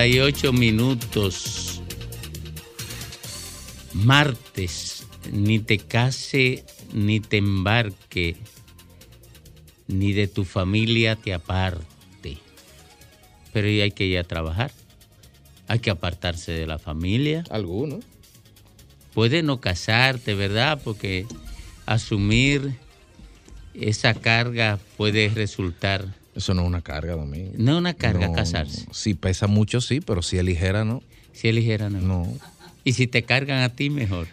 38 minutos. Martes, ni te case, ni te embarque, ni de tu familia te aparte. Pero hay que ir a trabajar. Hay que apartarse de la familia. Algunos. Puede no casarte, ¿verdad? Porque asumir esa carga puede resultar eso no es una carga, Domingo. No es una carga No, casarse. no. Si pesa mucho, sí, pero si es ligera, no. Si es ligera, no. No. Y si te cargan a ti, mejor.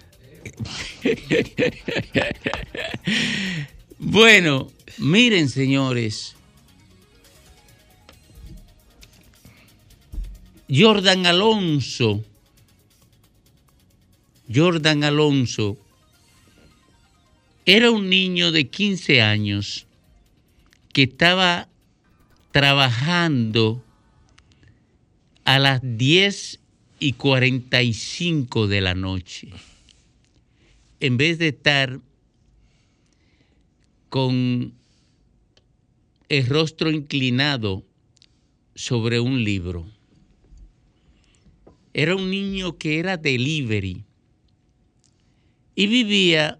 bueno, miren, señores. Jordan Alonso. Jordan Alonso era un niño de 15 años que estaba trabajando a las 10 y 45 de la noche. En vez de estar con el rostro inclinado sobre un libro. Era un niño que era delivery y vivía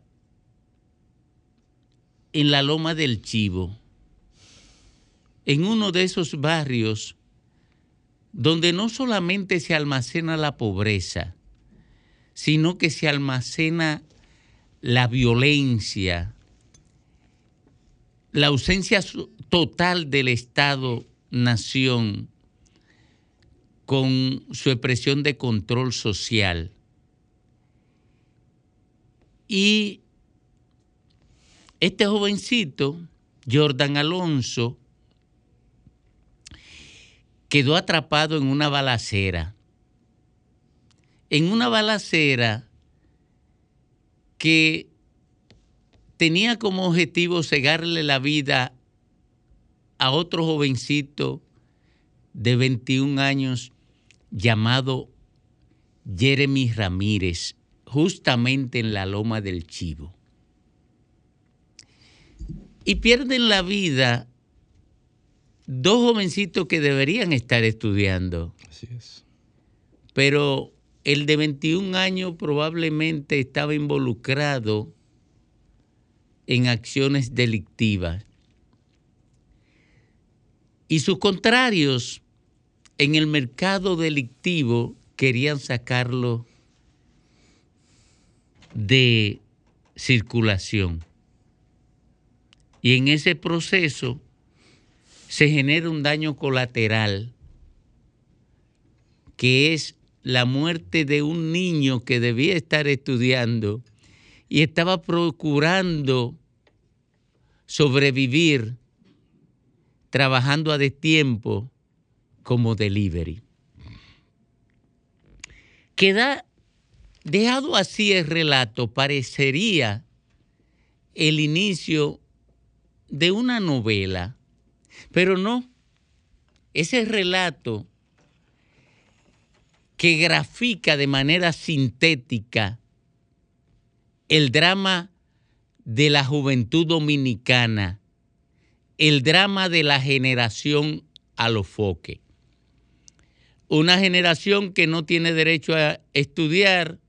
en la Loma del Chivo, en uno de esos barrios donde no solamente se almacena la pobreza, sino que se almacena la violencia, la ausencia total del Estado-nación con su expresión de control social. Y este jovencito, Jordan Alonso, quedó atrapado en una balacera. En una balacera que tenía como objetivo cegarle la vida a otro jovencito de 21 años llamado Jeremy Ramírez, justamente en la loma del Chivo. Y pierden la vida dos jovencitos que deberían estar estudiando. Así es. Pero el de 21 años probablemente estaba involucrado en acciones delictivas. Y sus contrarios en el mercado delictivo querían sacarlo de circulación. Y en ese proceso se genera un daño colateral que es la muerte de un niño que debía estar estudiando y estaba procurando sobrevivir trabajando a destiempo como delivery. Queda dejado así el relato, parecería el inicio de una novela, pero no. Ese relato que grafica de manera sintética el drama de la juventud dominicana, el drama de la generación alofoque. Una generación que no tiene derecho a estudiar,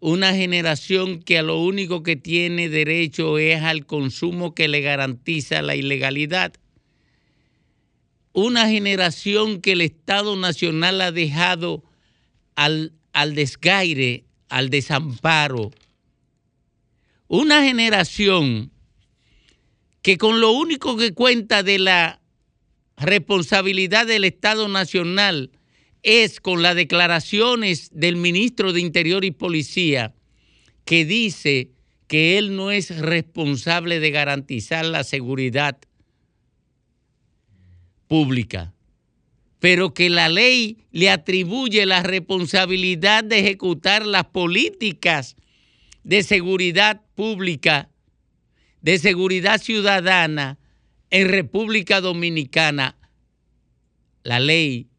una generación que a lo único que tiene derecho es al consumo que le garantiza la ilegalidad. Una generación que el Estado Nacional ha dejado al, al desgaire, al desamparo. Una generación que con lo único que cuenta de la responsabilidad del Estado Nacional es con las declaraciones del ministro de Interior y Policía que dice que él no es responsable de garantizar la seguridad pública, pero que la ley le atribuye la responsabilidad de ejecutar las políticas de seguridad pública, de seguridad ciudadana en República Dominicana, la ley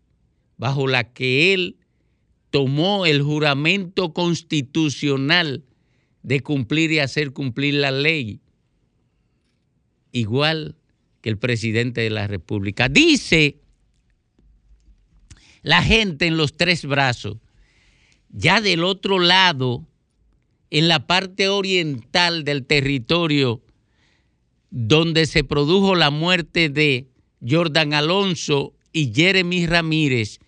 bajo la que él tomó el juramento constitucional de cumplir y hacer cumplir la ley, igual que el presidente de la República. Dice la gente en los tres brazos, ya del otro lado, en la parte oriental del territorio donde se produjo la muerte de Jordan Alonso y Jeremy Ramírez,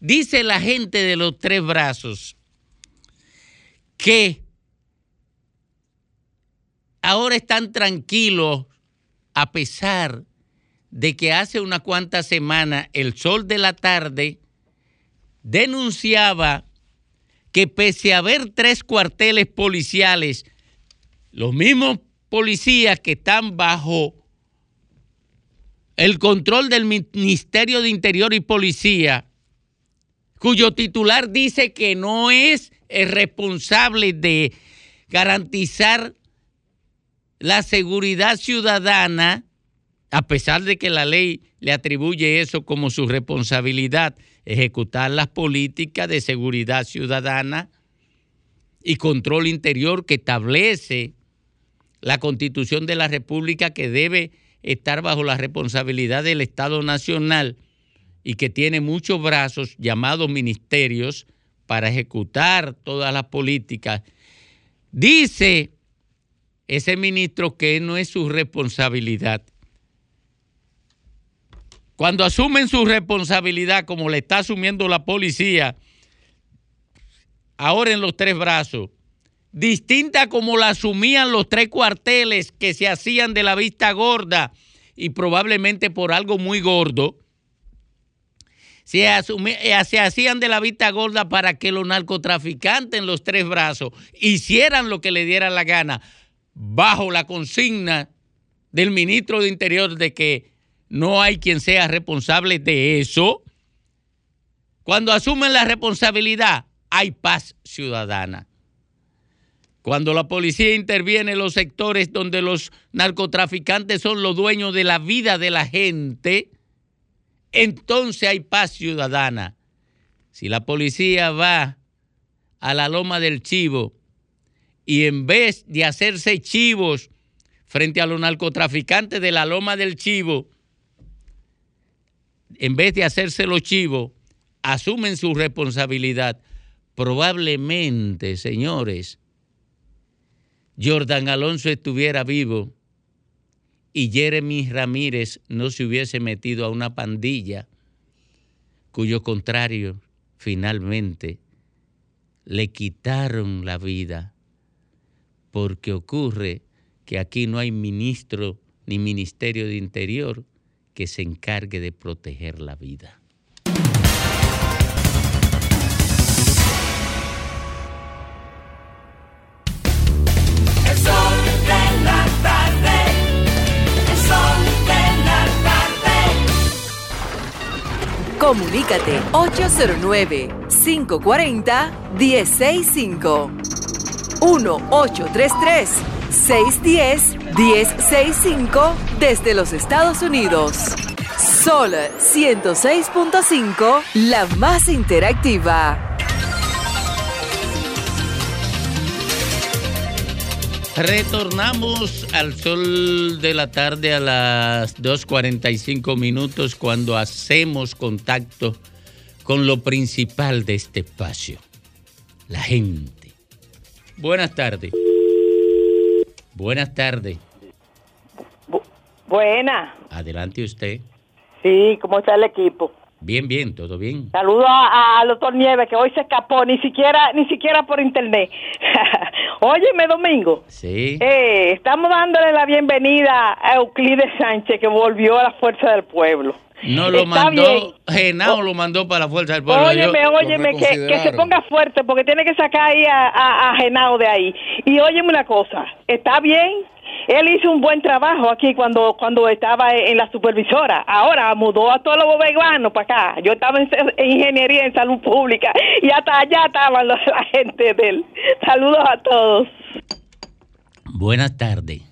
dice la gente de los tres brazos que ahora están tranquilos a pesar de que hace unas cuantas semanas el sol de la tarde denunciaba que pese a haber tres cuarteles policiales, los mismos policías que están bajo el control del Ministerio de Interior y Policía, cuyo titular dice que no es el responsable de garantizar la seguridad ciudadana, a pesar de que la ley le atribuye eso como su responsabilidad, ejecutar las políticas de seguridad ciudadana y control interior que establece la constitución de la República que debe estar bajo la responsabilidad del Estado Nacional y que tiene muchos brazos llamados ministerios para ejecutar todas las políticas. Dice ese ministro que no es su responsabilidad. Cuando asumen su responsabilidad, como le está asumiendo la policía, ahora en los tres brazos, distinta como la asumían los tres cuarteles que se hacían de la vista gorda y probablemente por algo muy gordo, se, eh, se, hacían de la vista gorda para que los narcotraficantes en los tres brazos hicieran lo que le diera la gana, bajo la consigna del ministro de Interior de que no hay quien sea responsable de eso, cuando asumen la responsabilidad hay paz ciudadana. Cuando la policía interviene en los sectores donde los narcotraficantes son los dueños de la vida de la gente, entonces hay paz ciudadana. Si la policía va a la loma del chivo y en vez de hacerse chivos frente a los narcotraficantes de la loma del chivo, en vez de hacerse los chivos, asumen su responsabilidad, probablemente, señores, Jordan Alonso estuviera vivo y Jeremy Ramírez no se hubiese metido a una pandilla cuyo contrario finalmente le quitaron la vida porque ocurre que aquí no hay ministro ni ministerio de interior que se encargue de proteger la vida. El sol de la tarde, el sol de la tarde. Comunícate 809 540 165 1-833-610-1065 desde los Estados Unidos. Sol 106.5, la más interactiva. Retornamos al sol de la tarde a las 2.45 minutos cuando hacemos contacto con lo principal de este espacio, la gente. Buenas tardes. Buenas tardes. Buena. Adelante usted. Sí, ¿cómo está el equipo? Bien, bien, todo bien. Saludo al doctor Nieves, que hoy se escapó, ni siquiera, ni siquiera por internet. Óyeme, Domingo. Sí. Eh, estamos dándole la bienvenida a Euclides Sánchez, que volvió a la fuerza del pueblo. No lo mandó, Genao lo mandó para la fuerza del pueblo. Óyeme, óyeme, que, que, se ponga fuerte, porque tiene que sacar ahí a, a, Genao de ahí. Y óyeme una cosa, está bien, él hizo un buen trabajo aquí cuando cuando estaba en la supervisora. Ahora mudó a todos los bobeguanos para acá. Yo estaba en, ingeniería en salud pública y hasta allá estaban la gente de él. Saludos a todos. Buenas tardes.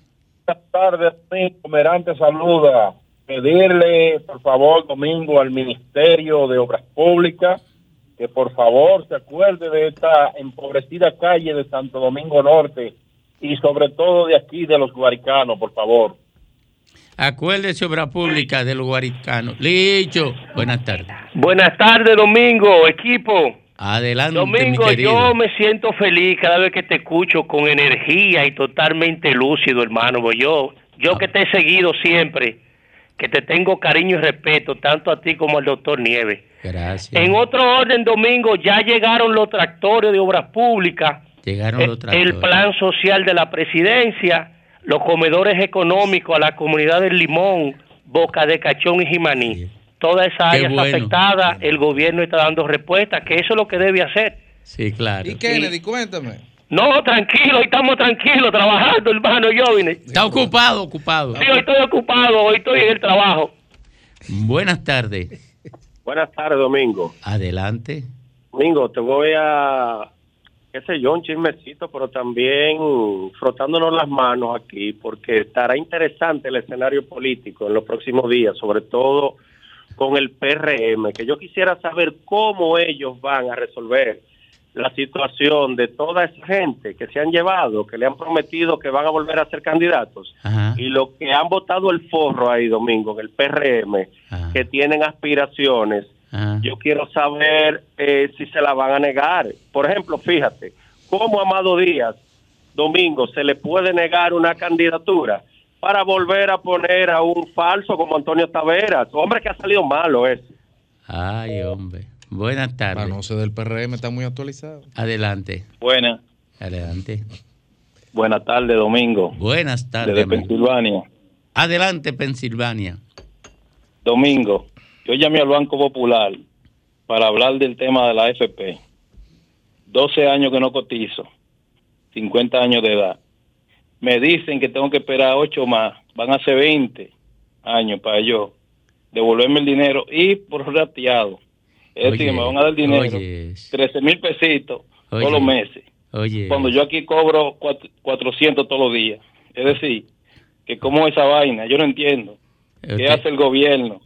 Buenas tardes, Domingo. Merante saluda. Pedirle, por favor, Domingo, al Ministerio de Obras Públicas que por favor se acuerde de esta empobrecida calle de Santo Domingo Norte y sobre todo de aquí, de los guaricanos, por favor. Acuérdese, obra pública de los guaricanos. Licho, buenas tardes. Buenas tardes, Domingo, equipo. Adelante, Domingo, mi yo me siento feliz cada vez que te escucho con energía y totalmente lúcido, hermano. Yo, yo que te he seguido siempre, que te tengo cariño y respeto, tanto a ti como al doctor Nieves. Gracias. En otro orden, Domingo, ya llegaron los tractores de obras públicas, Llegaron eh, los el tractores. plan social de la presidencia, los comedores económicos a la comunidad del Limón, Boca de Cachón y Jimaní. Todas esas áreas bueno. afectadas, el gobierno está dando respuesta, que eso es lo que debe hacer. Sí, claro. ¿Y Kennedy? Cuéntame. No, tranquilo, hoy estamos tranquilos, trabajando, hermano, yo vine. Está ocupado, ocupado. Sí, hoy estoy ocupado, hoy estoy en el trabajo. Buenas tardes. Buenas tardes, Domingo. Adelante. Domingo, te voy a, qué sé yo, un chismecito, pero también frotándonos las manos aquí, porque estará interesante el escenario político en los próximos días, sobre todo con el PRM, que yo quisiera saber cómo ellos van a resolver la situación de toda esa gente que se han llevado, que le han prometido que van a volver a ser candidatos, Ajá. y los que han votado el forro ahí, Domingo, en el PRM, Ajá. que tienen aspiraciones, Ajá. yo quiero saber eh, si se la van a negar. Por ejemplo, fíjate, ¿cómo Amado Díaz, Domingo, se le puede negar una candidatura para volver a poner a un falso como Antonio Taveras? Hombre que ha salido malo ese. Ay, hombre. Buenas tardes. La noche del PRM está muy actualizado. Adelante. Buenas, Adelante. buenas tardes, Domingo, Buenas tardes. desde. Pensilvania. Adelante, Pensilvania. Domingo, yo llamé al Banco Popular para hablar del tema de la AFP. 12 años que no cotizo, 50 años de edad. Me dicen que tengo que esperar 8 más, van a ser 20 años para yo devolverme el dinero y por rateado. Es decir, Oye, me van a dar dinero, oye. 13 mil pesitos Oye. todos los meses. Oye. Cuando yo aquí cobro cuat- 400 todos los días. Es decir, que como esa vaina, yo no entiendo. ¿Qué hace el gobierno?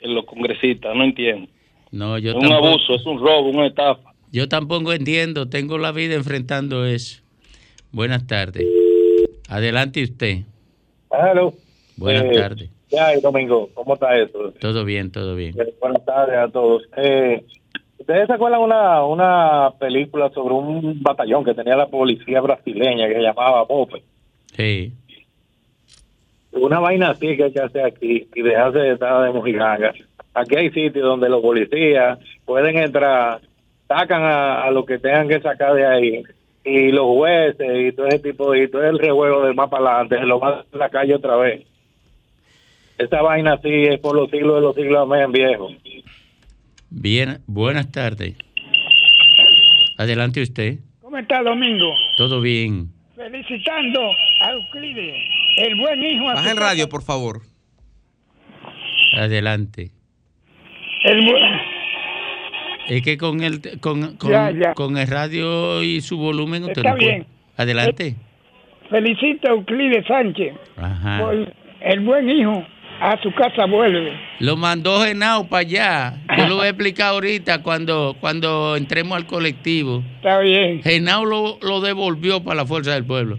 En los congresistas, no entiendo. No, yo es un abuso, es un robo, una estafa. yo tampoco entiendo. Tengo la vida enfrentando eso. Buenas tardes. Adelante usted. Hello. Buenas Eh, tardes. Ya, Domingo, ¿cómo está eso? Todo bien, todo bien. Buenas tardes a todos. Eh, ¿Ustedes se acuerdan una, una película sobre un batallón que tenía la policía brasileña que se llamaba Mope? Sí. Una vaina así que hay que hacer aquí y dejarse de estar de mojigangas. Aquí hay sitios donde los policías pueden entrar, sacan a, a lo que tengan que sacar de ahí y los jueces y todo ese tipo y todo el rejuego de más para adelante se lo van a la calle otra vez. Esa vaina así es por los siglos de los siglos, amén, viejo. Bien, buenas tardes. Adelante usted. ¿Cómo está Domingo? Todo bien. Felicitando a Euclides, el buen hijo. Baja el radio, casa. por favor. Adelante. El Es que con el con, con, Ya, ya. con el radio y su volumen usted Está no bien. Adelante. Felicito a Euclides Sánchez Ajá. por el buen hijo. A su casa vuelve. Lo mandó Genao para allá. Yo lo voy a explicar ahorita cuando, cuando entremos al colectivo. Está bien. Genao lo, lo devolvió para la Fuerza del Pueblo.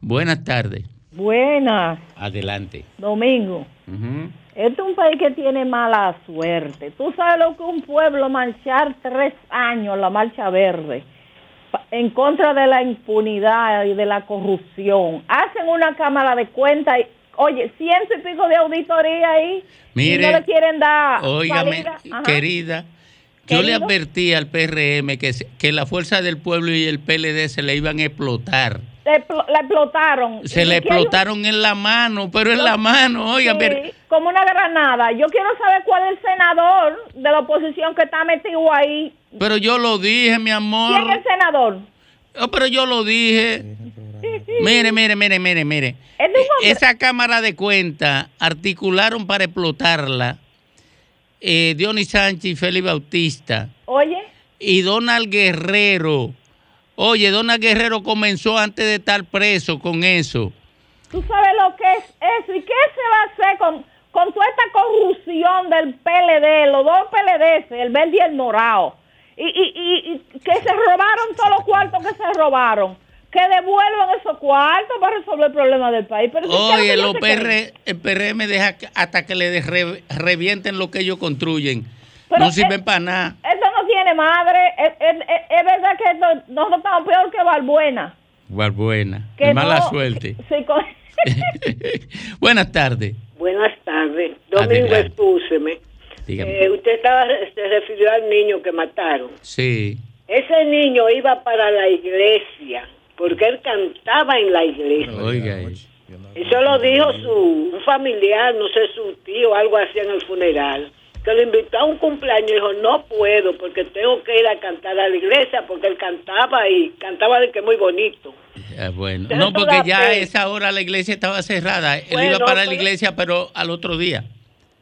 Buenas tardes. Buenas, Adelante. Domingo. Este es un país que tiene mala suerte. Tú sabes lo que un pueblo marchar tres años la marcha verde en contra de la impunidad y de la corrupción. Hacen una cámara de cuentas y, oye, ciento y pico de auditoría ahí. Mire, y no le quieren dar Óigame, querida, yo le advertí al PRM que, se- que la Fuerza del Pueblo y el PLD se le iban a explotar. Le explo- la explotaron. Se le un- explotaron en la mano, pero en la mano, oiga, Sí, pero- como una granada. Yo quiero saber cuál es el senador de la oposición que está metido ahí. pero yo lo dije, mi amor. ¿Quién es el senador? Oh, pero yo lo dije. Mire, mire, mire, mire, mire. Esa cámara de cuenta articularon para explotarla eh, Dionis Sánchez y Félix Bautista Oye, y Donald Guerrero. Oye, Donald Guerrero comenzó antes de estar preso con eso. tú sabes lo que es eso. ¿Y qué se va a hacer con, con toda esta corrupción del PLD, los dos PLD, el verde y el morado? Y, y, y, y que se robaron todos los cuartos que se robaron. Que devuelvan esos cuartos para resolver el problema del país. Pero Oye, los. PR, el PRM deja que- hasta que le re- revienten lo que ellos construyen. Pero no sirven es- para nada. Eso no tiene madre. Es, es- es- es verdad que esto- nosotros estamos peor que Valbuena. Igual buena. Que mala suerte. Sí, con- Buenas tardes. Buenas tardes. Domingo. Dígame. Eh, usted estaba, se refirió al niño que mataron. Sí. Ese niño iba para la iglesia, porque él cantaba en la iglesia. Oiga. Eso lo dijo su un familiar, no sé, su tío, algo así en el funeral. Que lo invitó a un cumpleaños y dijo, no puedo porque tengo que ir a cantar a la iglesia, porque él cantaba y cantaba de que muy bonito. Ah, bueno. Eso No, porque ya a esa hora la iglesia estaba cerrada. Él Bueno, iba para la pero- iglesia, pero al otro día.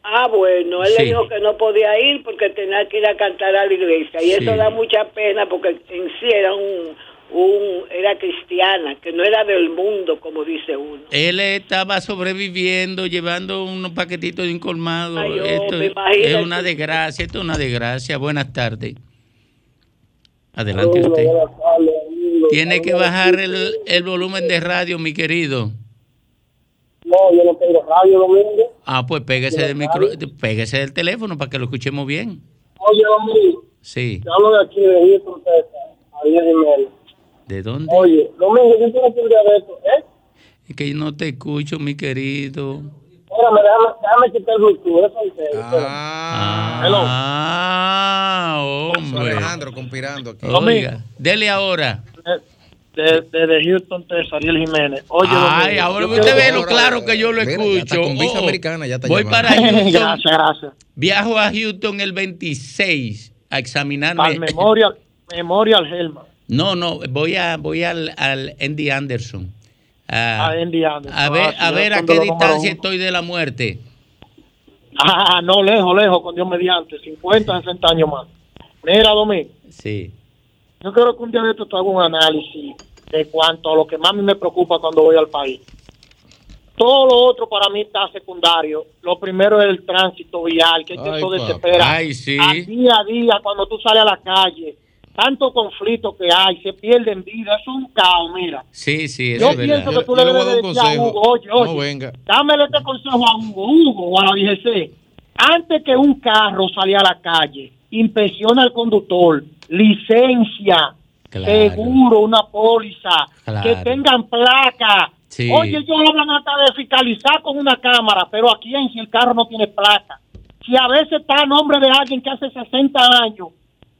Ah, bueno, él Sí. le dijo que no podía ir porque tenía que ir a cantar a la iglesia. Y Sí. eso da mucha pena porque en sí era un, un era cristiana, que no era del mundo, como dice uno. Él estaba sobreviviendo, llevando unos paquetitos de un colmado. Ay, yo esto me es- imagino es que- una desgracia, esto es una desgracia. Buenas tardes. Adelante usted. Tiene que bajar el, el volumen de radio, mi querido. No, yo no tengo radio, Domingo. Ah, pues pégase del micro, pégase del teléfono para que lo escuchemos bien. Oye, Domingo, Sí. hablo de aquí, de Houston, Texas, a 10 y media. ¿De dónde? Oye, Domingo, yo quiero de esto, ¿eh? Es que yo no te escucho, mi querido. Espérame, déjame, déjame quitar el Bluetooth, eso es serio, espérame. Ah, hombre. Alejandro conspirando aquí. Oiga, dele ahora. De- Desde Houston, Texas, Ariel Jiménez. Oye, Ay, Domingo, ahora usted quiero- ve lo claro que yo lo Mira, ya escucho. está con visa Oh, americana, ya está Voy llevando. para Houston. Gracias, gracias. Viajo a Houston el 26 a examinarme. Al Memorial, Memorial Helman. No, no, voy a voy al, al Andy Anderson. A, A Andy Anderson. a ver, Ah, a ver a qué distancia estoy de la muerte. Ah, no, lejos, lejos, con Dios mediante, 50, 60 años más. Mira, Domingo, Sí. yo quiero que un día de esto te haga un análisis de cuanto a lo que más me preocupa cuando voy al país. Todo lo otro para mí está secundario. Lo primero es el tránsito vial, que es que Ay, eso desespera. Ay, sí. A día a día, cuando tú sales a la calle, tanto conflicto que hay, se pierden vidas, es un caos, mira. Sí, sí, eso Yo es pienso verdad. que tú le debes de decir a Hugo, oye, oye, No venga. dámele este consejo a Hugo, Hugo o a la DGC. Antes que un carro salga a la calle, inspecciona al conductor, licencia, Claro. seguro, una póliza, Claro. que tengan placa. Sí. Oye, ellos hablan hasta de fiscalizar con una cámara, pero aquí en si el carro no tiene placa. Si a veces está a nombre de alguien que hace 60 años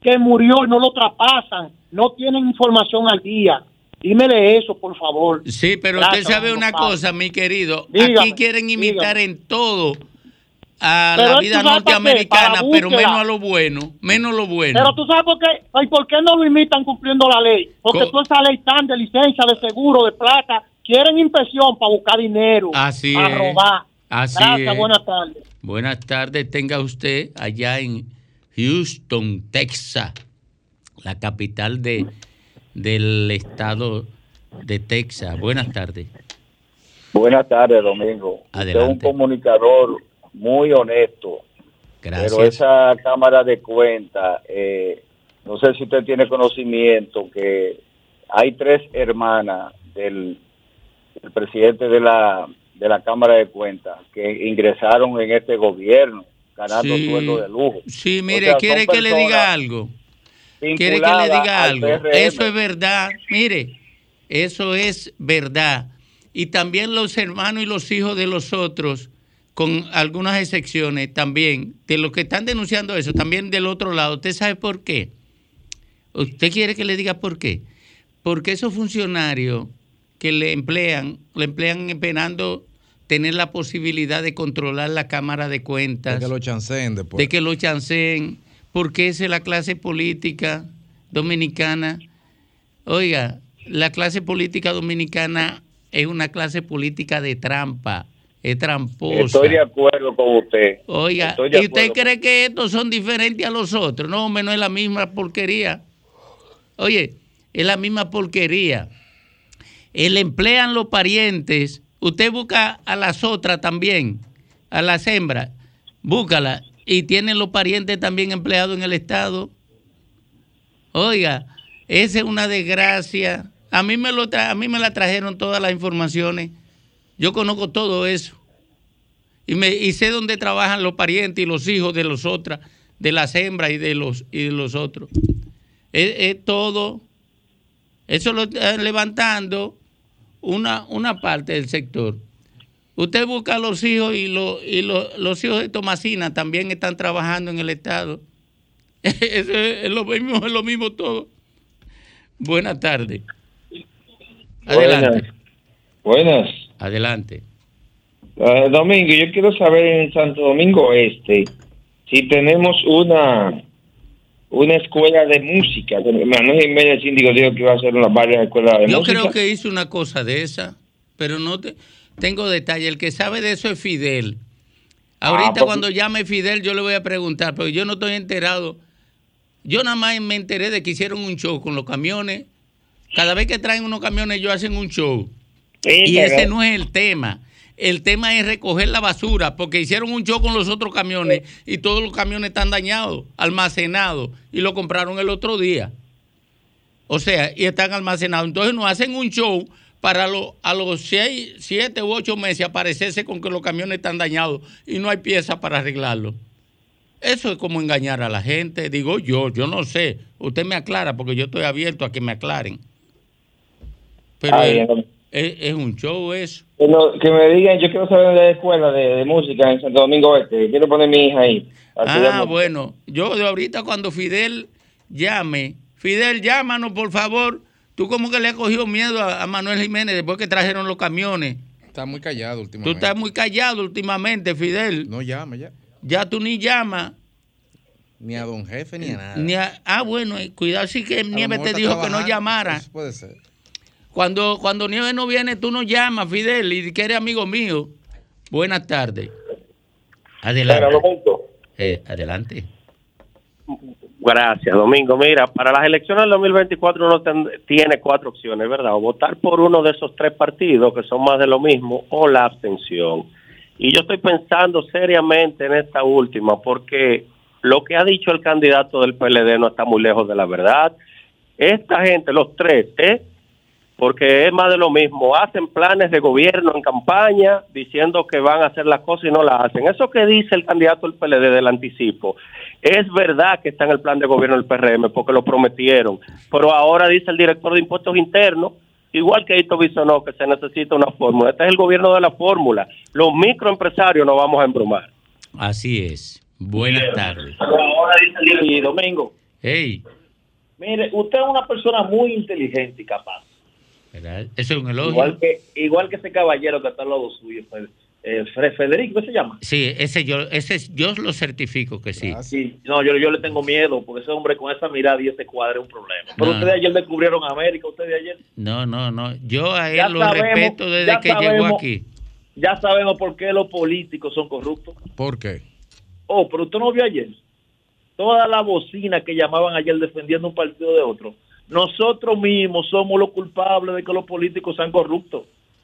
que murió y no lo traspasan, no tienen información al día. Dímele eso, por favor. Sí, pero Gracias, usted sabe una cosa, mi querido. Dígame, Aquí quieren imitar en todo a Pero la vida para norteamericana, para la pero menos a lo bueno. Menos lo bueno. Pero tú sabes por qué, Ay, por qué no lo imitan cumpliendo la ley. Porque Co- tú esa ley tan de licencia, de seguro, de plata, quieren inspección para buscar dinero, Así a es. robar. Así Gracias, es. buenas tardes. Buenas tardes, tenga usted allá en Houston, Texas, la capital de, del estado de Texas. Buenas tardes. Buenas tardes, Domingo. Usted es un Adelante. comunicador muy honesto. Gracias. Pero esa cámara de cuenta, eh, no sé si usted tiene conocimiento que hay tres hermanas del, del presidente de la, de la Cámara de Cuentas que ingresaron en este gobierno ganando Sí. sueldo de lujo. Sí, O mire, sea, ¿quiere que le diga algo? ¿Quiere que le diga al algo? Eso es verdad. Mire, eso es verdad. Y también los hermanos y los hijos de los otros, con algunas excepciones también, de los que están denunciando eso, también del otro lado. ¿Usted sabe por qué? ¿Usted quiere que le diga por qué? Porque esos funcionarios que le emplean, le emplean esperando tener la posibilidad de controlar la Cámara de Cuentas Que lo chanceen después. de que lo chanceen, porque esa es la clase política dominicana. Oiga, la clase política dominicana es una clase política de trampa, es tramposa. Estoy de acuerdo con usted. Oiga, de ¿y usted cree que estos son diferentes a los otros? No, hombre, no es la misma porquería. Oye, es la misma porquería. El emplean los parientes. Usted busca a las otras también, a las hembras, búscala. Y tienen los parientes también empleados en el Estado. Oiga, esa es una desgracia. A mí me lo a mí me la trajeron todas las informaciones. Yo conozco todo eso. Y me y sé dónde trabajan los parientes y los hijos de los otras, de las hembras y de los y de los otros. Es, es todo eso lo está levantando una, una parte del sector. Usted busca a los hijos y, lo- y lo- los hijos de Tomasina también están trabajando en el Estado. Eso es, es lo mismo, es lo mismo todo. Buenas tardes. Adelante. Buenas. Adelante. Eh, Domingo, yo quiero saber en Santo Domingo Este si tenemos una una escuela de música. Manuel Jiménez, síndico, dijo que iba a hacer una varias escuelas de Yo música. creo que hizo una cosa de esa, pero no te, tengo detalle. El que sabe de eso es Fidel. Ahorita porque- cuando llame Fidel yo le voy a preguntar, porque yo no estoy enterado. Yo nada más me enteré de que hicieron un show con los camiones. Cada vez que traen unos camiones ellos hacen un show. Sí, y pero- ese no es el tema. El tema es recoger la basura, porque hicieron un show con los otros camiones y todos los camiones están dañados, almacenados, y lo compraron el otro día. O sea, y están almacenados. Entonces nos hacen un show para lo- a los seis, siete u ocho meses aparecerse con que los camiones están dañados y no hay piezas para arreglarlo. Eso es como engañar a la gente. Digo yo, yo no sé. Usted me aclara porque yo estoy abierto a que me aclaren. Pero es- es un show eso. Que me digan, yo quiero saber de la escuela de, de música en Santo Domingo Este. Quiero poner mi hija ahí. Ah, bueno. Yo de ahorita cuando Fidel llame, Fidel, llámanos por favor. Tú como que le has cogido miedo a, a Manuel Jiménez después que trajeron los camiones. Está muy callado Tú últimamente. estás muy callado últimamente, Fidel. No llama ya. Ya tú ni llamas. Ni a don jefe ni a nada. Ni a- ah, bueno, eh, cuidado si que mejor te dijo que no llamara. Eso puede ser. Cuando, cuando Nieves no viene, tú no llamas, Fidel, y que eres amigo mío. Buenas tardes. Adelante. Eh, adelante. Gracias, Domingo. Mira, para las elecciones del 2024 uno ten- tiene cuatro opciones, ¿verdad? O votar por uno de esos tres partidos que son más de lo mismo o la abstención. Y yo estoy pensando seriamente en esta última porque lo que ha dicho el candidato del PLD no está muy lejos de la verdad. Esta gente, los tres, ¿eh? Porque es más de lo mismo. Hacen planes de gobierno en campaña diciendo que van a hacer las cosas y no las hacen. Eso que dice el candidato del PLD del anticipo, es verdad que está en el plan de gobierno del PRM porque lo prometieron, pero ahora dice el director de impuestos internos, igual que Hito Bisonó, que se necesita una fórmula. Este es el gobierno de la fórmula. Los microempresarios nos vamos a embrumar. Así es. Buenas tardes. Y Domingo, Hey, mire, usted es una persona muy inteligente y capaz. ¿Verdad? Eso es un elogio. Igual que, igual que ese caballero que está al lado suyo, eh, Federico, ¿qué se llama? Sí, ese yo, ese yo lo certifico que sí. Sí, no, yo, yo le tengo miedo porque ese hombre con esa mirada y ese cuadro es un problema. Pero No. ustedes ayer descubrieron América, ustedes ayer. No, no, no. Yo a él Ya lo sabemos, respeto desde ya que llegó sabemos. aquí. Ya sabemos por qué los políticos son corruptos. ¿Por qué? Oh, pero usted no vio ayer. Toda la bocina que llamaban ayer defendiendo un partido de otro. Nosotros mismos somos los culpables de que los políticos sean corruptos.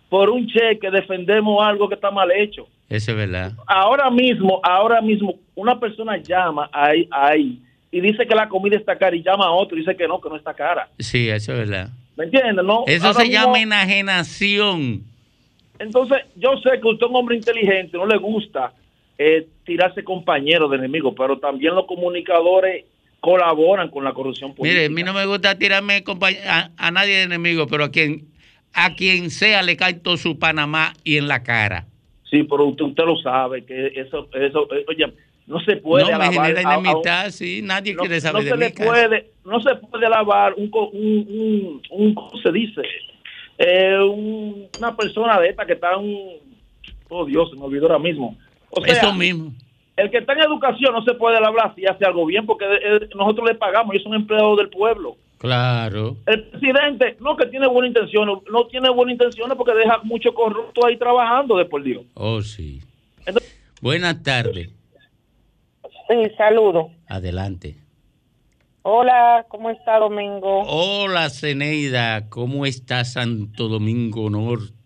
Por un cheque defendemos algo que está mal hecho. Eso es verdad. Ahora mismo, ahora mismo, una persona llama ahí, ahí y dice que la comida está cara y llama a otro y dice que no, que no está cara. Sí, eso es verdad. ¿Me entiendes? No, Eso Ahora se mismo- llama enajenación. Entonces, yo sé que usted es un hombre inteligente, no le gusta eh, tirarse compañeros de enemigos, pero también los comunicadores colaboran con la corrupción política. Mire, a mí no me gusta tirarme a, a nadie de enemigo, pero a quien a quien sea le cae todo su Panamá y en la cara. Sí, pero usted, usted lo sabe, que eso, eso eh, oye, no se puede no me alabar genera a- a un- enemistad, sí, nadie no, quiere no saber se de le puede, no se puede alabar un, un, un, un- ¿cómo se dice? Eh, un- una persona de esta que está un, oh Dios, se me olvidó ahora mismo. O sea, Eso mismo. El que está en educación no se puede hablar si hace algo bien porque eh, nosotros le pagamos, ellos son empleados del pueblo. Claro. El presidente, no que tiene buena intención, no tiene buena intención porque deja mucho corrupto ahí trabajando de por Dios. Oh, sí. Buenas tardes. Sí, saludo. Adelante. Hola, ¿cómo está Domingo? Hola, Ceneida. ¿Cómo está Santo Domingo Norte?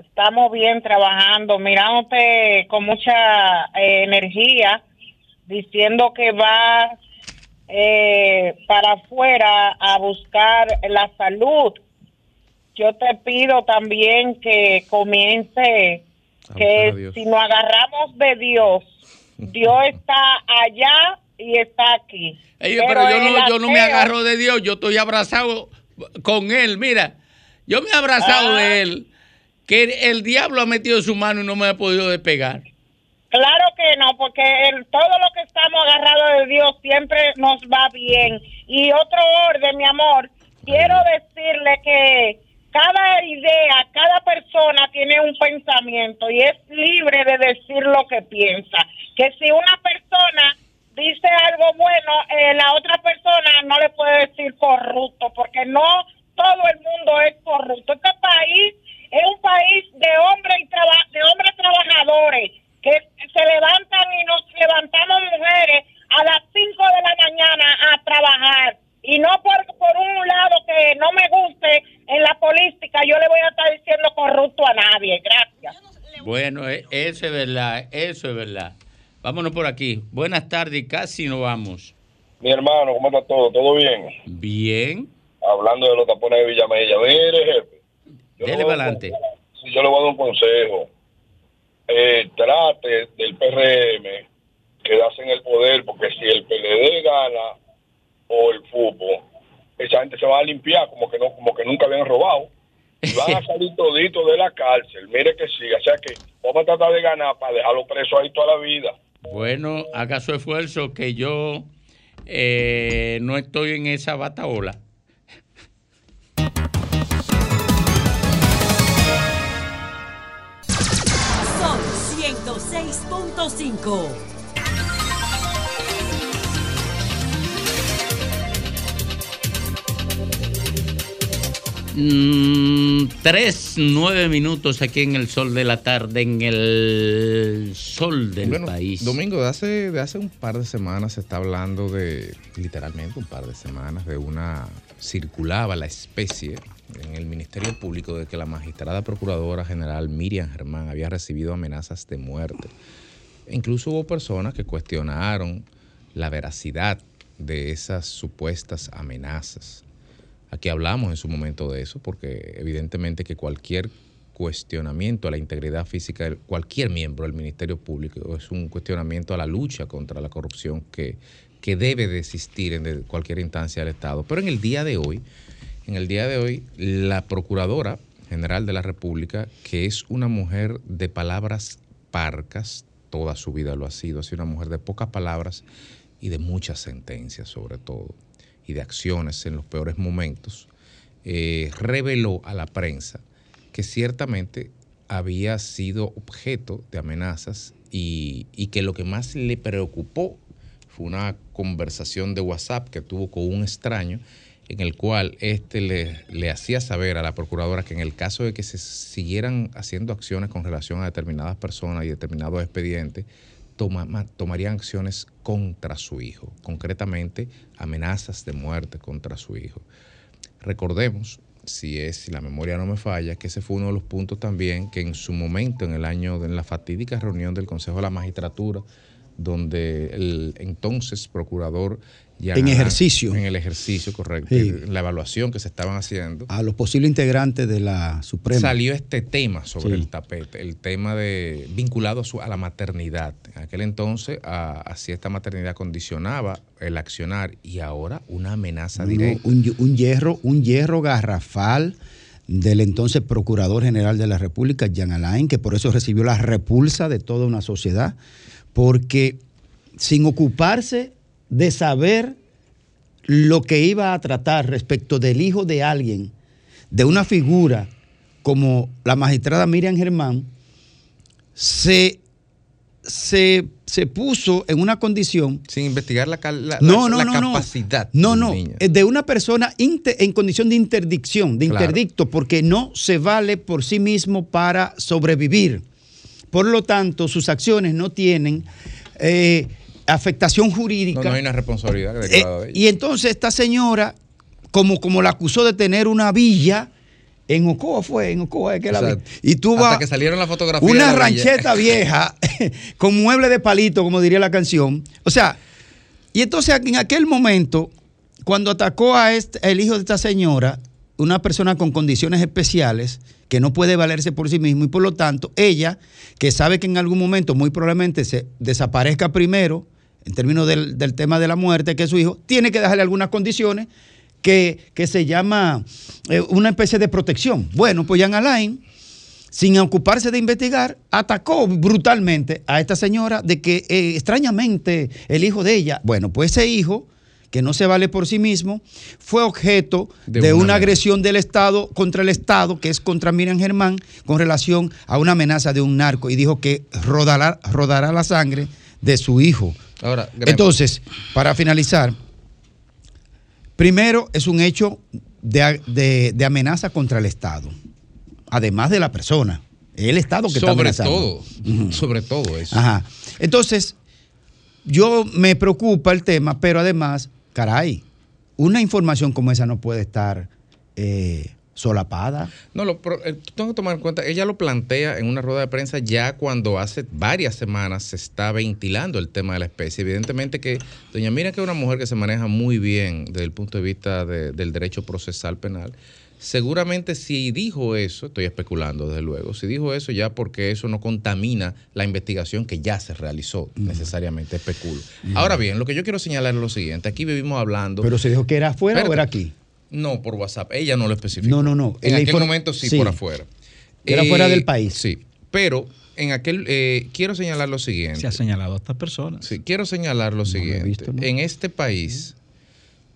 Estamos bien trabajando, mirándote con mucha eh, energía, diciendo que va eh, para afuera a buscar la salud. Yo te pido también que comience, a que si nos agarramos de Dios, Dios está allá y está aquí. Ey, pero, yo, no, yo no me agarro de Dios, yo estoy abrazado con Él. Mira, yo me he abrazado Ah. de Él, que el diablo ha metido su mano y no me ha podido despegar. Claro que no, porque el- todo lo que estamos agarrados de Dios siempre nos va bien. Y otro orden, mi amor, quiero decirle que cada idea, cada persona tiene un pensamiento y es libre de decir lo que piensa. Que si una persona dice algo bueno, eh, la otra persona no le puede decir corrupto, porque no todo el mundo es corrupto. Este país es un país de hombres y traba- de hombres trabajadores que se levantan y nos levantamos mujeres a las 5 de la mañana a trabajar. Y no por, por un lado que no me guste en la política, yo le voy a estar diciendo corrupto a nadie. Gracias. Bueno, e- eso es verdad, eso es verdad. Vámonos por aquí. Buenas tardes, casi nos vamos. Mi hermano, ¿cómo está todo? ¿Todo bien? Bien. Hablando de los tapones de Villamella. Mire, jefe. Dele para adelante. sí, yo le voy a dar un consejo. Eh, trate del PRM quedarse en el poder, porque si el PLD gana o el fútbol, esa gente se va a limpiar como que no como que nunca habían robado. Y van a salir toditos de la cárcel. Mire que sí. O sea que tratar de ganar para dejarlo preso ahí toda la vida. Bueno, haga su esfuerzo que yo eh, no estoy en esa bataola. Son 106.5. Mm, tres, nueve minutos aquí en el sol de la tarde, en el sol del Bueno, país. Domingo, de hace, de hace un par de semanas se está hablando de, literalmente un par de semanas, de una, circulaba la especie en el Ministerio Público de que la magistrada procuradora general Miriam Germán había recibido amenazas de muerte. E incluso hubo personas que cuestionaron la veracidad de esas supuestas amenazas. Aquí hablamos en su momento de eso, porque evidentemente que cualquier cuestionamiento a la integridad física de cualquier miembro del Ministerio Público es un cuestionamiento a la lucha contra la corrupción que, que debe de existir en cualquier instancia del Estado. Pero en el día de hoy, en el día de hoy, la Procuradora General de la República, que es una mujer de palabras parcas, toda su vida lo ha sido, ha sido una mujer de pocas palabras y de muchas sentencias sobre todo, y de acciones en los peores momentos, eh, reveló a la prensa que ciertamente había sido objeto de amenazas y, y que lo que más le preocupó fue una conversación de WhatsApp que tuvo con un extraño en el cual este le, le hacía saber a la procuradora que en el caso de que se siguieran haciendo acciones con relación a determinadas personas y determinados expedientes, toma- ma- tomarían acciones contra su hijo, concretamente amenazas de muerte contra su hijo. Recordemos, si es si la memoria no me falla, que ese fue uno de los puntos también que en su momento, en el año, en la fatídica reunión del Consejo de la Magistratura, donde el entonces procurador En ejercicio. en el ejercicio, correcto, Sí. la evaluación que se estaban haciendo, A los posibles integrantes de la Suprema. salió este tema sobre Sí. el tapete, el tema de vinculado a, su- a la maternidad. En aquel entonces, a- así esta maternidad condicionaba el accionar y ahora una amenaza No, directa. un, un hierro, un hierro garrafal del entonces Procurador General de la República, Jean Alain, que por eso recibió la repulsa de toda una sociedad, porque sin ocuparse de saber lo que iba a tratar respecto del hijo de alguien, de una figura como la magistrada Miriam Germán, se, se, se puso en una condición... Sin investigar la, la- no, la- no, la no, capacidad No, no, eh, de una persona en condición de interdicción, de Claro. interdicto, porque no se vale por sí mismo para sobrevivir. Por lo tanto, sus acciones no tienen eh, afectación jurídica. No, no hay una responsabilidad Eh, ella. y entonces esta señora, como, como la acusó de tener una villa, en Ocoa fue, en Ocoa es que la vi. Y tú Hasta que salieron las fotografías una la rancheta vieja con mueble de palito, como diría la canción. O sea, Y entonces en aquel momento, cuando atacó a este, el hijo de esta señora, una persona con condiciones especiales, que no puede valerse por sí mismo y por lo tanto ella, que sabe que en algún momento muy probablemente se desaparezca primero, en términos del, del tema de la muerte, que es su hijo, tiene que dejarle algunas condiciones que, que se llama eh, una especie de protección. Bueno, pues Jan Alain, sin ocuparse de investigar, atacó brutalmente a esta señora de que eh, extrañamente el hijo de ella, bueno, pues ese hijo que no se vale por sí mismo, fue objeto de, De una, una agresión del Estado contra el Estado, que es contra Miriam Germán, con relación a una amenaza de un narco, y dijo que rodará, rodará la sangre de su hijo. Ahora, Entonces, para finalizar, primero es un hecho de, de- de amenaza contra el Estado, además de la persona, el Estado que está sobre amenazando. todo, sobre todo eso. Ajá. Entonces, yo me preocupa el tema, pero además, caray, una información como esa no puede estar eh, solapada. No, lo, pero, eh, tengo que tomar en cuenta, ella lo plantea en una rueda de prensa ya cuando hace varias semanas se está ventilando el tema de la especie. Evidentemente que doña Miriam, que es una mujer que se maneja muy bien desde el punto de vista de- del derecho procesal penal, seguramente si dijo eso, estoy especulando desde luego, si dijo eso ya porque eso no contamina la investigación que ya se realizó, necesariamente especulo. Ahora bien, lo que yo quiero señalar es lo siguiente, aquí vivimos hablando... Pero se dijo que era afuera o era aquí. No, por WhatsApp. Ella no lo especificó. No, no, no. En aquel inform- momento sí, sí. por afuera. Era Eh, fuera del país. Sí. Pero en aquel. eh, quiero señalar lo siguiente. Se ha señalado a estas personas. Sí, quiero señalar lo siguiente. En este país,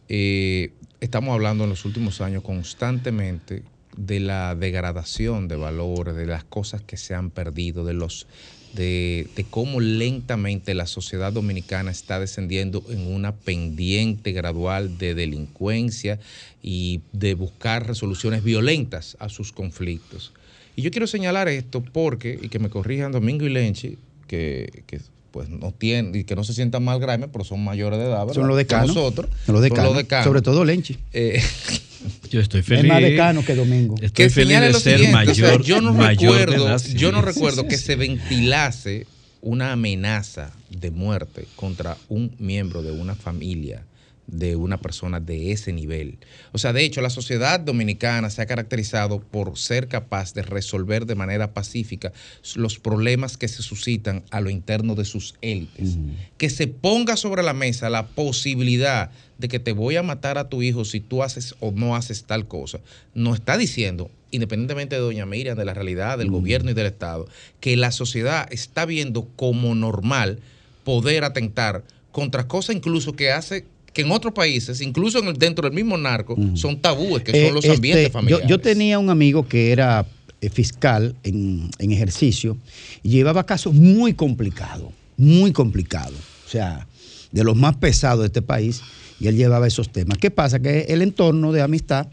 eh, estamos hablando en los últimos años constantemente de la degradación de valores, de las cosas que se han perdido, de los de, de cómo lentamente la sociedad dominicana está descendiendo en una pendiente gradual de delincuencia y de buscar resoluciones violentas a sus conflictos. Y yo quiero señalar esto porque, y que me corrijan Domingo y Lenchi, que, que, pues no tienen, y que no se sientan mal Graeme, pero son mayores de edad, ¿verdad? Son los decanos. Nosotros. Son los Son decanos. decanos. Sobre todo Lenchi. Eh, Yo estoy Es feliz. más decano que Domingo. Estoy que feliz de ser siguiente, o sea, mayor. yo no mayor de recuerdo, yo no recuerdo que se ventilase una amenaza de muerte contra un miembro de una familia de una persona de ese nivel. O sea, de hecho, la sociedad dominicana se ha caracterizado por ser capaz de resolver de manera pacífica los problemas que se suscitan a lo interno de sus élites. Que se ponga sobre la mesa la posibilidad de que te voy a matar a tu hijo si tú haces o no haces tal cosa. No está diciendo, independientemente de doña Miriam, de la realidad del gobierno y del Estado, que la sociedad está viendo como normal poder atentar contra cosas incluso que hace que en otros países, incluso en el- dentro del mismo narco, son tabúes, que son Eh, los este, ambientes yo, familiares. yo tenía un amigo que era eh, fiscal en, en ejercicio y llevaba casos muy complicados, muy complicados. O sea, de los más pesados de este país y él llevaba esos temas. ¿Qué pasa? Que el entorno de amistad,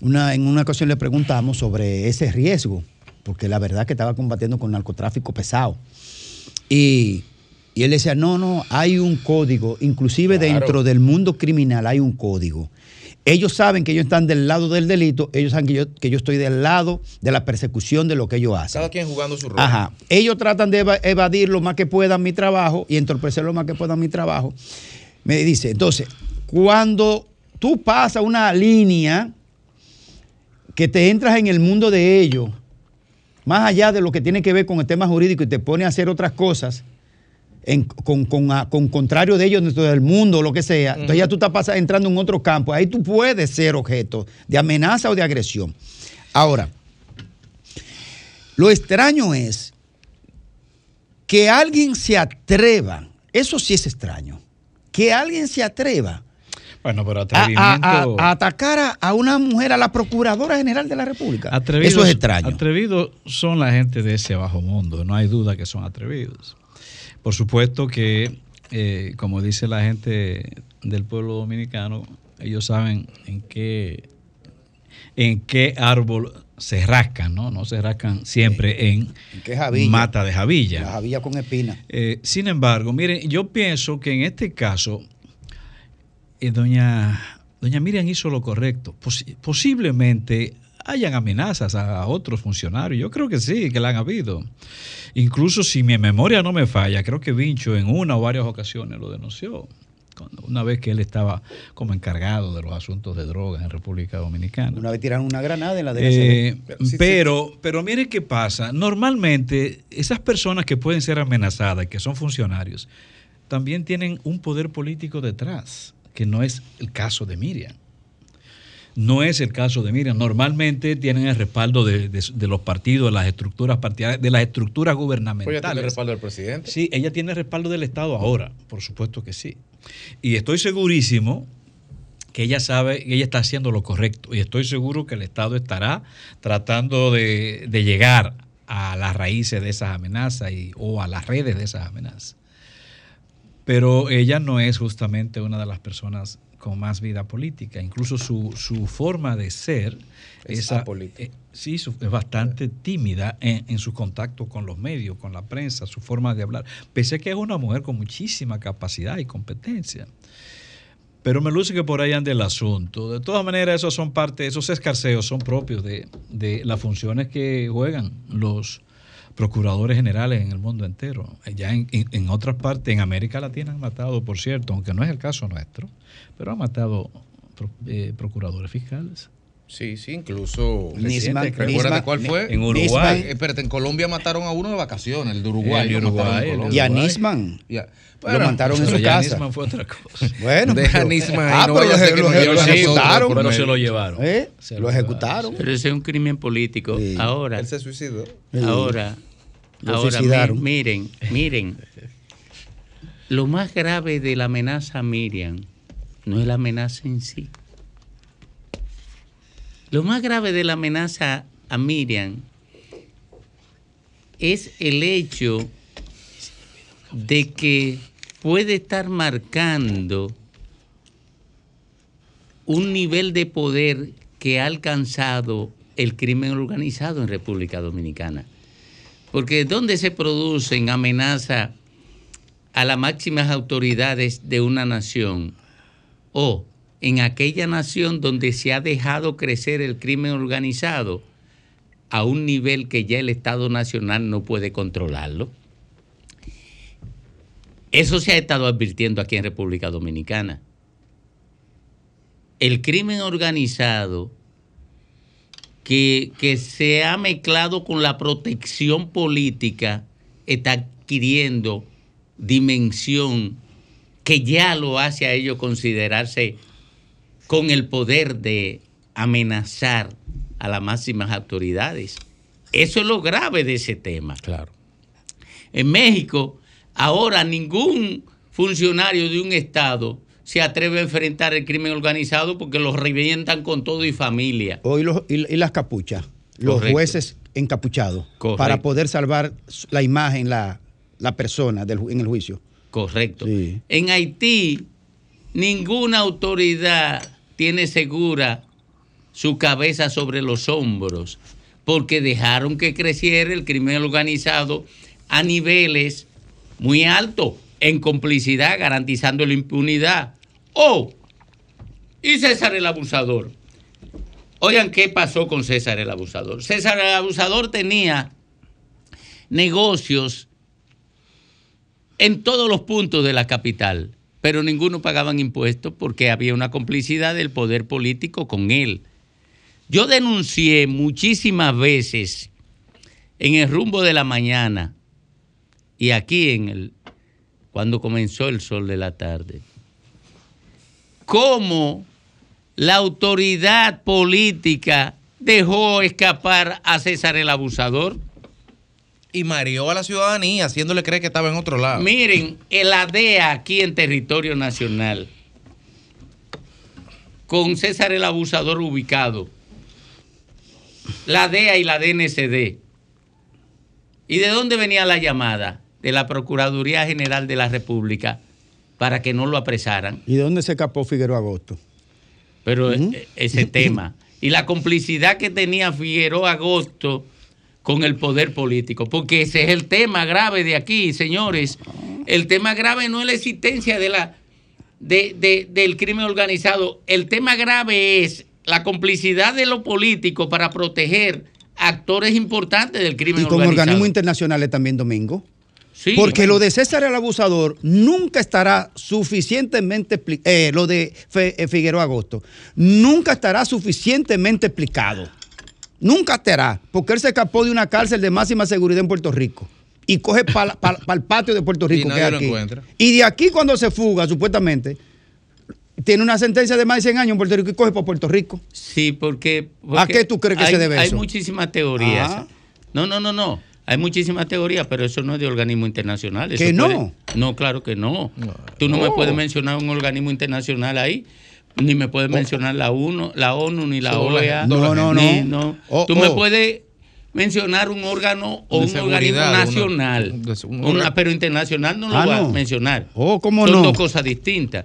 una, en una ocasión le preguntamos sobre ese riesgo, porque la verdad que estaba combatiendo con narcotráfico pesado. Y, y él decía, no, no, hay un código, inclusive Claro. dentro del mundo criminal hay un código. Ellos saben que ellos están del lado del delito, ellos saben que yo, que yo estoy del lado de la persecución de lo que ellos hacen. Cada quien jugando su rol. Ajá. Ellos tratan de eva- evadir lo más que puedan mi trabajo y entorpecer lo más que puedan mi trabajo. Me dice, entonces, cuando tú pasas una línea que te entras en el mundo de ellos, más allá de lo que tiene que ver con el tema jurídico y te pone a hacer otras cosas, en- con, con- a- con contrario de ellos dentro del mundo lo que sea, entonces ya tú estás pasa- entrando en otro campo. Ahí tú puedes ser objeto de amenaza o de agresión. Ahora, lo extraño es que alguien se atreva, eso sí es extraño, que alguien se atreva Bueno, pero atrevimiento. a- a- a atacar a, a una mujer, a la Procuradora General de la República. Atrevidos- eso es extraño. Atrevidos son la gente de ese bajo mundo, no hay duda que son atrevidos. Por supuesto que, eh, como dice la gente del pueblo dominicano, ellos saben en qué, en qué árbol se rascan, ¿no? No se rascan siempre en mata de Javilla. La Javilla con espina. Eh, sin embargo, miren, yo pienso que en este caso, eh, doña, doña Miriam hizo lo correcto. Posi- posiblemente hayan amenazas a otros funcionarios. Yo creo que sí, que la han habido. Incluso si mi memoria no me falla, creo que Vincho en una o varias ocasiones lo denunció. cuando- una vez que él estaba como encargado de los asuntos de drogas en República Dominicana. Una vez tiraron una granada en la Eh, pero, pero mire qué pasa. Normalmente, esas personas que pueden ser amenazadas, que son funcionarios, también tienen un poder político detrás, que no es el caso de Miriam. No es el caso de Miriam. Normalmente tienen el respaldo de, de- de los partidos, de las estructuras partidarias, de las estructuras Pues gubernamentales. ya tiene el respaldo del presidente. Sí, ella tiene respaldo del Estado ahora, por supuesto que sí. Y estoy segurísimo que ella sabe que ella está haciendo lo correcto. Y estoy seguro que el Estado estará tratando de, de llegar a las raíces de esas amenazas y, o a las redes de esas amenazas. Pero ella no es justamente una de las personas con más vida política. Incluso su, su forma de ser Es a- apolítica. eh, sí, su- es bastante tímida en, en su contacto con los medios, con la prensa, su forma de hablar. Pese a que es una mujer con muchísima capacidad y competencia. Pero me luce que por ahí anda el asunto. De todas maneras, esos son parte, esos escarceos son propios de, de las funciones que juegan los procuradores generales en el mundo entero. Ya en, otras partes, en América Latina han matado, por cierto, aunque no es el caso nuestro, pero han matado eh, procuradores fiscales. Sí, sí, incluso Nisman- reciente, ¿recuerdas Nisman- cuál fue? en Uruguay. Eh, Espérate, en Colombia mataron a uno de vacaciones, el de Uruguay. El. Y a Nisman. Lo mataron en su ya casa. Nisman fue otra cosa. Bueno, Deja pero- Nisman ahí, Ah, no pero vaya a ser que lo, ejecutaron. Pero medio. se lo llevaron. ¿Eh? Se Lo lo ejecutaron. Pero ese es un crimen político. Ahora, Él se suicidó. ahora, Lo ahora, suicidaron. miren, miren. Lo más grave de la amenaza a Miriam no es la amenaza en sí. Lo más grave de la amenaza a Miriam es el hecho de que puede estar marcando un nivel de poder que ha alcanzado el crimen organizado en República Dominicana. Porque ¿dónde se producen amenazas a las máximas autoridades de una nación? O en aquella nación donde se ha dejado crecer el crimen organizado a un nivel que ya el Estado Nacional no puede controlarlo. Eso se ha estado advirtiendo aquí en República Dominicana. El crimen organizado que, que se ha mezclado con la protección política está adquiriendo dimensión que ya lo hace a ellos considerarse con el poder de amenazar a las máximas autoridades. Eso es lo grave de ese tema. Claro. En México, ahora ningún funcionario de un estado se atreve a enfrentar el crimen organizado porque los revientan con todo y familia. Hoy los, y, y las capuchas. Los Correcto. jueces encapuchados. Correcto. Para poder salvar la imagen, la, la persona del, en el juicio. Correcto. En Haití, ninguna autoridad tiene segura su cabeza sobre los hombros porque dejaron que creciera el crimen organizado a niveles muy altos, en complicidad, garantizando la impunidad. Oh, y César el abusador. Oigan, ¿qué pasó con César el abusador? César el abusador tenía negocios en todos los puntos de la capital, pero ninguno pagaban impuestos porque había una complicidad del poder político con él. Yo denuncié muchísimas veces en el rumbo de la mañana y aquí en el cuando comenzó el sol de la tarde cómo la autoridad política dejó escapar a César el abusador. Y mareó a la ciudadanía, haciéndole creer que estaba en otro lado. Miren, el ADEA aquí en territorio nacional, con César el abusador ubicado, la DEA y la DNCD. ¿Y de dónde venía la llamada? De la Procuraduría General de la República para que no lo apresaran. ¿Y de dónde se escapó Figueroa Agosto? Pero eh, ese tema. Y la complicidad que tenía Figueroa Agosto con el poder político. Porque ese es el tema grave de aquí, señores. El tema grave no es la existencia de la, de- de- del crimen organizado. El tema grave es la complicidad de los políticos para proteger actores importantes del crimen Y con organizado. organismos internacionales también, Domingo. Sí. Porque lo de César el abusador nunca estará suficientemente eh, lo de eh, Figueroa Agosto nunca estará suficientemente explicado. Nunca estará, porque él se escapó de una cárcel de máxima seguridad en Puerto Rico y coge para el patio de Puerto Rico. Y que lo de aquí cuando se fuga, supuestamente, tiene una sentencia de más de 100 años en Puerto Rico y coge para Puerto Rico. Sí, porque, ¿A qué tú crees que hay, se debe Hay eso? muchísimas teorías. Ah. No, no, no, no. Hay muchísimas teorías, pero eso no es de organismo internacional. Eso ¿Que no? puede- no, claro que no. Tú no me Oh. puedes mencionar un organismo internacional ahí. Ni me puedes mencionar la ONU, la ONU ni la OEA. No, no, ni- no. Oh, Tú me oh. puedes mencionar un órgano o De un organismo una- nacional. Una- pero internacional no lo Ah, voy a no. mencionar. Oh, ¿cómo Son no? dos cosas distintas.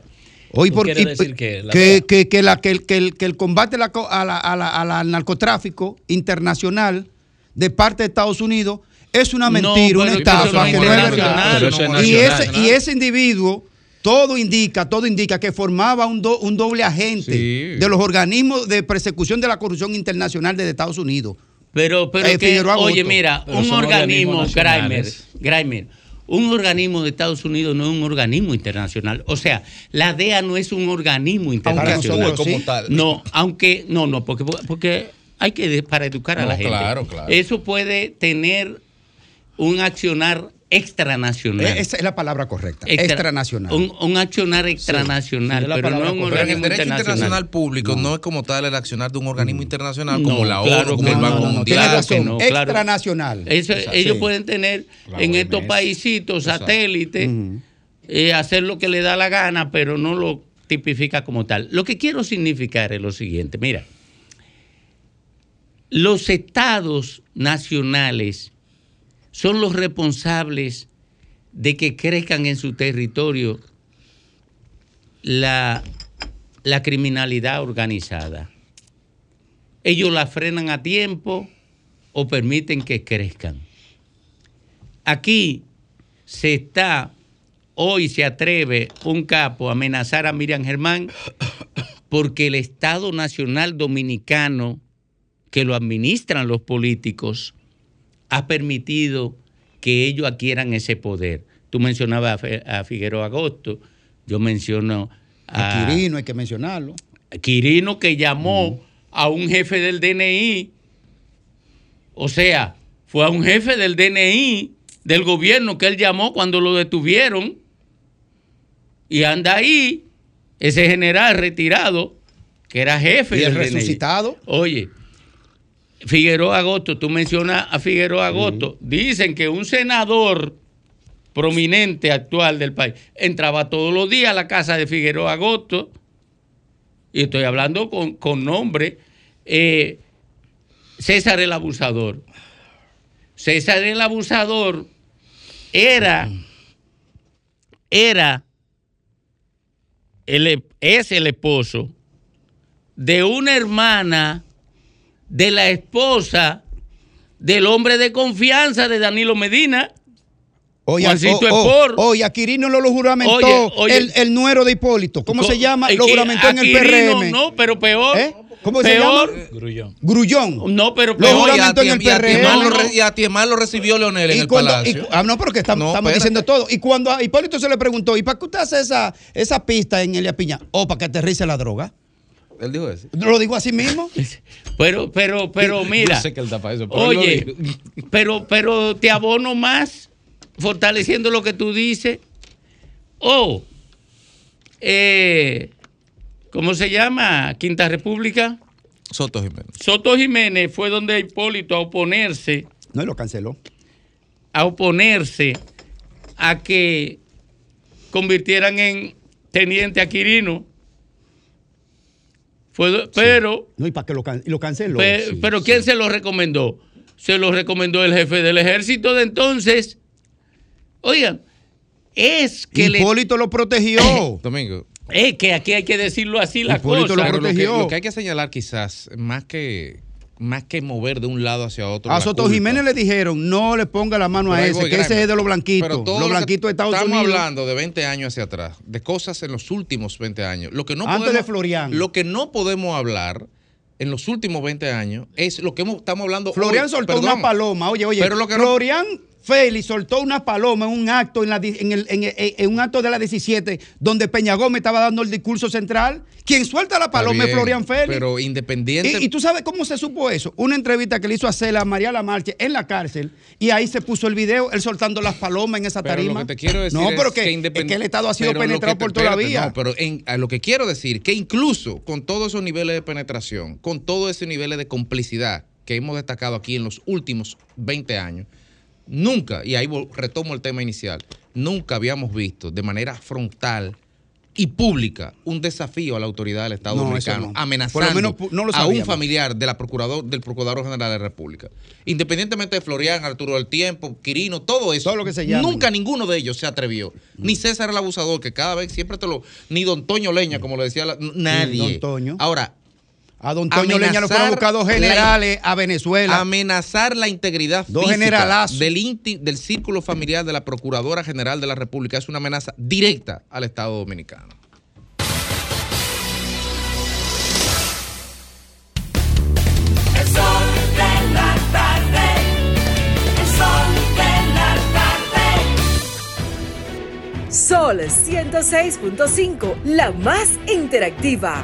Hoy ¿Tú por, quieres y- decir que la- que, que- que la- que el, que el- que el combate a la a la- a la- a la- al narcotráfico internacional de parte de Estados Unidos es una No, mentira, una estafa, no que es verdad. Es y, ese, y ese individuo, todo indica, todo indica que formaba un, do- un doble agente Sí. de los organismos de persecución de la corrupción internacional de Estados Unidos. Pero, pero Eh, que, oye, mira, Pero un organismo, Grimer. Grimer, un organismo de Estados Unidos no es un organismo internacional. O sea, la DEA no es un organismo internacional. nosotros como sí. tal. No, aunque, no, no, porque, porque hay que, para educar a No, la gente. claro, claro. Eso puede tener un accionar extranacional. Esa es la palabra correcta, Extra- extranacional. Un, un accionar extranacional, sí, pero no un correcta. Pero en el organismo derecho internacional. internacional público no. es como tal el accionar de un organismo internacional No, como la ONU, claro como el Banco no, no, Mundial. Razón, no, claro. extranacional. Eso, ellos Sí. pueden tener La en OMS. estos paisitos satélites eh, hacer lo que le da la gana, pero no lo tipifica como tal. Lo que quiero significar es lo siguiente, mira, los estados nacionales son los responsables de que crezcan en su territorio la, la criminalidad organizada. Ellos la frenan a tiempo o permiten que crezcan. Aquí se está, hoy se atreve un capo a amenazar a Miriam Germán porque el Estado Nacional Dominicano, que lo administran los políticos, ha permitido que ellos adquieran ese poder. Tú mencionabas a, Figueroa Agosto, yo menciono A a Quirino hay que mencionarlo. Quirino que llamó a un jefe del DNI, o sea, fue a un jefe del DNI del gobierno que él llamó cuando lo detuvieron y anda ahí ese general retirado que era jefe Y el del DNI. resucitado. Oye, Figueroa Agosto, tú mencionas a Figueroa Agosto, dicen que un senador prominente actual del país entraba todos los días a la casa de Figueroa Agosto, y estoy hablando con, con nombre, eh, César el Abusador. César el Abusador era, era, el, es el esposo de una hermana de la esposa del hombre de confianza de Danilo Medina. Oye, Juancito oh, oh, Espor. oye, a Quirino no lo juramentó Oye, oye. el, el nuero de Hipólito. ¿Cómo se llama? Lo Aquí- juramentó en el Aquirino, PRM. No, pero peor. ¿Eh? ¿Cómo se peor. llama? Grullón. Grullón. No, pero Lo peor. juramentó en el y a PRM. Tiemar lo No, y a Tiemar lo recibió Leonel en el palacio. y- ah, no, pero que estamos, No, estamos diciendo todo. Y cuando a Hipólito se le preguntó, ¿y para qué usted hace esa, esa pista en Elia Piña? O para que aterrice la droga. Él dijo eso. Lo digo así mismo. Pero, pero, pero mira. Yo sé que él eso, pero él lo Oye, dijo. pero, pero te abono más, fortaleciendo lo que tú dices. Oh, eh, ¿cómo se llama? Quinta República. Soto Jiménez. Soto Jiménez fue donde Hipólito a oponerse, No, y lo canceló. a oponerse a que convirtieran en teniente a Quirino. Fue, do- pero No, y para que lo, can- y lo canceló. Pe- pero sí. ¿quién se lo recomendó? Se lo recomendó el jefe del ejército de entonces. Oigan, es que le- Hipólito lo protegió. Domingo. es que aquí hay que decirlo así la Hipólito lo cosa. Pero lo que, protegió. lo que hay que señalar quizás, más que, más que mover de un lado hacia otro. A Soto. Jiménez le dijeron, no le ponga la mano a ese, voy, que ese es de los blanquitos. Pero todo Los blanquitos de Estados estamos Unidos. hablando de 20 años hacia atrás, de cosas en los últimos 20 años. Lo que no Antes podemos, de Florian. Lo que no podemos hablar en los últimos 20 años es lo que hemos- estamos hablando Florian hoy. soltó Perdón. una paloma. Oye, oye, Pero lo que no- Florian Félix soltó una paloma en un acto en, la en el- en el- en un acto de la 17 donde Peña Gómez estaba dando el discurso central. Quien suelta la paloma es Florian Félix. Pero independiente. Y, y tú sabes cómo se supo eso. Una entrevista que le hizo a Cela a María Lamarche en la cárcel y ahí se puso el video, él soltando las palomas en esa Pero tarima. lo que te quiero decir no, es pero que, es que el Estado ha sido pero penetrado te- por toda la vía. No, pero en- a lo que quiero decir, que incluso con todos esos niveles de penetración, con todos esos niveles de complicidad que hemos destacado aquí en los últimos 20 años, nunca, y ahí retomo el tema inicial, nunca habíamos visto de manera frontal y pública un desafío a la autoridad del Estado No, dominicano, no. amenazando menos no lo a un familiar de la procurador, del Procurador General de la República. Independientemente de Florian, Arturo del Tiempo, Quirino, todo eso. lo que se. Nunca ninguno de ellos se atrevió. Ni César el abusador, que cada vez siempre te lo. Ni Don Toño Leña, como lo decía la- nadie. Don Toño. Ahora. A Don Toño Leña lo fueron a buscar dos generales a Venezuela. Amenazar la integridad Dos generalazos. del, inti- del círculo familiar de la Procuradora General de la República es una amenaza directa al Estado Dominicano. El sol de la tarde. El sol de la tarde. Sol 106.5, la más interactiva.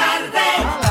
tarde.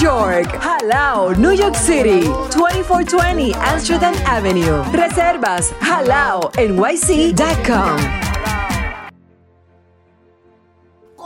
York. Jalao, New York City. 2420 Amsterdam Avenue. Reservas halaonyc.com.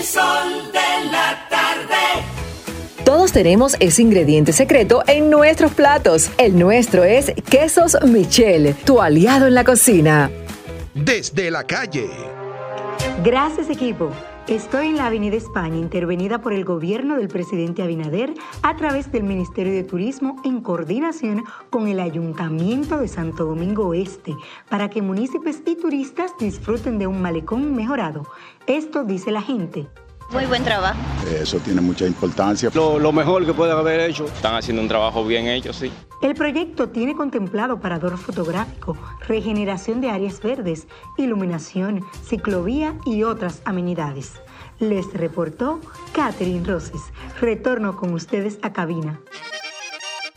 El sol de la tarde. Todos tenemos ese ingrediente secreto en nuestros platos. El nuestro es Quesos Michel, tu aliado en la cocina. Desde la calle. Gracias equipo. Estoy en la Avenida España, intervenida por el gobierno del presidente Abinader a través del Ministerio de Turismo en coordinación con el Ayuntamiento de Santo Domingo Oeste, para que municipios y turistas disfruten de un malecón mejorado. Esto dice la gente. Muy buen trabajo. Eso tiene mucha importancia. Lo, mejor que pueden haber hecho. Están haciendo un trabajo bien hecho, sí. El proyecto tiene contemplado parador fotográfico, regeneración de áreas verdes, iluminación, ciclovía y otras amenidades. Les reportó Catherine Roses. Retorno con ustedes a cabina.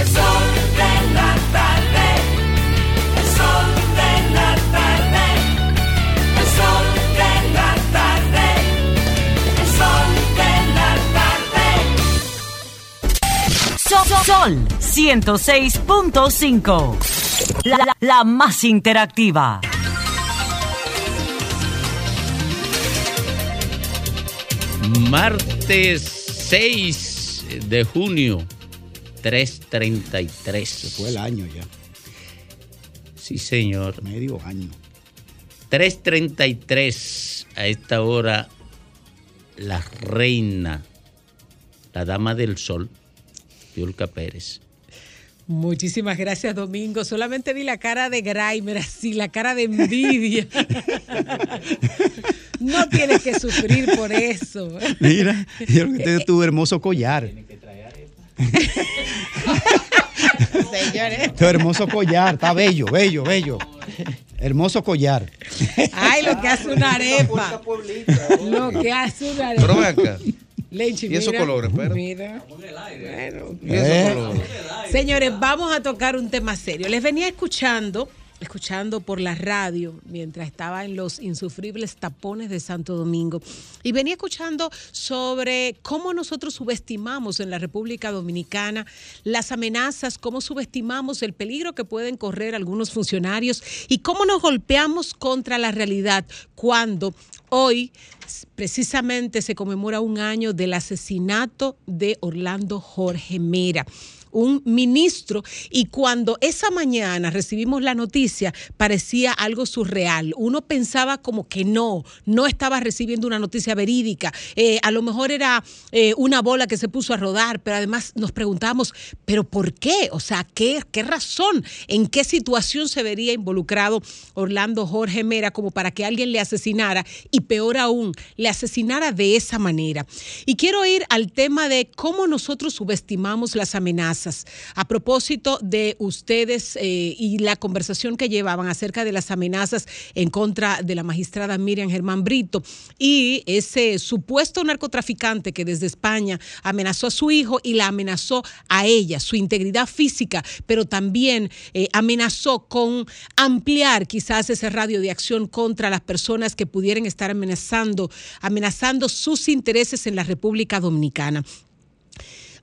El sol de la tarde. El sol de la tarde. El sol de la tarde. El sol de la tarde. Sol, Sol 106.5. La, la- la más interactiva. Martes 6 de junio, 3.33. Se fue el año ya. Sí, señor. Medio año. 3.33 a esta hora, la reina, la dama del sol, Yulka Pérez. Muchísimas gracias, Domingo. Solamente vi la cara de Graimer, así, la cara de envidia. no tienes que sufrir por eso. Mira, yo que tengo tu hermoso collar. Señores. Tu hermoso collar, está bello, bello, bello. Hermoso collar. Ay, lo que hace una arepa. Lo que hace una arepa. Pero ven acá. Lenchi, ¿Y esos colores? Espera. Mira. Bueno, ¿Y esos Eh. colores? Señores, vamos a tocar un tema serio. Les venía escuchando, escuchando por la radio mientras estaba en los insufribles tapones de Santo Domingo. Y venía escuchando sobre cómo nosotros subestimamos en la República Dominicana las amenazas, cómo subestimamos el peligro que pueden correr algunos funcionarios y cómo nos golpeamos contra la realidad cuando hoy precisamente se conmemora un año del asesinato de Orlando Jorge Mera un ministro y cuando esa mañana recibimos la noticia parecía algo surreal. Uno pensaba como que no, no estaba recibiendo una noticia verídica. Eh, a lo mejor era eh, una bola que se puso a rodar, pero además nos preguntamos, ¿pero por qué? O sea, ¿qué, qué razón? ¿En qué situación se vería involucrado Orlando Jorge Mera como para que alguien le asesinara y peor aún, le asesinara de esa manera? Y quiero ir al tema de cómo nosotros subestimamos las amenazas. A propósito de ustedes eh, y la conversación que llevaban acerca de las amenazas en contra de la magistrada Miriam Germán Brito y ese supuesto narcotraficante que desde España amenazó a su hijo y la amenazó a ella, su integridad física, pero también eh, amenazó con ampliar quizás ese radio de acción contra las personas que pudieran estar amenazando, amenazando sus intereses en la República Dominicana.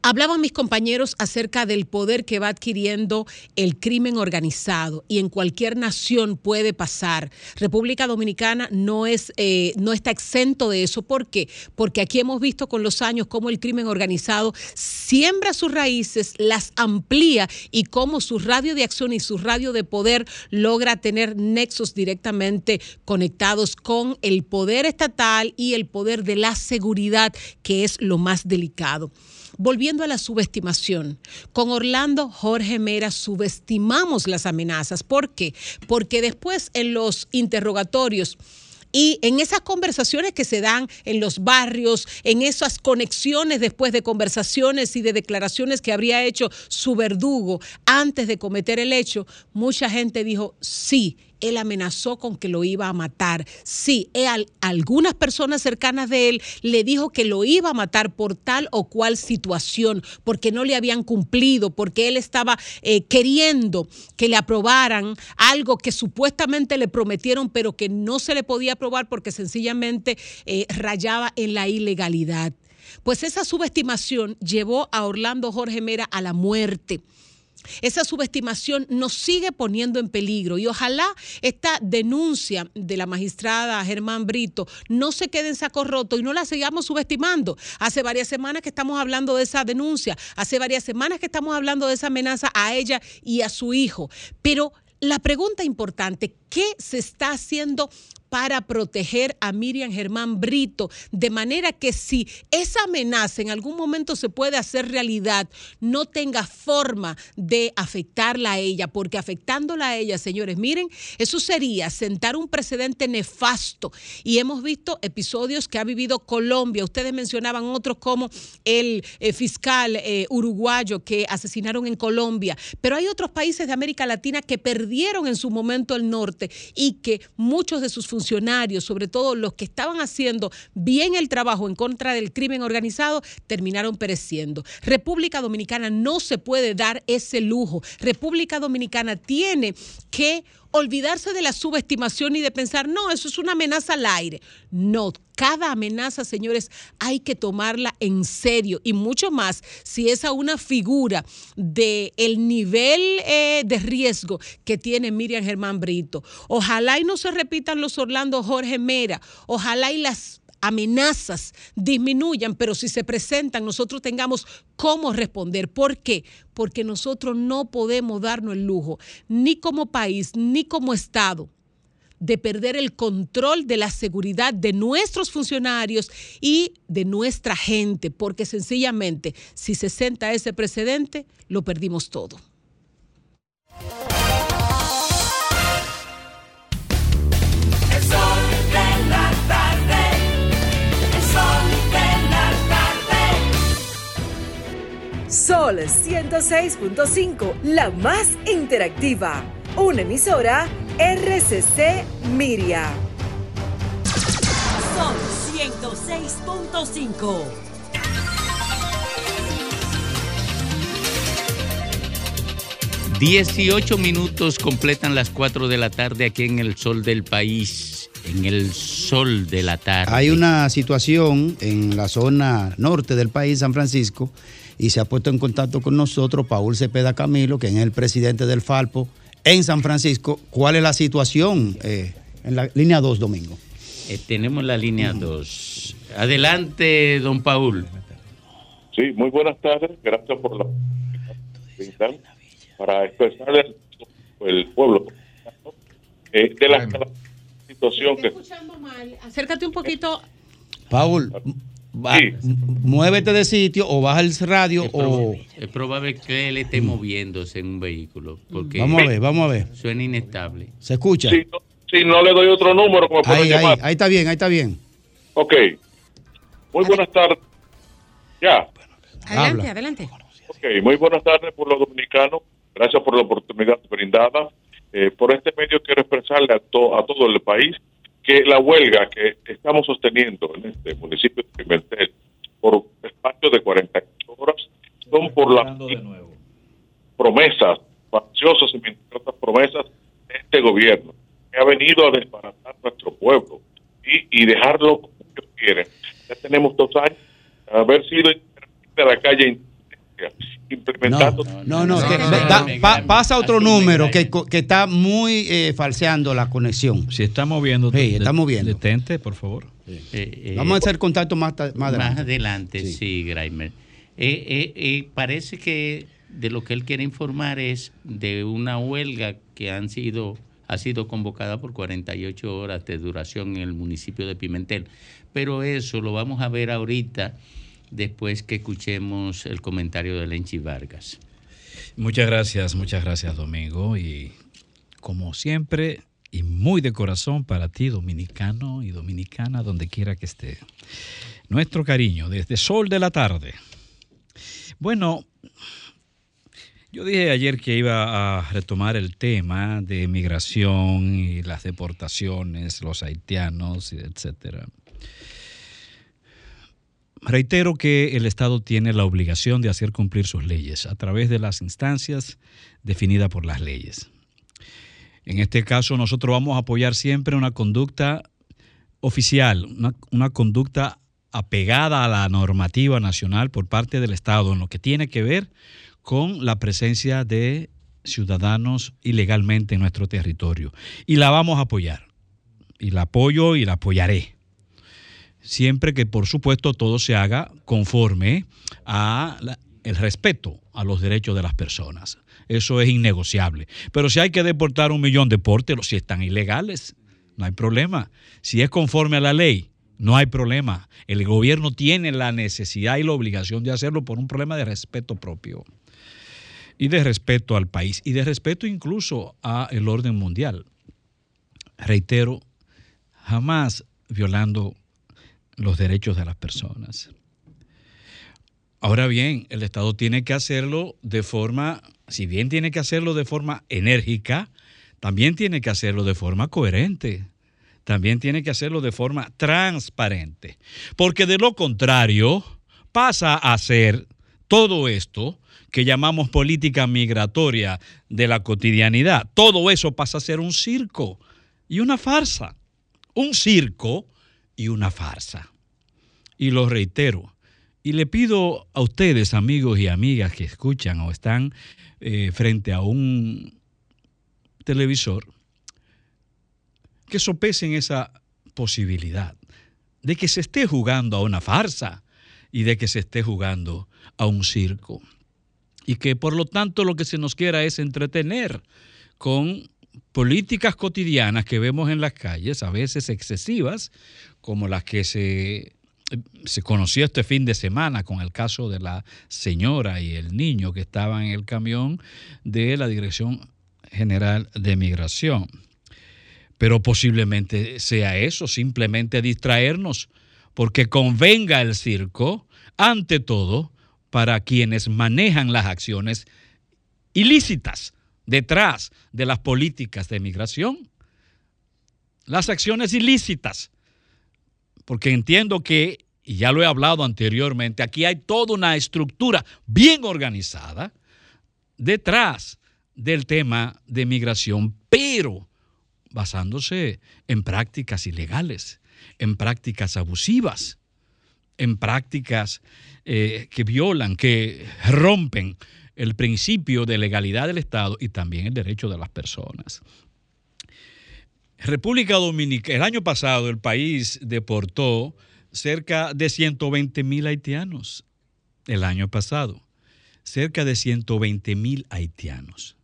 Hablaban mis compañeros acerca del poder que va adquiriendo el crimen organizado y en cualquier nación puede pasar. República Dominicana no, es, eh, no está exento de eso. ¿Por qué? Porque aquí hemos visto con los años cómo el crimen organizado siembra sus raíces, las amplía y cómo su radio de acción y su radio de poder logra tener nexos directamente conectados con el poder estatal y el poder de la seguridad, que es lo más delicado. Volviendo a la subestimación, con Orlando Jorge Mera subestimamos las amenazas. ¿Por qué? Porque después en los interrogatorios y en esas conversaciones que se dan en los barrios, en esas conexiones después de conversaciones y de declaraciones que habría hecho su verdugo antes de cometer el hecho, mucha gente dijo, sí, él amenazó con que lo iba a matar. Sí, él, algunas personas cercanas de él le dijo que lo iba a matar por tal o cual situación, porque no le habían cumplido, porque él estaba eh, queriendo que le aprobaran algo que supuestamente le prometieron, pero que no se le podía aprobar porque sencillamente eh, rayaba en la ilegalidad. Pues esa subestimación llevó a Orlando Jorge Mera a la muerte esa subestimación nos sigue poniendo en peligro y ojalá esta denuncia de la magistrada Germán Brito no se quede en saco roto y no la sigamos subestimando. Hace varias semanas que estamos hablando de esa denuncia, hace varias semanas que estamos hablando de esa amenaza a ella y a su hijo, pero la pregunta importante, ¿qué se está haciendo para proteger a Miriam Germán Brito, de manera que si esa amenaza en algún momento se puede hacer realidad, no tenga forma de afectarla a ella, porque afectándola a ella, señores, miren, eso sería sentar un precedente nefasto. Y hemos visto episodios que ha vivido Colombia, ustedes mencionaban otros como el eh, fiscal eh, uruguayo que asesinaron en Colombia, pero hay otros países de América Latina que perdieron en su momento el norte y que muchos de sus funcionarios, sobre todo los que estaban haciendo bien el trabajo en contra del crimen organizado, terminaron pereciendo. República Dominicana no se puede dar ese lujo. República Dominicana tiene que olvidarse de la subestimación y de pensar, no, eso es una amenaza al aire. No, cada amenaza, señores, hay que tomarla en serio y mucho más si es a una figura del el nivel eh, de riesgo que tiene Miriam Germán Brito. Ojalá y no se repitan los Orlando Jorge Mera, ojalá y las amenazas disminuyan, pero si se presentan, nosotros tengamos cómo responder. ¿Por qué? Porque nosotros no podemos darnos el lujo, ni como país, ni como Estado, de perder el control de la seguridad de nuestros funcionarios y de nuestra gente, porque sencillamente si se senta ese precedente, lo perdimos todo. Sol 106.5, la más interactiva. Una emisora RCC Miria. Sol 106.5. 18 minutos completan las 4 de la tarde aquí en el sol del país, en el sol de la tarde. Hay una situación en la zona norte del país, San Francisco, y se ha puesto en contacto con nosotros Paul Cepeda Camilo, que es el presidente del Falpo en San Francisco. ¿Cuál es la situación eh, en la línea 2, Domingo? Eh, tenemos la línea 2. Adelante, don Paul. Sí, muy buenas tardes. Gracias por la para expresarle al el pueblo eh, de la situación que Acércate un poquito. Paul, va- muévete de sitio o baja el radio o... Es probable que él esté moviéndose en un vehículo. Porque Vamos a ver, vamos a ver. Suena inestable. ¿Se escucha? Si no, si no le doy otro número, como Ahí, ahí, llamar. ahí está bien, ahí está bien. Ok. Muy buenas tardes. Ya. Adelante, adelante. Ok, muy buenas tardes por los dominicanos. Gracias por la oportunidad brindada. Eh, por este medio quiero expresarle a, to- a todo el país que la huelga que estamos sosteniendo en este municipio de Pimentel por espacio de 48 horas son por las promesas, fanciosas y mentirosas promesas de este gobierno que ha venido a desbaratar nuestro pueblo y, y dejarlo como ellos quieren. Ya tenemos dos años de haber sido de la calle implementando No, no, que- da- pa- pasa otro número que, está muy eh, falseando la conexión. Si está moviendo, Sí, está moviendo. Detente, por favor. Vamos a hacer contacto más, más Más adelante. adelante, sí, Graimer. Eh, eh, eh, parece que de lo que él quiere informar es de una huelga que han sido, ha sido convocada por 48 horas de duración en el municipio de Pimentel. Pero eso lo vamos a ver ahorita, después que escuchemos el comentario de Lenchi Vargas. Muchas gracias, muchas gracias, Domingo. Y como siempre, y muy de corazón para ti, dominicano y dominicana, donde quiera que esté. Nuestro cariño desde Sol de la Tarde. Bueno, yo dije ayer que iba a retomar el tema de migración y las deportaciones, los haitianos, etcétera. Reitero que el Estado tiene la obligación de hacer cumplir sus leyes a través de las instancias definidas por las leyes. En este caso, nosotros vamos a apoyar siempre una conducta oficial, una, una conducta apegada a la normativa nacional por parte del Estado en lo que tiene que ver con la presencia de ciudadanos ilegalmente en nuestro territorio. Y la vamos a apoyar. Y la apoyo y la apoyaré. Siempre que, por supuesto, todo se haga conforme a la- el respeto a los derechos de las personas. Eso es innegociable. Pero si hay que deportar un millón de porteros, si están ilegales, no hay problema. Si es conforme a la ley, no hay problema. El gobierno tiene la necesidad y la obligación de hacerlo por un problema de respeto propio y de respeto al país y de respeto incluso a el orden mundial. Reitero, jamás violando los derechos de las personas. Ahora bien, el Estado tiene que hacerlo de forma, si bien tiene que hacerlo de forma enérgica, también tiene que hacerlo de forma coherente. También tiene que hacerlo de forma transparente. Porque de lo contrario, pasa a ser todo esto que llamamos política migratoria de la cotidianidad. Todo eso pasa a ser un circo y una farsa. Un circo y una farsa. Y lo reitero. Y le pido a ustedes, amigos y amigas que escuchan o están eh, frente a un televisor, que sopesen esa posibilidad de que se esté jugando a una farsa y de que se esté jugando a un circo. Y que por lo tanto lo que se nos quiera es entretener con políticas cotidianas que vemos en las calles, a veces excesivas, como las que se, se conoció este fin de semana con el caso de la señora y el niño que estaban en el camión de la Dirección General de Migración. Pero posiblemente sea eso, simplemente distraernos, porque convenga el circo, ante todo, para quienes manejan las acciones ilícitas detrás de las políticas de migración. Las acciones ilícitas. Porque entiendo que, y ya lo he hablado anteriormente, aquí hay toda una estructura bien organizada detrás del tema de migración, pero basándose en prácticas ilegales, en prácticas abusivas, en prácticas eh, que violan, que rompen el principio de legalidad del Estado y también el derecho de las personas. República Dominicana, el año pasado el país deportó cerca de 120 mil haitianos. El año pasado, cerca de 120 mil haitianos.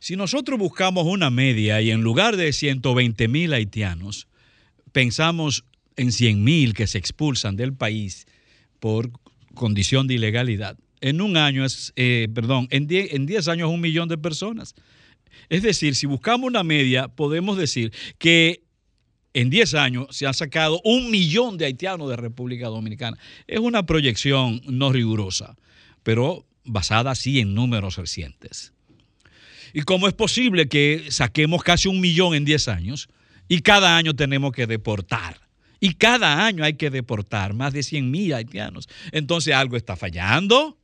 Si nosotros buscamos una media y en lugar de 120 mil haitianos, pensamos en 100 mil que se expulsan del país por condición de ilegalidad, en un año es, eh, perdón, en 10 en 10 años un millón de personas. Es decir, si buscamos una media, podemos decir que en 10 años se han sacado un millón de haitianos de República Dominicana. Es una proyección no rigurosa, pero basada sí en números recientes. ¿Y cómo es posible que saquemos casi un millón en 10 años y cada año tenemos que deportar? Y cada año hay que deportar más de 100 mil haitianos. Entonces algo está fallando,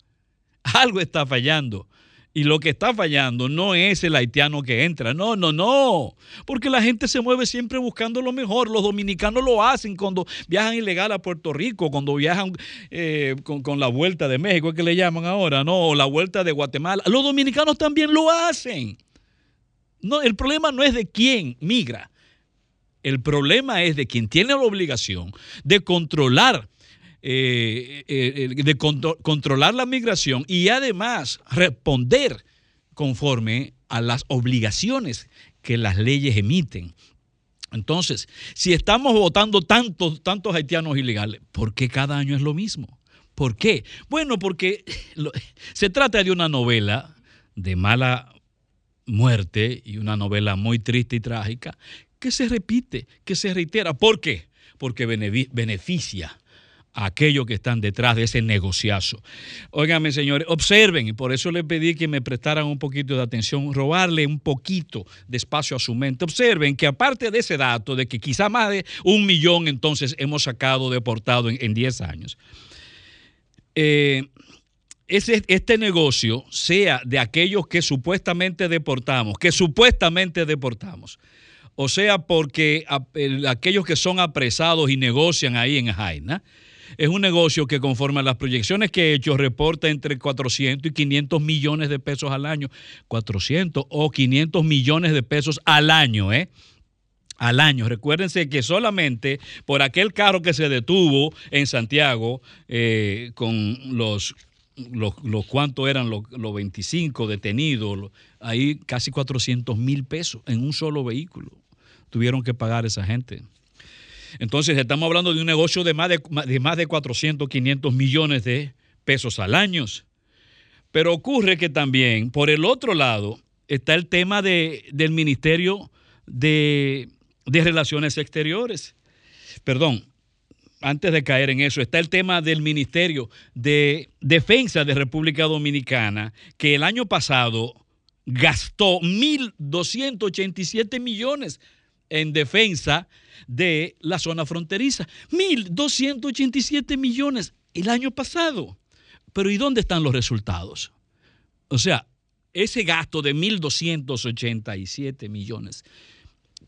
algo está fallando. Y lo que está fallando no es el haitiano que entra, no, no, no. Porque la gente se mueve siempre buscando lo mejor. Los dominicanos lo hacen cuando viajan ilegal a Puerto Rico, cuando viajan eh, con, la vuelta de México, que le llaman ahora, ¿no? O la vuelta de Guatemala. Los dominicanos también lo hacen. No, el problema no es de quién migra. El problema es de quien tiene la obligación de controlar eh, eh, de contro- controlar la migración y además responder conforme a las obligaciones que las leyes emiten. Entonces, si estamos votando tantos, tantos haitianos ilegales, ¿por qué cada año es lo mismo? ¿Por qué? Bueno, porque se trata de una novela de mala muerte y una novela muy triste y trágica que se repite, que se reitera. ¿Por qué? Porque beneficia a aquellos que están detrás de ese negociazo. Óigame, señores, observen, y por eso le pedí que me prestaran un poquito de atención, robarle un poquito de espacio a su mente. Observen que aparte de ese dato de que quizá más de un millón entonces hemos sacado deportado en, en 10 años, eh, ese, este negocio sea de aquellos que supuestamente deportamos, que supuestamente deportamos, o sea porque aquellos que son apresados y negocian ahí en Jaina, es un negocio que conforme a las proyecciones que he hecho reporta entre 400 y 500 millones de pesos al año. 400 o 500 millones de pesos al año, ¿eh? Al año. Recuérdense que solamente por aquel carro que se detuvo en Santiago eh, con los los, los cuántos eran los, los 25 detenidos, lo- ahí casi 400 mil pesos en un solo vehículo. Tuvieron que pagar esa gente. Entonces estamos hablando de un negocio de más de, de más de 400, 500 millones de pesos al año. Pero ocurre que también, por el otro lado, está el tema de, del Ministerio de, de Relaciones Exteriores. Perdón, antes de caer en eso, está el tema del Ministerio de Defensa de República Dominicana, que el año pasado gastó 1.287 millones en defensa de la zona fronteriza. 1.287 millones el año pasado. Pero ¿y dónde están los resultados? O sea, ese gasto de 1.287 millones,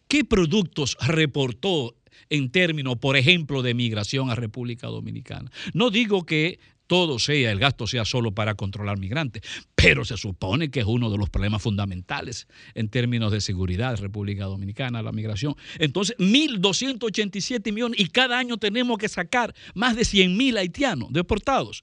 ¿qué productos reportó en términos, por ejemplo, de migración a República Dominicana? No digo que todo sea, el gasto sea solo para controlar migrantes, pero se supone que es uno de los problemas fundamentales en términos de seguridad República Dominicana, la migración. Entonces, 1.287 millones y cada año tenemos que sacar más de 100.000 haitianos deportados.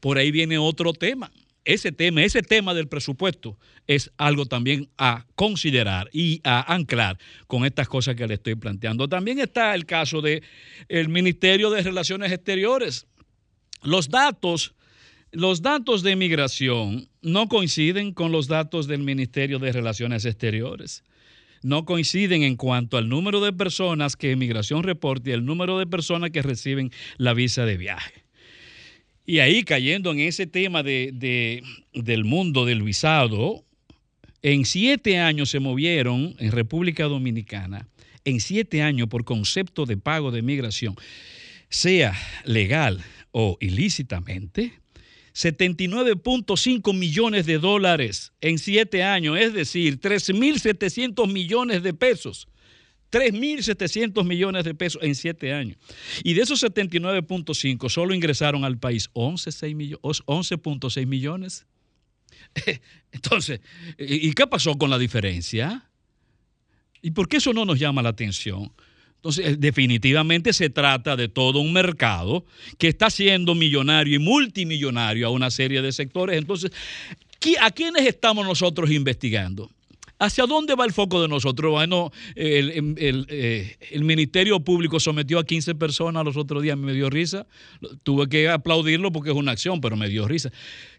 Por ahí viene otro tema. Ese tema, ese tema del presupuesto es algo también a considerar y a anclar con estas cosas que le estoy planteando. También está el caso de el Ministerio de Relaciones Exteriores. Los datos, los datos de migración no coinciden con los datos del Ministerio de Relaciones Exteriores. No coinciden en cuanto al número de personas que Migración reporta y el número de personas que reciben la visa de viaje. Y ahí cayendo en ese tema de, de- del mundo del visado, en siete años se movieron en República Dominicana, en siete años por concepto de pago de migración, sea legal o ilícitamente, 79.5 millones de dólares en siete años, es decir, 3.700 millones de pesos. 3.700 millones de pesos en siete años. Y de esos 79.5 solo ingresaron al país 11.6 millo- 11.6 millones. Entonces, ¿y y qué pasó con la diferencia? ¿Y por qué eso no nos llama la atención? Entonces, eh, definitivamente se trata de todo un mercado que está haciendo millonario y multimillonario a una serie de sectores. Entonces, ¿qui- ¿a quiénes estamos nosotros investigando? ¿Hacia dónde va el foco de nosotros? Bueno, el, el, eh, Ministerio Público sometió a 15 personas los otros días, me dio risa. Tuve que aplaudirlo porque es una acción, pero me dio risa.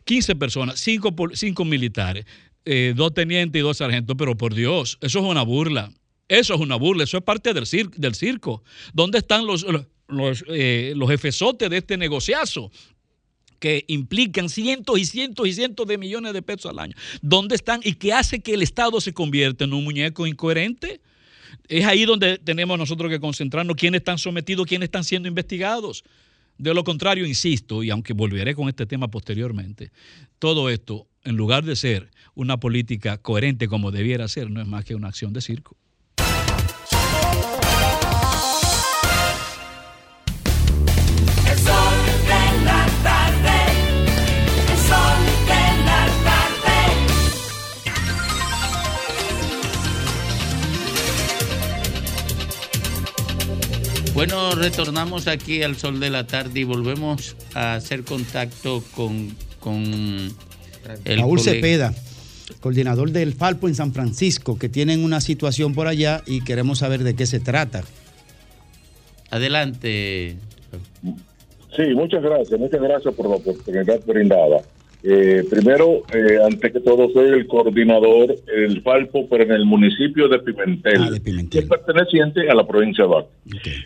15 personas, 5 cinco militares, eh, dos tenientes y dos sargentos, pero por Dios, eso es una burla. Eso es una burla, eso es parte del, cir- del circo. ¿Dónde están los, los, eh, de este negociazo? que implican cientos y cientos y cientos de millones de pesos al año. ¿Dónde están? ¿Y qué hace que el Estado se convierta en un muñeco incoherente? Es ahí donde tenemos nosotros que concentrarnos quiénes están sometidos, quiénes están siendo investigados. De lo contrario, insisto, y aunque volveré con este tema posteriormente, todo esto, en lugar de ser una política coherente como debiera ser, no es más que una acción de circo. Bueno, retornamos aquí al sol de la tarde y volvemos a hacer contacto con, con el Raúl colega. Cepeda, coordinador del Falpo en San Francisco, que tienen una situación por allá y queremos saber de qué se trata. Adelante. Sí, muchas gracias, muchas gracias por la oportunidad brindada. Eh, primero, eh, antes que todo, soy el coordinador del Falpo, pero en el municipio de Pimentel, que es perteneciente a la provincia de Baco.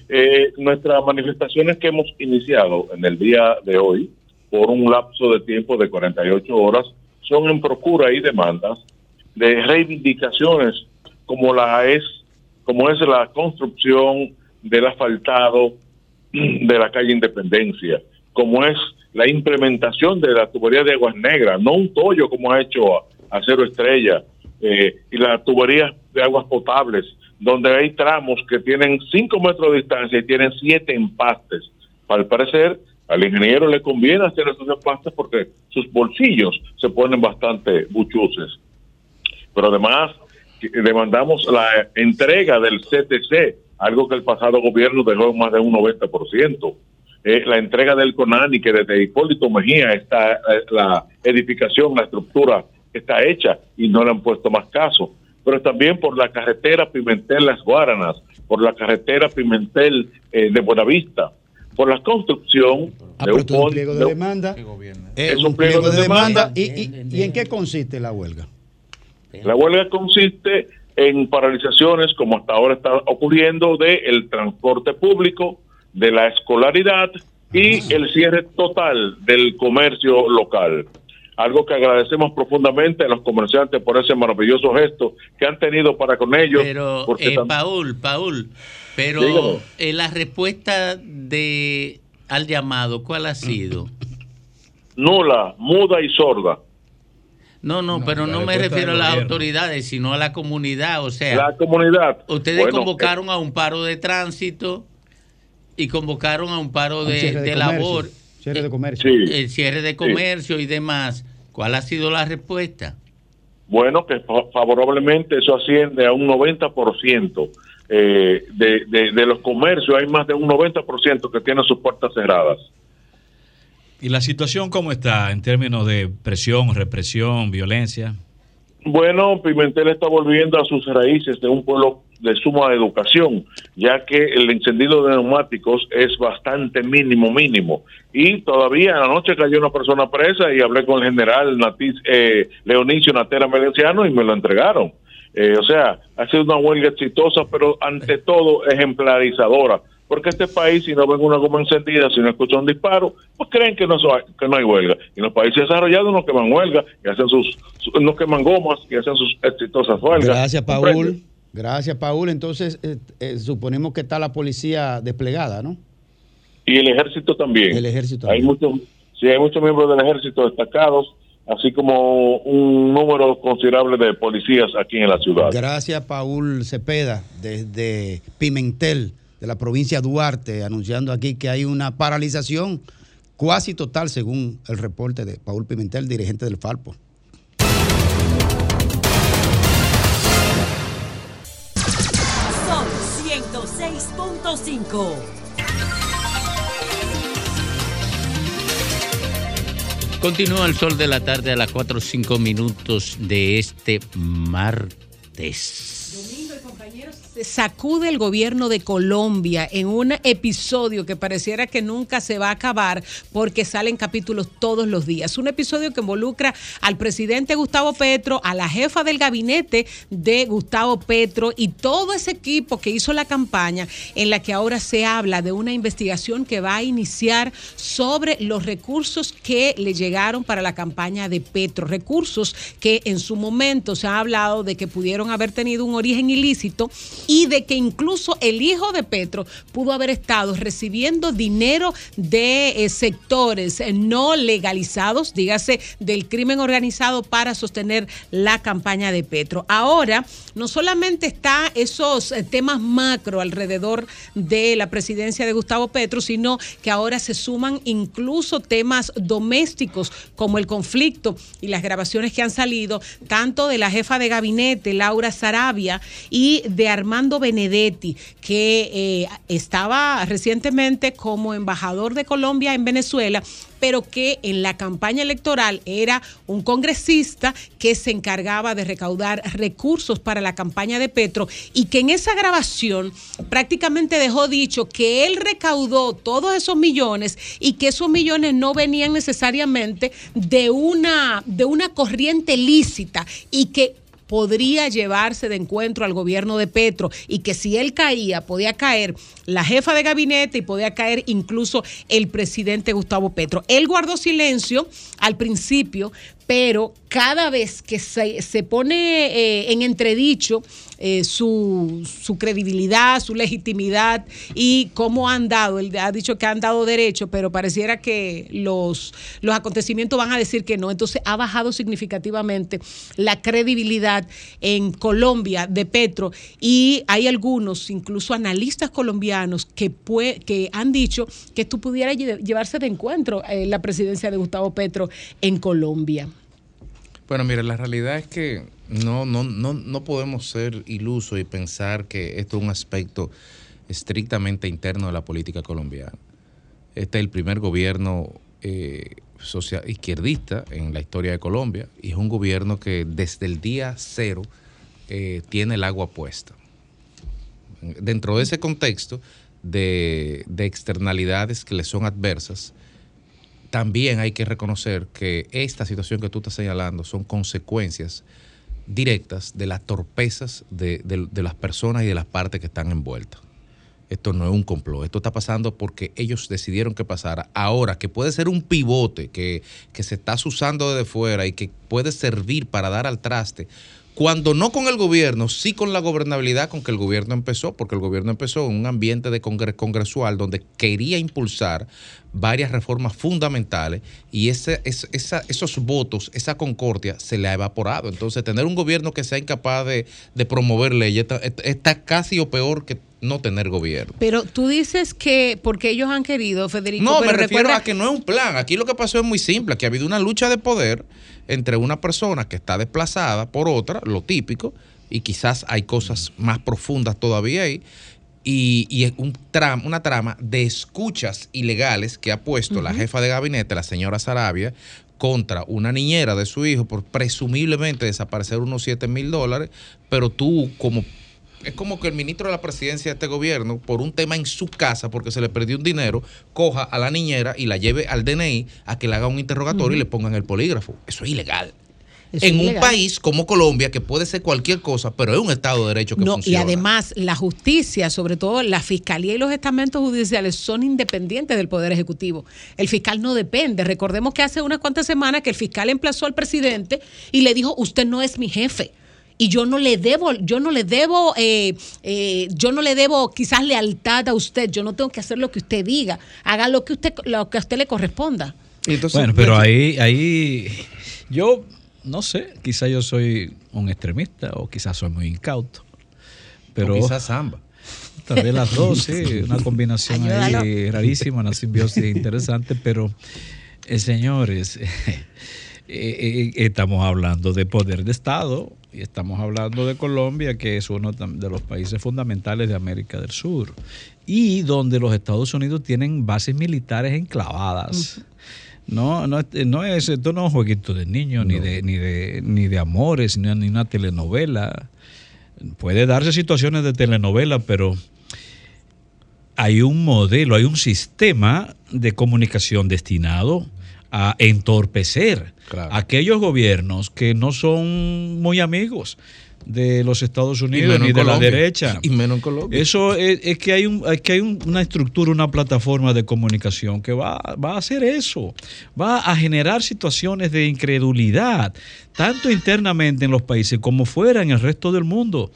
Eh, nuestras manifestaciones que hemos iniciado en el día de hoy, por un lapso de tiempo de 48 horas, son en procura y demandas de reivindicaciones como la es, como es la construcción del asfaltado de la calle Independencia, como es la implementación de la tubería de aguas negras, no un tollo como ha hecho Acero Estrella, eh, y las tuberías de aguas potables, donde hay tramos que tienen 5 metros de distancia y tienen 7 empastes Al parecer, al ingeniero le conviene hacer esos empastes porque sus bolsillos se ponen bastante buchuces. Pero además, demandamos la entrega del CTC, algo que el pasado gobierno dejó en más de un 90%. Eh, la entrega del CONANI, que desde Hipólito Mejía está eh, la edificación, la estructura está hecha y no le han puesto más caso. Pero también por la carretera Pimentel-Las Guaranas, por la carretera Pimentel eh, de Buenavista, por la construcción Ah, de un pliego de de- demanda. Es un un pliego de de demanda. demanda. ¿Y, y, y en qué consiste la huelga? La huelga consiste en paralizaciones, como hasta ahora está ocurriendo, del transporte público, de la escolaridad y el cierre total del comercio local. Algo que agradecemos profundamente a los comerciantes por ese maravilloso gesto que han tenido para con ellos. Pero, porque eh, Paul, Paul, pero eh, la respuesta de al llamado, ¿cuál ha sido? nula, muda y sorda. No, no, pero no me refiero a las gobierno. autoridades, sino a la comunidad. O sea, La comunidad. ustedes Bueno, convocaron a un paro de tránsito y convocaron a un paro de, cierre de comercio, labor, Cierre de comercio. el cierre de comercio y demás. ¿Cuál ha sido la respuesta? Bueno, que fa- favorablemente eso asciende a un 90% eh, de, de, de los comercios. Hay más de un 90% que tienen sus puertas cerradas. ¿Y la situación cómo está en términos de presión, represión, violencia? Bueno, Pimentel está volviendo a sus raíces de un pueblo de suma educación, ya que el encendido de neumáticos es bastante mínimo, mínimo. Y todavía anoche cayó una persona presa y hablé con el general Natiz, eh, Leonicio Natera Melenciano y me lo entregaron. Eh, o sea, ha sido una huelga exitosa, pero ante todo ejemplarizadora. Porque este país, si no ven una goma encendida, si no escuchan un disparo, pues creen que no, so- que no hay huelga. Y los países desarrollados no queman huelga y hacen sus, su- no queman gomas y hacen sus exitosas huelgas. Gracias, ¿Comprende? Paul. Gracias, Paul. Entonces, eh, eh, suponemos que está la policía desplegada, ¿no? Y el ejército también. El ejército Hay muchos, sí, hay muchos miembros del ejército destacados, así como un número considerable de policías aquí en la ciudad. Gracias, Paul Cepeda, desde Pimentel, de la provincia de Duarte, anunciando aquí que hay una paralización cuasi total, según el reporte de Paul Pimentel, dirigente del Falpo. Sol 106.5. Continúa el sol de la tarde a las 4 o 5 minutos de este martes. Se sacude el gobierno de Colombia en un episodio que pareciera que nunca se va a acabar porque salen capítulos todos los días. Un episodio que involucra al presidente Gustavo Petro, a la jefa del gabinete de Gustavo Petro y todo ese equipo que hizo la campaña en la que ahora se habla de una investigación que va a iniciar sobre los recursos que le llegaron para la campaña de Petro. Recursos que en su momento se ha hablado de que pudieron haber tenido un origen ilícito y de que incluso el hijo de Petro pudo haber estado recibiendo dinero de eh, sectores eh, no legalizados, dígase, del crimen organizado para sostener la campaña de Petro. Ahora, no solamente está esos eh, temas macro alrededor de la presidencia de Gustavo Petro, sino que ahora se suman incluso temas domésticos como el conflicto y las grabaciones que han salido, tanto de la jefa de gabinete, Laura Sarabia, y de Armando Benedetti, que eh, estaba recientemente como embajador de Colombia en Venezuela, pero que en la campaña electoral era un congresista que se encargaba de recaudar recursos para la campaña de Petro y que en esa grabación prácticamente dejó dicho que él recaudó todos esos millones y que esos millones no venían necesariamente de una, de una corriente lícita y que podría llevarse de encuentro al gobierno de Petro y que si él caía, podía caer la jefa de gabinete y podía caer incluso el presidente Gustavo Petro. Él guardó silencio al principio, pero cada vez que se, se pone eh, en entredicho eh, su, su credibilidad, su legitimidad y cómo han dado. Él ha dicho que han dado derecho, pero pareciera que los, los acontecimientos van a decir que no. Entonces ha bajado significativamente la credibilidad en Colombia de Petro y hay algunos, incluso analistas colombianos, que, pue- que han dicho que esto pudiera lle- llevarse de encuentro eh, la presidencia de Gustavo Petro en Colombia. Bueno, mire, la realidad es que no, no, no, no podemos ser ilusos y pensar que esto es un aspecto estrictamente interno de la política colombiana. Este es el primer gobierno eh, social, izquierdista en la historia de Colombia y es un gobierno que desde el día cero eh, tiene el agua puesta. Dentro de ese contexto de, de externalidades que le son adversas, también hay que reconocer que esta situación que tú estás señalando son consecuencias directas de las torpezas de, de- las personas y de las partes que están envueltas. Esto no es un complot, esto está pasando porque ellos decidieron que pasara. Ahora, que puede ser un pivote que, que se está usando desde fuera y que puede servir para dar al traste, cuando no con el gobierno, sí con la gobernabilidad con que el gobierno empezó, porque el gobierno empezó en un ambiente de congre- congresual donde quería impulsar varias reformas fundamentales y ese, es- esa- esos votos, esa concordia se le ha evaporado. Entonces, tener un gobierno que sea incapaz de, de promover leyes está, está casi o peor que no tener gobierno. Pero tú dices que porque ellos han querido, Federico. No, me refiero recuerda- a que no es un plan. Aquí lo que pasó es muy simple, que ha habido una lucha de poder entre una persona que está desplazada por otra, lo típico, y quizás hay cosas más profundas todavía ahí, y, y es un tram- una trama de escuchas ilegales que ha puesto la jefa de gabinete, la señora Sarabia, contra una niñera de su hijo por presumiblemente desaparecer unos 7 mil dólares, pero tú como es como que el ministro de la presidencia de este gobierno, por un tema en su casa, porque se le perdió un dinero, coja a la niñera y la lleve al DNI a que le haga un interrogatorio y le pongan el polígrafo. Eso es ilegal. Eso en un país como Colombia, que puede ser cualquier cosa, pero es un Estado de Derecho que No, y funciona. además la justicia, sobre todo la fiscalía y los estamentos judiciales son independientes del Poder Ejecutivo. El fiscal no depende. Recordemos que hace unas cuantas semanas que el fiscal emplazó al presidente y le dijo, usted no es mi jefe. Y yo no le debo, yo no le debo, eh, eh, yo no le debo quizás lealtad a usted. Yo no tengo que hacer lo que usted diga. Haga lo que usted, lo que a usted le corresponda. bueno, pero ahí, ahí yo no sé, quizás yo soy un extremista o quizás soy muy incauto. Pero O quizás ambas. Tal vez las dos, sí, una combinación ahí rarísima, una simbiosis interesante, pero eh, señores, eh, eh, estamos hablando de poder de Estado y estamos hablando de Colombia, que es uno de los países fundamentales de América del Sur y donde los Estados Unidos tienen bases militares enclavadas. No, no, es- no es, esto no es un jueguito de niños, ni, de, ni, de, ni de amores, ni, ni una telenovela. Puede darse situaciones de telenovela, pero hay un modelo, hay un sistema de comunicación destinado a entorpecer aquellos gobiernos que no son muy amigos de los Estados Unidos ni de la derecha. Y menos en Colombia. Eso es, es que hay, un, es que hay un- una estructura, una plataforma de comunicación que va, va a hacer eso, va a generar situaciones de incredulidad, tanto internamente en los países como fuera en el resto del mundo.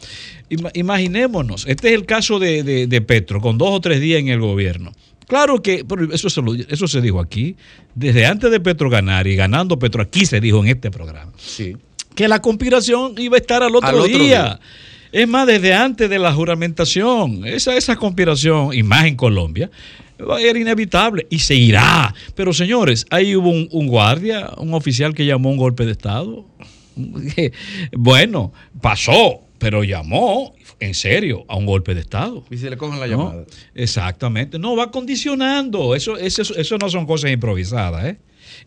Ima- imaginémonos, este es el caso de, de- de Petro, con dos o tres días en el gobierno. Claro que pero eso se, lo- eso se dijo aquí, desde antes de Petro ganar y ganando Petro, aquí se dijo en este programa Sí. que la conspiración iba a estar al otro, Al otro día. día. Es más, desde antes de la juramentación, esa, esa conspiración, y más en Colombia, era inevitable y se irá. Pero señores, ahí hubo un, un guardia, un oficial que llamó un golpe de Estado. Bueno, pasó, pero llamó en serio a un golpe de Estado. Y se le cogen la ¿no? llamada. Exactamente. No, va condicionando. Eso, eso, eso no son cosas improvisadas, ¿eh?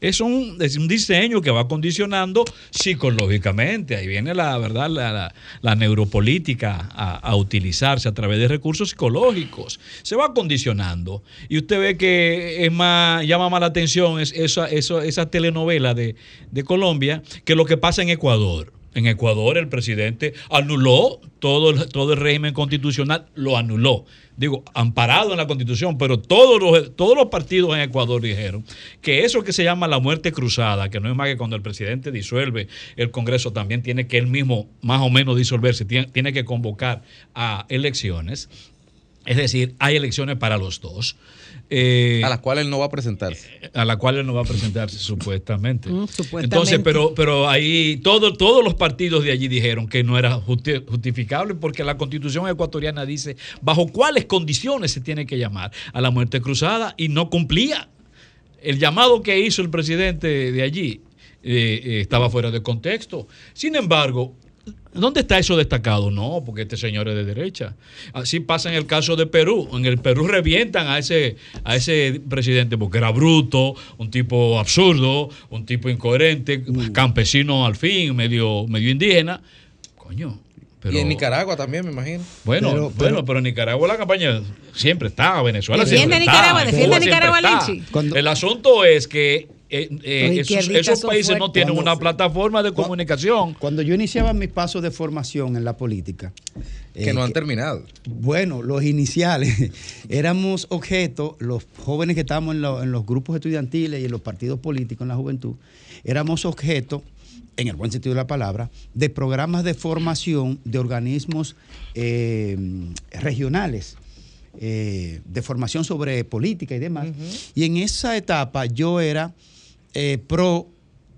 Es un, es un diseño que va condicionando psicológicamente. Ahí viene la verdad, la, la- la neuropolítica a, a utilizarse a través de recursos psicológicos. Se va condicionando. Y usted ve que es más, llama más la atención es, esa, eso- esa telenovela de, de Colombia que lo que pasa en Ecuador. En Ecuador el presidente anuló todo el, todo el régimen constitucional, lo anuló. Digo, amparado en la constitución, pero todos los, todos los partidos en Ecuador dijeron que eso que se llama la muerte cruzada, que no es más que cuando el presidente disuelve el Congreso, también tiene que él mismo más o menos disolverse, tiene, tiene que convocar a elecciones. Es decir, hay elecciones para los dos. Eh, a las cuales él no va a presentarse. a la cual él no va a presentarse supuestamente. Mm, supuestamente. Entonces, pero, pero ahí todo, todos los partidos de allí dijeron que no era justi- justificable porque la constitución ecuatoriana dice bajo cuáles condiciones se tiene que llamar a la muerte cruzada y no cumplía. El llamado que hizo el presidente de allí eh, eh, estaba fuera de contexto. Sin embargo, ¿Dónde está eso destacado? No, porque este señor es de derecha. Así pasa en el caso de Perú. En el Perú revientan a ese, a ese presidente porque era bruto, un tipo absurdo, un tipo incoherente, campesino al fin, medio, medio indígena. Coño. Pero, y en Nicaragua también, me imagino. bueno, Pero- bueno, pero- pero en Nicaragua la campaña siempre está, Venezuela Defiende siempre Nicaragua, está, defiende Cuba Nicaragua, siempre está. Lichi. El asunto es que eh, eh, esos, países no tienen Cuando- una plataforma de comunicación. Cuando yo iniciaba mis pasos de formación en la política. eh, Que no han terminado. Bueno, los iniciales éramos objeto, los jóvenes que estábamos en, lo- en los grupos estudiantiles y en los partidos políticos en la juventud, éramos objeto, en el buen sentido de la palabra, de programas de formación de organismos eh, regionales. eh, de formación sobre política y demás. Y en esa etapa yo era eh, pro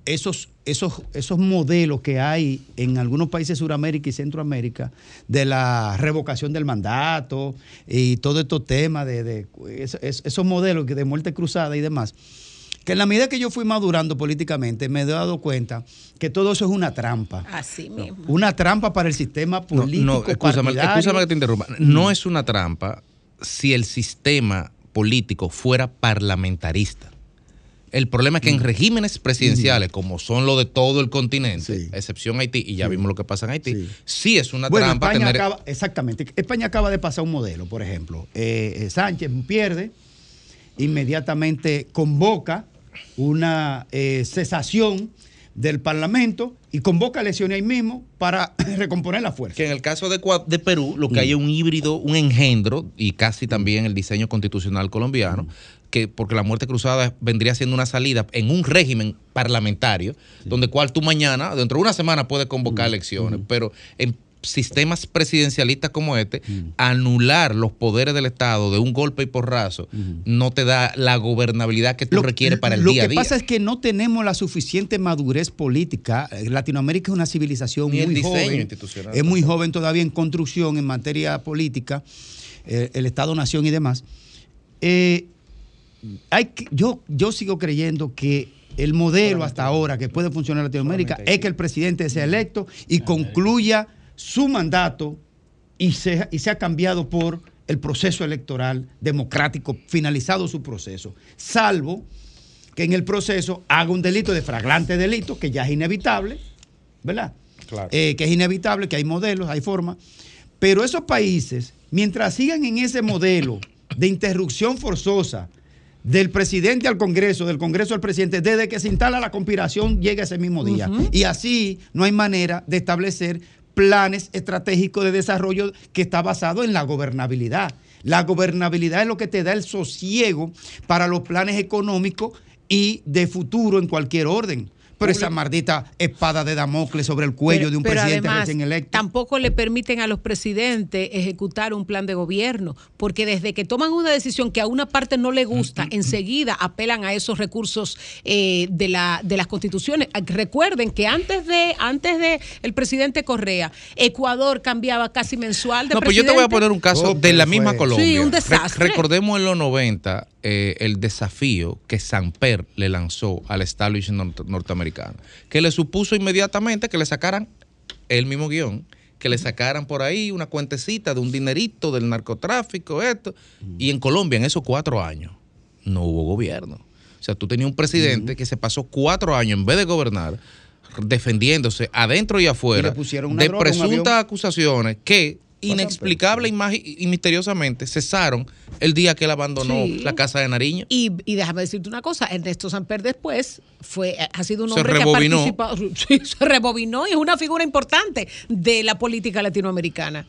esos, esos, esos modelos que hay en algunos países de Sudamérica y Centroamérica de la revocación del mandato y todo estos temas de, de es- es- esos modelos de muerte cruzada y demás. Que en la medida que yo fui madurando políticamente me he dado cuenta que todo eso es una trampa. Así mismo. Una trampa para el sistema No, político. no, escúchame, partidario. escúchame que te interrumpa. No es una trampa si el sistema político fuera parlamentarista. El problema es que en regímenes presidenciales, como son los de todo el continente, a excepción Haití, y ya vimos lo que pasa en Haití, sí, es una Bueno, trampa España tener. acaba, exactamente. España acaba de pasar un modelo, por ejemplo. Eh, eh, Sánchez pierde, inmediatamente convoca una eh, cesación del Parlamento y convoca elecciones ahí mismo para recomponer la fuerza. Que en el caso de, Perú, lo que Mm. hay es un híbrido, un engendro, y casi también el diseño constitucional colombiano, que porque la muerte cruzada vendría siendo una salida en un régimen parlamentario, donde cual tú mañana, dentro de una semana, puedes convocar elecciones, pero en sistemas presidencialistas como este, anular los poderes del Estado de un golpe y porrazo no te da la gobernabilidad que tú requieres para el Lo día a que día. pasa es que no tenemos la suficiente madurez política. Eh, Latinoamérica es una civilización Ni muy diseño joven. institucional Es muy joven todavía en construcción en materia política, eh, el Estado-nación y demás. Eh, hay que- yo, yo sigo creyendo que el modelo hasta ahora que puede funcionar en Latinoamérica es que el presidente sea electo y concluya su mandato y sea, y sea cambiado por el proceso electoral democrático, finalizado su proceso, salvo que en el proceso haga un delito de flagrante delito, que ya es inevitable, ¿verdad? Eh, que es inevitable, que hay modelos, hay formas, pero esos países, mientras sigan en ese modelo de interrupción forzosa del presidente al Congreso, del Congreso al presidente, desde que se instala la conspiración llega ese mismo día. Y así no hay manera de establecer planes estratégicos de desarrollo que está basado en la gobernabilidad. La gobernabilidad es lo que te da el sosiego para los planes económicos y de futuro en cualquier orden. Pero esa maldita espada de Damocles sobre el cuello Pero- de un pero presidente además, recién electo. Tampoco le permiten a los presidentes ejecutar un plan de gobierno, porque desde que toman una decisión que a una parte no le gusta, enseguida apelan a esos recursos eh, de, la, de las constituciones. Ah, Recuerden que antes de antes de el presidente Correa, Ecuador cambiaba casi mensual de No, pues yo te voy a poner un caso de la misma Colombia. Sí, un Re- desastre. recordemos en los 90 eh, el desafío que Samper le lanzó al establishment nort- que le supuso inmediatamente que le sacaran el mismo guion, que le sacaran por ahí una cuentecita de un dinerito del narcotráfico, esto. Y en Colombia, en esos cuatro años, no hubo gobierno. O sea, tú tenías un presidente que se pasó cuatro años en vez de gobernar, defendiéndose adentro y afuera Y de droga, presuntas acusaciones que inexplicable y, misteriosamente cesaron el día que él abandonó Sí. la casa de Nariño. Y, y déjame decirte una cosa, Ernesto Samper después fue, ha sido un Se hombre rebobinó. que ha participado, sí, se rebobinó y es una figura importante de la política latinoamericana.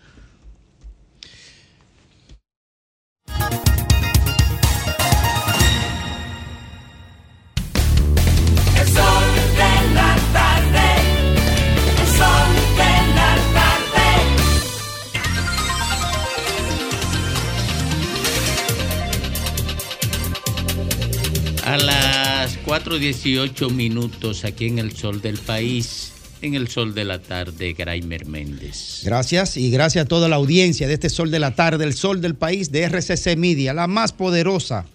4.18 minutos aquí en el sol del país, en el sol de la tarde, Graimer Méndez. Gracias y gracias a toda la audiencia de este Sol de la Tarde, el Sol del País de RCC Media, la más poderosa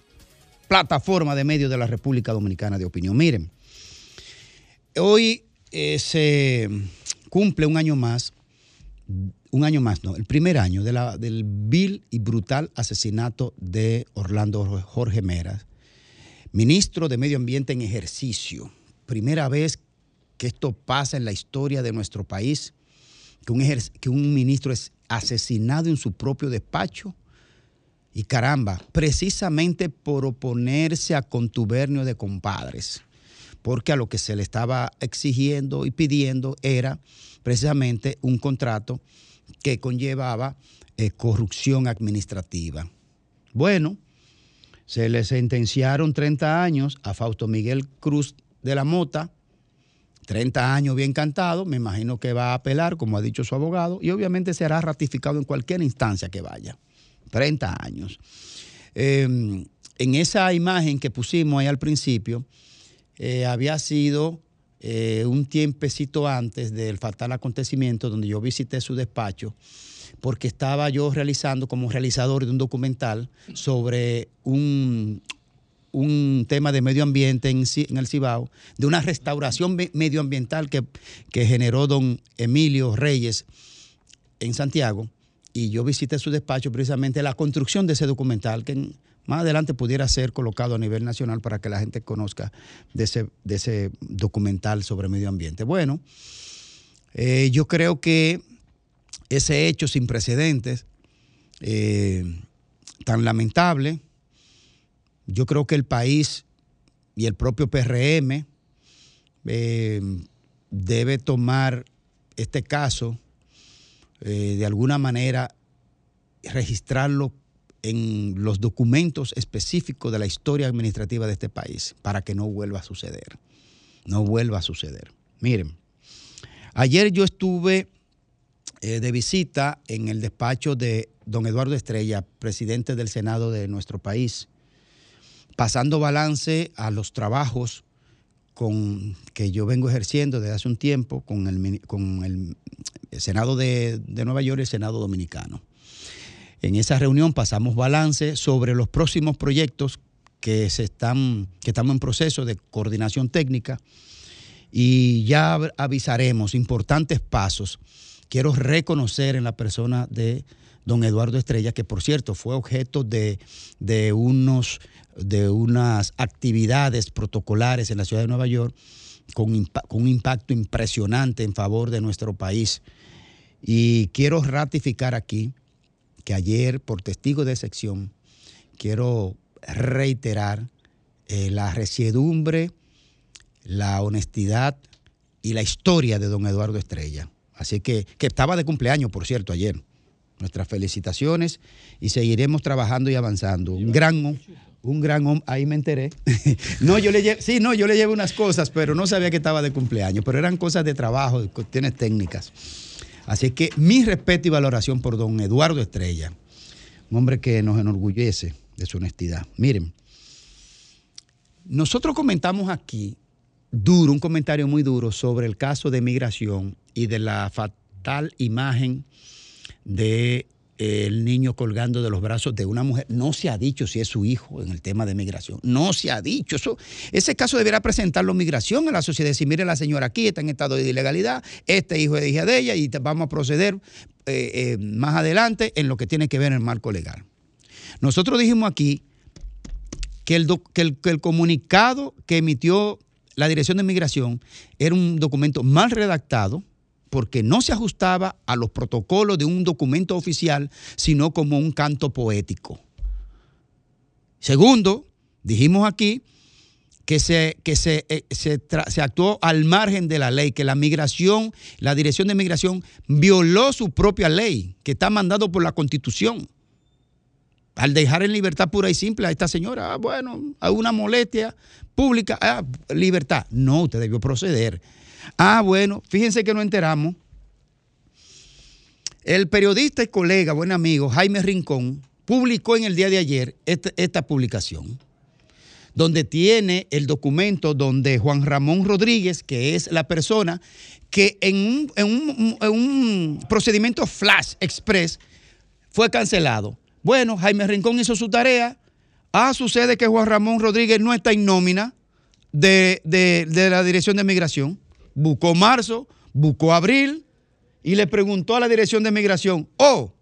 plataforma de medios de la República Dominicana de opinión. Miren, hoy eh, se cumple un año más, un año más, no, el primer año del vil y brutal asesinato de Orlando Jorge Meras, ministro de Medio Ambiente en ejercicio. Primera vez que esto pasa en la historia de nuestro país que un, que un ministro es asesinado en su propio despacho. Y caramba, precisamente por oponerse a contubernio de compadres, porque a lo que se le estaba exigiendo y pidiendo era precisamente un contrato que conllevaba eh, corrupción administrativa. Bueno, se le sentenciaron 30 años a Fausto Miguel Cruz de la Mota, 30 años bien cantado, me imagino que va a apelar, como ha dicho su abogado, y obviamente será ratificado en cualquier instancia que vaya. 30 años. Eh, en esa imagen que pusimos ahí al principio, eh, había sido eh, un tiempecito antes del fatal acontecimiento donde yo visité su despacho, porque estaba yo realizando como realizador de un documental sobre un, un tema de medio ambiente en, el Cibao, de una restauración me- medioambiental que, que generó don Emilio Reyes en Santiago. Y yo visité su despacho precisamente la construcción de ese documental que más adelante pudiera ser colocado a nivel nacional para que la gente conozca de ese, ese documental sobre medio ambiente. Bueno, eh, yo creo que ese hecho sin precedentes, eh, tan lamentable, yo creo que el país y el propio PRM eh, debe tomar este caso eh, de alguna manera registrarlo en los documentos específicos de la historia administrativa de este país para que no vuelva a suceder. No vuelva a suceder. Miren, ayer yo estuve eh, de visita en el despacho de don Eduardo Estrella, presidente del Senado de nuestro país, pasando balance a los trabajos con, que yo vengo ejerciendo desde hace un tiempo con el, con el Senado de, de Nueva York y el Senado Dominicano. En esa reunión pasamos balance sobre los próximos proyectos que, se están, que estamos en proceso de coordinación técnica y ya av- avisaremos importantes pasos. Quiero reconocer en la persona de don Eduardo Estrella, que por cierto fue objeto de, de unos, de unas actividades protocolares en la ciudad de Nueva York con, un impacto impresionante en favor de nuestro país. Y quiero ratificar aquí que ayer, por testigo de sección, quiero reiterar eh, la resiedumbre, la honestidad y la historia de don Eduardo Estrella. Así que, que estaba de cumpleaños, por cierto, ayer. Nuestras felicitaciones y seguiremos trabajando y avanzando. Un gran, un gran hombre, ahí me enteré. no, yo le sí, no, yo le llevo unas cosas, pero no sabía que estaba de cumpleaños, pero eran cosas de trabajo, de cuestiones técnicas. Así que mi respeto y valoración por don Eduardo Estrella, un hombre que nos enorgullece de su honestidad. Miren, nosotros comentamos aquí duro, un comentario muy duro sobre el caso de migración y de la fatal imagen de eh, el niño colgando de los brazos de una mujer. No se ha dicho si es su hijo en el tema de migración. No se ha dicho. Eso, ese caso deberá presentarlo migración a la sociedad. Decir, mire, la señora aquí está en estado de ilegalidad, este hijo es hija de ella y vamos a proceder eh, eh, más adelante en lo que tiene que ver en el marco legal. Nosotros dijimos aquí que el, que el- que el comunicado que emitió la Dirección de Migración era un documento mal redactado, porque no se ajustaba a los protocolos de un documento oficial, sino como un canto poético. Segundo, dijimos aquí que se, que se, eh, se, actuó al margen de la ley, que la migración, la Dirección de Migración violó su propia ley, que está mandado por la Constitución. Al dejar en libertad pura y simple a esta señora, ah, bueno, a una molestia pública, ah, libertad. No, usted debió proceder. Ah, bueno, fíjense que nos enteramos. El periodista y colega, buen amigo, Jaime Rincón, publicó en el día de ayer esta, esta publicación, donde tiene el documento donde Juan Ramón Rodríguez, que es la persona que en un, en un- en un procedimiento flash express fue cancelado. Bueno, Jaime Rincón hizo su tarea. Ah, sucede que Juan Ramón Rodríguez no está en nómina de- de la Dirección de Migración. Buscó marzo, buscó abril y le preguntó a la Dirección de Migración, oh,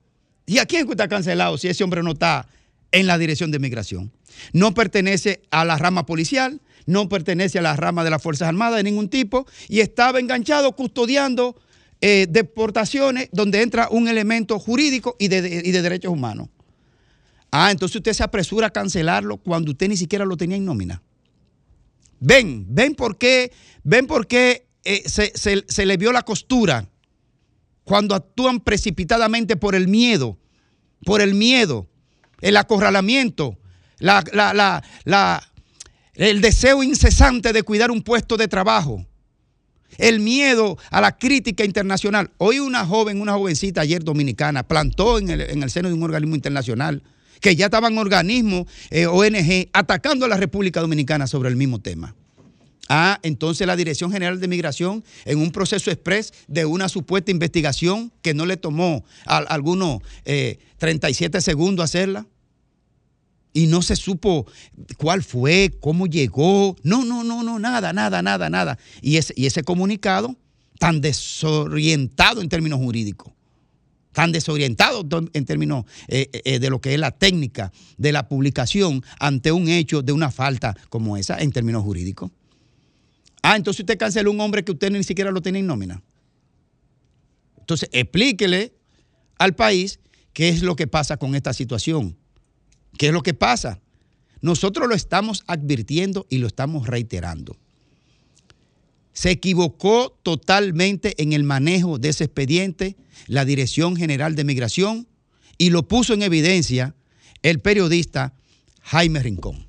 ¿y a quién está cancelado si ese hombre no está en la Dirección de Migración? No pertenece a la rama policial, no pertenece a la rama de las Fuerzas Armadas de ningún tipo y estaba enganchado custodiando eh, deportaciones donde entra un elemento jurídico y de, y de derechos humanos. Ah, entonces usted se apresura a cancelarlo cuando usted ni siquiera lo tenía en nómina. Ven, ven por qué, ven por qué eh, se, se- le vio la costura cuando actúan precipitadamente por el miedo, por el miedo, el acorralamiento, la- la- la- la- el deseo incesante de cuidar un puesto de trabajo, el miedo a la crítica internacional. Hoy una joven, una jovencita ayer dominicana, plantó en el, en el seno de un organismo internacional que ya estaban organismos, eh, ONG, atacando a la República Dominicana sobre el mismo tema. Ah, entonces la Dirección General de Migración, en un proceso express de una supuesta investigación que no le tomó a, algunos eh, 37 segundos hacerla, y no se supo cuál fue, cómo llegó, no, no, no, no, nada, nada, nada, nada. Y ese, comunicado tan desorientado en términos jurídicos, tan desorientado en términos eh, eh, de lo que es la técnica de la publicación ante un hecho de una falta como esa en términos jurídicos. Ah, entonces usted canceló un hombre que usted ni siquiera lo tiene en nómina. Entonces, explíquele al país qué es lo que pasa con esta situación. ¿Qué es lo que pasa? Nosotros lo estamos advirtiendo y lo estamos reiterando. Se equivocó totalmente en el manejo de ese expediente la Dirección General de Migración y lo puso en evidencia el periodista Jaime Rincón.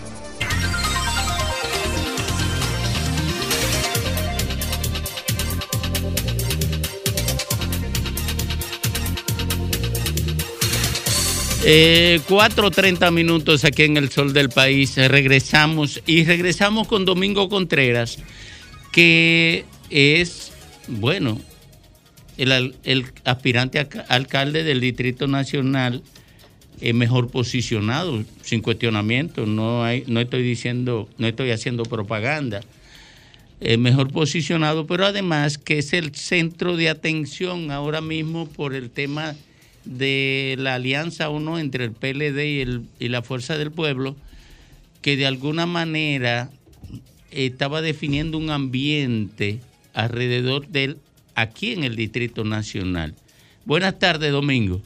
Eh, 4.30 minutos aquí en el sol del país. Regresamos y regresamos con Domingo Contreras, que es, bueno, el, el aspirante a ca- alcalde del Distrito Nacional eh, mejor posicionado, sin cuestionamiento. No, hay, no estoy diciendo, no estoy haciendo propaganda. Eh, mejor posicionado, pero además que es el centro de atención ahora mismo por el tema de la alianza o no entre el PLD y, el- y la Fuerza del Pueblo, que de alguna manera estaba definiendo un ambiente alrededor de él aquí en el Distrito Nacional. Buenas tardes, Domingo.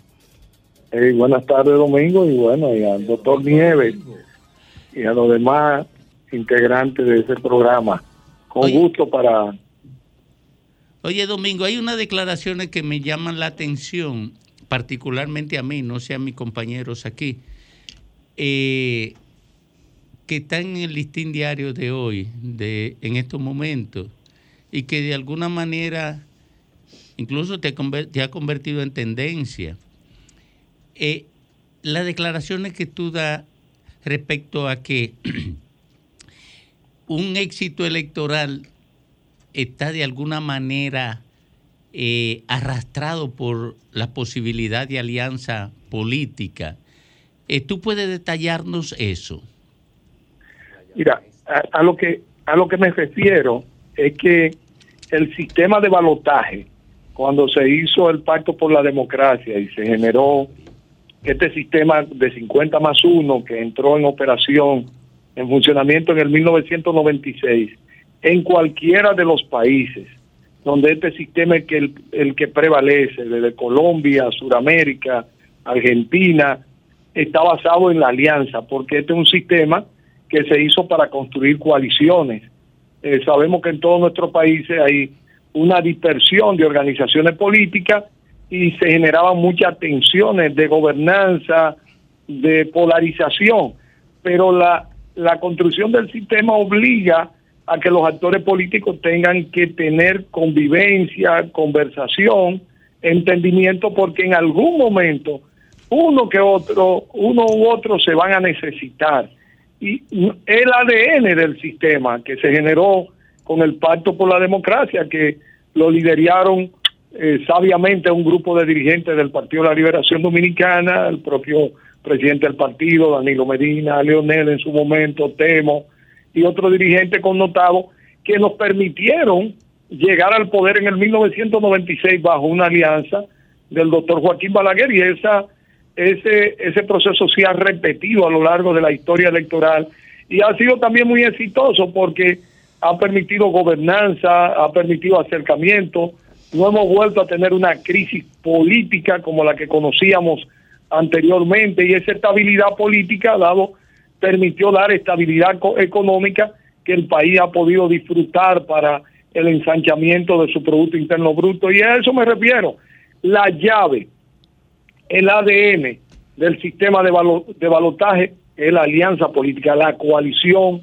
Buenas tardes, Domingo, y bueno, y al doctor Nieves y a los demás integrantes de ese programa. Con gusto para... Oye, Domingo, hay unas declaraciones que me llaman la atención, particularmente a mí, no sé a mis compañeros aquí, eh, que están en el listín diario de hoy, de, en estos momentos, y que de alguna manera incluso te ha convertido en tendencia. Eh, las declaraciones que tú das respecto a que un éxito electoral está de alguna manera eh, arrastrado por la posibilidad de alianza política. Eh, ¿Tú puedes detallarnos eso? Mira, a, a lo que a lo que me refiero es que el sistema de balotaje, cuando se hizo el Pacto por la Democracia y se generó este sistema de 50 más 1 que entró en operación, en funcionamiento en el 1996, en cualquiera de los países donde este sistema es el, que prevalece, desde Colombia, Sudamérica, Argentina, está basado en la alianza, porque este es un sistema que se hizo para construir coaliciones. Eh, sabemos que en todos nuestros países hay una dispersión de organizaciones políticas y se generaban muchas tensiones de gobernanza, de polarización, pero la construcción del sistema obliga a que los actores políticos tengan que tener convivencia, conversación, entendimiento, porque en algún momento uno que otro, uno u otro se van a necesitar. Y el ADN del sistema que se generó con el Pacto por la Democracia, que lo lideraron eh, sabiamente un grupo de dirigentes del Partido de la Liberación Dominicana, el propio presidente del partido, Danilo Medina, Leonel en su momento, Temo, y otros dirigentes connotados que nos permitieron llegar al poder en el 1996 bajo una alianza del doctor Joaquín Balaguer y esa ese ese proceso se ha repetido a lo largo de la historia electoral. Y ha sido también muy exitoso porque ha permitido gobernanza, ha permitido acercamiento, no hemos vuelto a tener una crisis política como la que conocíamos anteriormente y esa estabilidad política ha dado permitió dar estabilidad co- económica que el país ha podido disfrutar para el ensanchamiento de su Producto Interno Bruto. Y a eso me refiero. La llave, el ADN del sistema de, balo- de balotaje es la alianza política, la coalición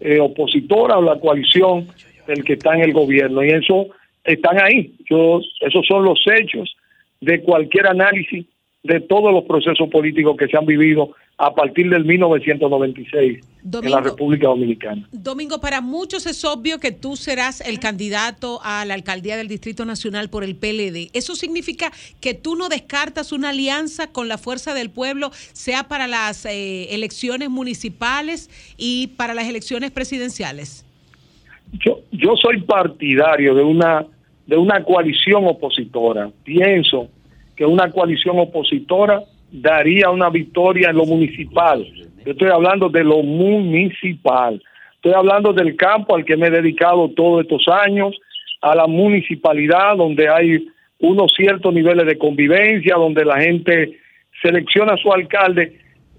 eh, opositora o la coalición del que está en el gobierno. Y eso están ahí. Esos son los hechos de cualquier análisis de todos los procesos políticos que se han vivido a partir del 1996 en Domingo. la República Dominicana. Domingo, para muchos es obvio que tú serás el candidato a la alcaldía del Distrito Nacional por el PLD. ¿Eso significa que tú no descartas una alianza con la Fuerza del Pueblo, sea para las eh, elecciones municipales y para las elecciones presidenciales? Yo, yo soy partidario de una de una coalición opositora. Pienso que una coalición opositora daría una victoria en lo municipal. Yo estoy hablando de lo municipal. Estoy hablando del campo al que me he dedicado todos estos años, a la municipalidad donde hay unos ciertos niveles de convivencia, donde la gente selecciona a su alcalde,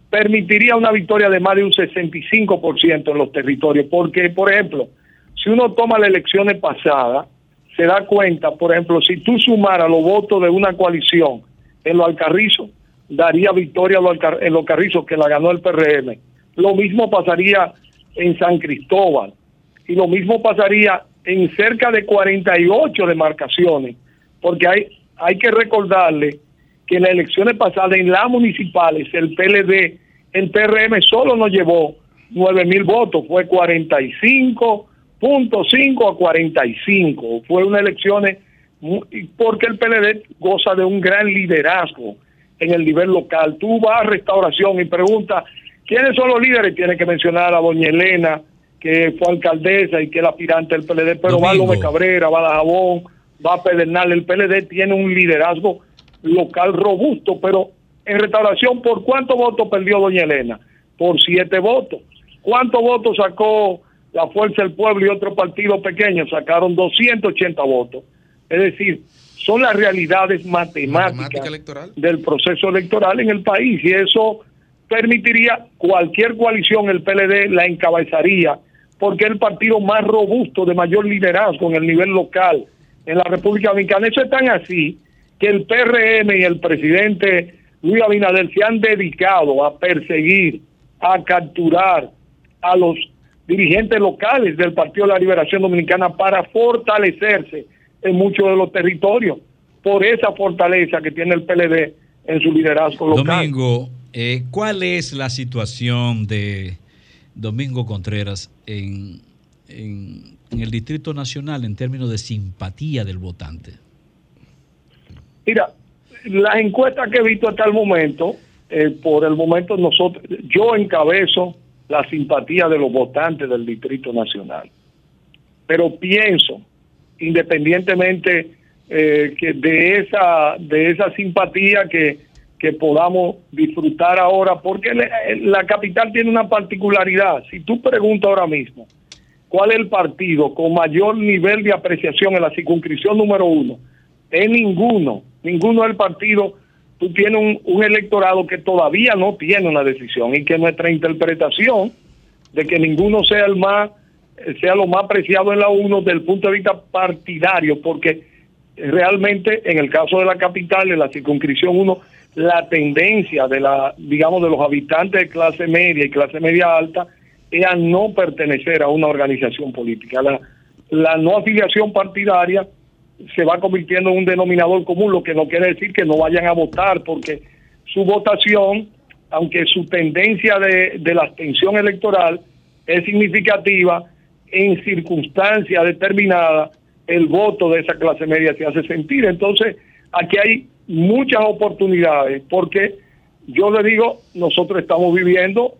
permitiría una victoria de más de un 65% en los territorios. Porque, por ejemplo, si uno toma las elecciones pasadas, se da cuenta, por ejemplo, si tú sumaras los votos de una coalición en los Alcarrizos, daría victoria en los Carrizos que la ganó el PRM. Lo mismo pasaría en San Cristóbal y lo mismo pasaría en cerca de 48 demarcaciones, porque hay, hay que recordarle que en las elecciones pasadas, en las municipales, el PLD, el PRM solo nos llevó 9 mil votos, fue 45.5 a 45. Fue una elección porque el PLD goza de un gran liderazgo en el nivel local. Tú vas a restauración y preguntas, ¿quiénes son los líderes? Tienes que mencionar a doña Elena, que fue alcaldesa y que es la aspirante del PLD, pero va Domingo. López Cabrera, va Dajabón, va Pedernal. El PLD tiene un liderazgo local robusto, pero en restauración, ¿por cuántos votos perdió doña Elena? Por siete votos. ¿Cuántos votos sacó la Fuerza del Pueblo y otros partidos pequeños? Sacaron 280 votos. Es decir, son las realidades matemáticas del proceso electoral en el país y eso permitiría cualquier coalición, el PLD la encabezaría porque es el partido más robusto, de mayor liderazgo en el nivel local en la República Dominicana. Eso es tan así que el PRM y el presidente Luis Abinader se han dedicado a perseguir, a capturar a los dirigentes locales del Partido de la Liberación Dominicana para fortalecerse en muchos de los territorios por esa fortaleza que tiene el PLD en su liderazgo local. Domingo, eh, ¿cuál es la situación de Domingo Contreras en, en- en el Distrito Nacional en términos de simpatía del votante? Mira, las encuestas que he visto hasta el momento, eh, por el momento nosotros, yo encabezo la simpatía de los votantes del Distrito Nacional. Pero pienso, independientemente eh, que de esa de esa simpatía que, que podamos disfrutar ahora, porque la capital tiene una particularidad. Si tú preguntas ahora mismo, ¿cuál es el partido con mayor nivel de apreciación en la circunscripción número uno? Es ninguno, ninguno del partido. Tú tienes un, un electorado que todavía no tiene una decisión y que nuestra interpretación de que ninguno sea el más sea lo más apreciado en la uno desde el punto de vista partidario, porque realmente en el caso de la capital, en la circunscripción 1, la tendencia de la, digamos, de los habitantes de clase media y clase media alta es a no pertenecer a una organización política. La, la no afiliación partidaria se va convirtiendo en un denominador común, lo que no quiere decir que no vayan a votar, porque su votación, aunque su tendencia de, de la abstención electoral es significativa, en circunstancias determinadas el voto de esa clase media se hace sentir. Entonces, aquí hay muchas oportunidades, porque yo le digo, nosotros estamos viviendo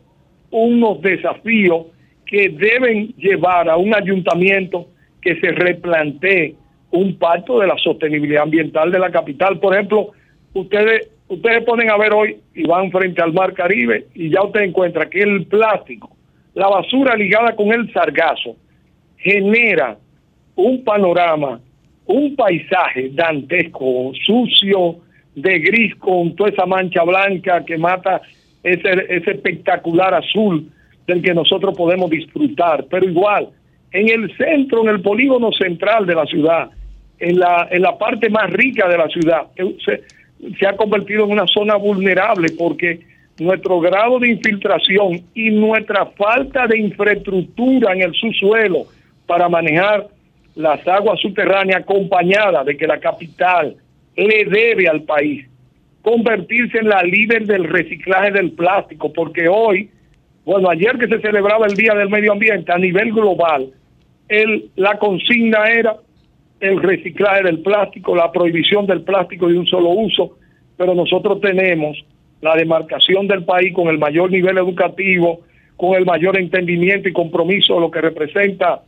unos desafíos que deben llevar a un ayuntamiento que se replantee un pacto de la sostenibilidad ambiental de la capital. Por ejemplo, ustedes ustedes ponen a ver hoy y van frente al mar Caribe y ya usted encuentra que el plástico, la basura ligada con el sargazo, genera un panorama, un paisaje dantesco, sucio, de gris con toda esa mancha blanca que mata ese, ese espectacular azul del que nosotros podemos disfrutar. Pero igual, en el centro, en el polígono central de la ciudad, en la, en la parte más rica de la ciudad, eh, se, se ha convertido en una zona vulnerable porque nuestro grado de infiltración y nuestra falta de infraestructura en el subsuelo para manejar las aguas subterráneas acompañada de que la capital le debe al país convertirse en la líder del reciclaje del plástico, porque hoy, bueno, ayer que se celebraba el Día del Medio Ambiente a nivel global, el, la consigna era el reciclaje del plástico, la prohibición del plástico de un solo uso, pero nosotros tenemos la demarcación del país con el mayor nivel educativo, con el mayor entendimiento y compromiso de lo que representa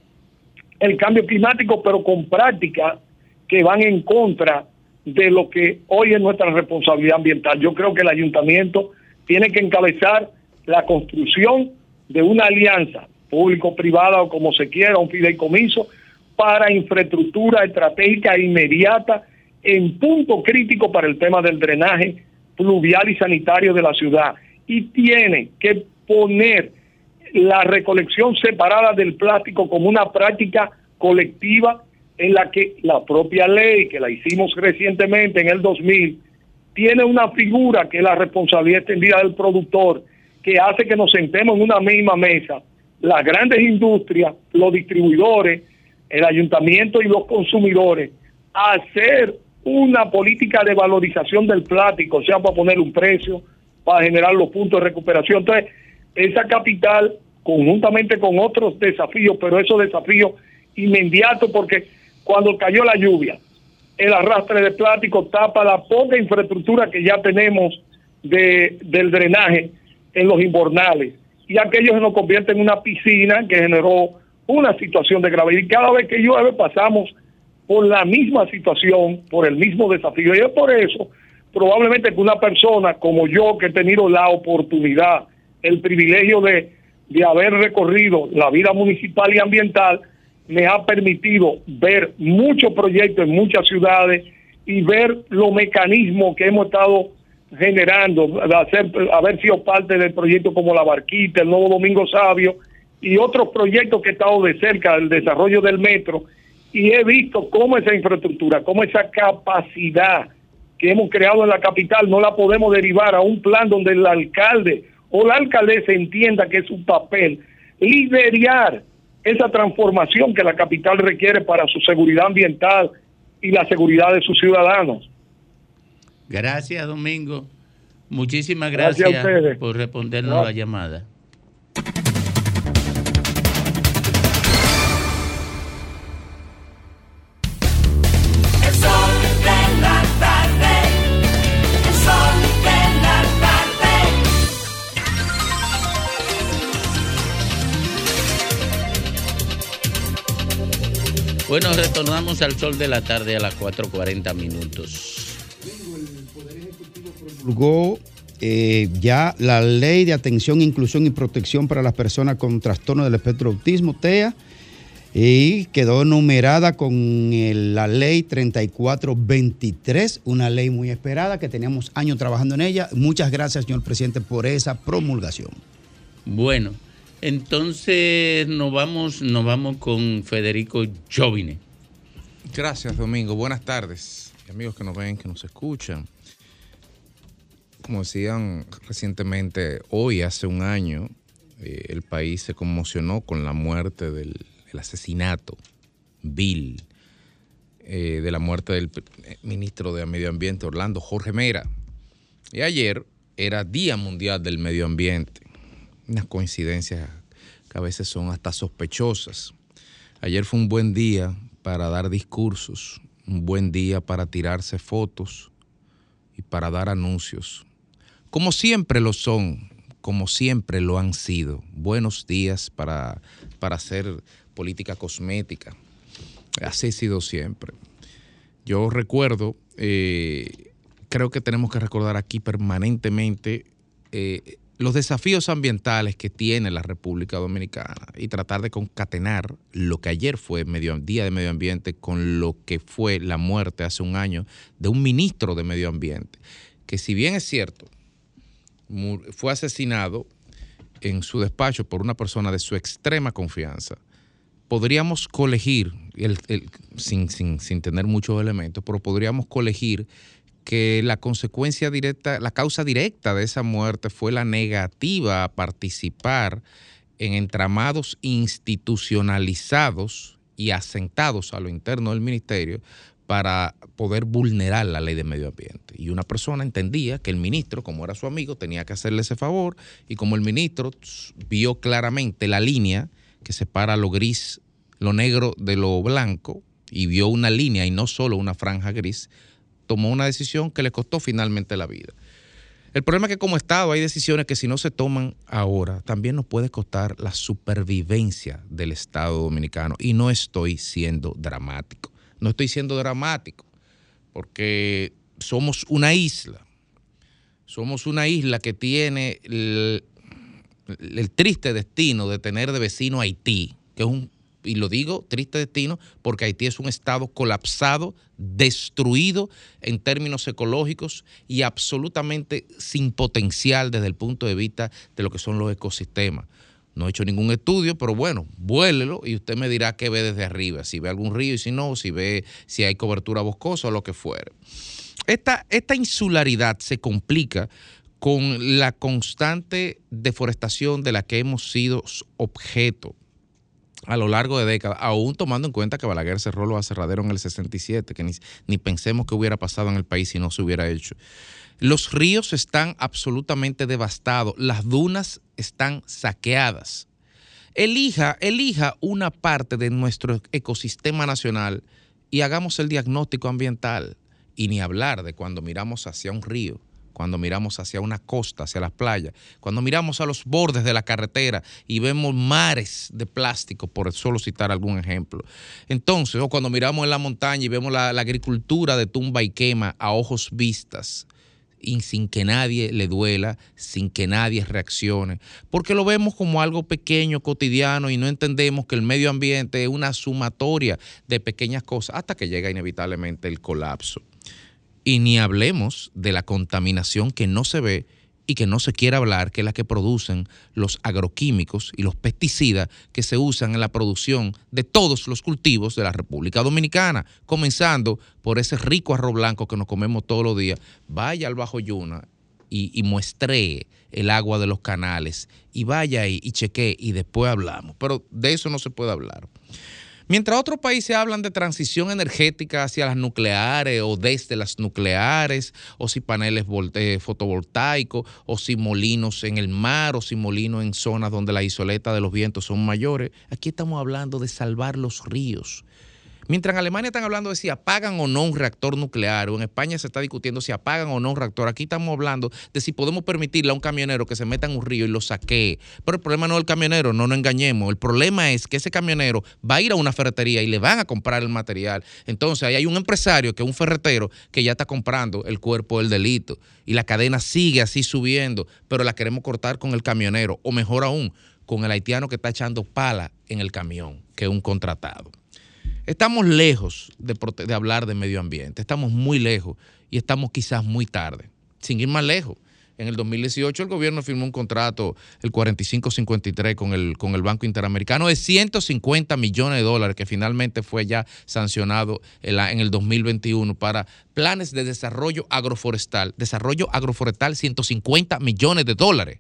el cambio climático, pero con prácticas que van en contra de lo que hoy es nuestra responsabilidad ambiental. Yo creo que el ayuntamiento tiene que encabezar la construcción de una alianza público-privada o como se quiera, un fideicomiso, para infraestructura estratégica inmediata en punto crítico para el tema del drenaje pluvial y sanitario de la ciudad. Y tiene que poner la recolección separada del plástico como una práctica colectiva en la que la propia ley, que la hicimos recientemente en el 2000, tiene una figura que es la responsabilidad extendida del productor, que hace que nos sentemos en una misma mesa, las grandes industrias, los distribuidores, el ayuntamiento y los consumidores, a hacer una política de valorización del plástico, sea para poner un precio, para generar los puntos de recuperación. Entonces, esa capital, conjuntamente con otros desafíos, pero esos desafíos inmediatos, porque cuando cayó la lluvia, el arrastre de plástico tapa la poca infraestructura que ya tenemos de, del drenaje en los invernales. Y aquello se nos convierte en una piscina que generó una situación de gravedad. Y cada vez que llueve pasamos por la misma situación, por el mismo desafío. Y es por eso, probablemente que una persona como yo, que he tenido la oportunidad, el privilegio de, de haber recorrido la vida municipal y ambiental, me ha permitido ver muchos proyectos en muchas ciudades y ver los mecanismos que hemos estado generando, hacer, haber sido parte del proyecto como La Barquita, el Nuevo Domingo Sabio y otros proyectos que he estado de cerca del desarrollo del metro y he visto cómo esa infraestructura, cómo esa capacidad que hemos creado en la capital no la podemos derivar a un plan donde el alcalde o la alcaldesa entienda que es su papel liderar esa transformación que la capital requiere para su seguridad ambiental y la seguridad de sus ciudadanos. Gracias, Domingo. Muchísimas Gracias gracias, por respondernos No. la llamada. Bueno, retornamos al sol de la tarde a las 4.40 minutos. promulgó eh, ya la ley de atención, inclusión y protección para las personas con trastorno del espectro autismo, TEA, y quedó numerada con el- la ley 3423, una ley muy esperada que teníamos años trabajando en ella. Muchas gracias, señor presidente, por esa promulgación. Bueno, entonces nos vamos, nos vamos con Federico Jovine. Gracias, Domingo. Buenas tardes, amigos que nos ven, que nos escuchan. Como decían recientemente, hoy, hace un año, eh, el país se conmocionó con la muerte del el asesinato vil eh, de la muerte del ministro de Medio Ambiente, Orlando Jorge Mera. Y ayer era Día Mundial del Medio Ambiente. Unas coincidencias que a veces son hasta sospechosas. Ayer fue un buen día para dar discursos, un buen día para tirarse fotos y para dar anuncios. Como siempre lo son, como siempre lo han sido. Buenos días para, para hacer política cosmética. Así ha sido siempre. Yo recuerdo, eh, creo que tenemos que recordar aquí permanentemente eh, los desafíos ambientales que tiene la República Dominicana y tratar de concatenar lo que ayer fue medio, Día de Medio Ambiente con lo que fue la muerte hace un año de un ministro de Medio Ambiente, que si bien es cierto, fue asesinado en su despacho por una persona de su extrema confianza, podríamos colegir, el- el- sin, sin- sin tener muchos elementos, pero podríamos colegir que la consecuencia directa, la causa directa de esa muerte fue la negativa a participar en entramados institucionalizados y asentados a lo interno del ministerio para poder vulnerar la ley de medio ambiente. Y una persona entendía que el ministro, como era su amigo, tenía que hacerle ese favor y como el ministro vio claramente la línea que separa lo gris, lo negro de lo blanco y vio una línea y no solo una franja gris, tomó una decisión que le costó finalmente la vida. El problema es que como Estado hay decisiones que si no se toman ahora, también nos puede costar la supervivencia del Estado dominicano. Y no estoy siendo dramático. No estoy siendo dramático porque somos una isla. Somos una isla que tiene el, el triste destino de tener de vecino Haití, que es un, y lo digo triste destino porque Haití es un estado colapsado, destruido en términos ecológicos y absolutamente sin potencial desde el punto de vista de lo que son los ecosistemas. No he hecho ningún estudio, pero bueno, vuélelo y usted me dirá qué ve desde arriba, si ve algún río y si no, si ve si hay cobertura boscosa o lo que fuere. Esta, esta insularidad se complica con la constante deforestación de la que hemos sido objeto a lo largo de décadas, aún tomando en cuenta que Balaguer cerró los aserraderos en el 67, que ni, ni pensemos que hubiera pasado en el país si no se hubiera hecho. Los ríos están absolutamente devastados, las dunas están saqueadas. Elija, elija una parte de nuestro ecosistema nacional y hagamos el diagnóstico ambiental. Y ni hablar de cuando miramos hacia un río, cuando miramos hacia una costa, hacia las playas, cuando miramos a los bordes de la carretera y vemos mares de plástico, por solo citar algún ejemplo. Entonces, o cuando miramos en la montaña y vemos la, agricultura de tumba y quema a ojos vistas, sin que nadie le duela, sin que nadie reaccione, porque lo vemos como algo pequeño, cotidiano, y no entendemos que el medio ambiente es una sumatoria de pequeñas cosas hasta que llega inevitablemente el colapso. Y ni hablemos de la contaminación que no se ve y que no se quiere hablar, que es la que producen los agroquímicos y los pesticidas que se usan en la producción de todos los cultivos de la República Dominicana, comenzando por ese rico arroz blanco que nos comemos todos los días. Vaya al Bajo Yuna y, y muestree el agua de los canales y vaya ahí y chequee y después hablamos. Pero de eso no se puede hablar. Mientras otros países hablan de transición energética hacia las nucleares o desde las nucleares, o si paneles eh, fotovoltaicos, o si molinos en el mar, o si molinos en zonas donde la isoleta de los vientos son mayores, aquí estamos hablando de salvar los ríos. Mientras en Alemania están hablando de si apagan o no un reactor nuclear, o en España se está discutiendo si apagan o no un reactor, aquí estamos hablando de si podemos permitirle a un camionero que se meta en un río y lo saquee. Pero el problema no es el camionero, no nos engañemos. El problema es que ese camionero va a ir a una ferretería y le van a comprar el material. Entonces ahí hay un empresario que es un ferretero que ya está comprando el cuerpo del delito. Y la cadena sigue así subiendo, pero la queremos cortar con el camionero, o mejor aún, con el haitiano que está echando pala en el camión, que es un contratado. Estamos lejos de, de hablar de medio ambiente, estamos muy lejos y estamos quizás muy tarde. Sin ir más lejos, en el 2018 el gobierno firmó un contrato, el 4553, con el, con el Banco Interamericano de 150 millones de dólares, que finalmente fue ya sancionado en, en el 2021 para planes de desarrollo agroforestal. Desarrollo agroforestal, 150 millones de dólares.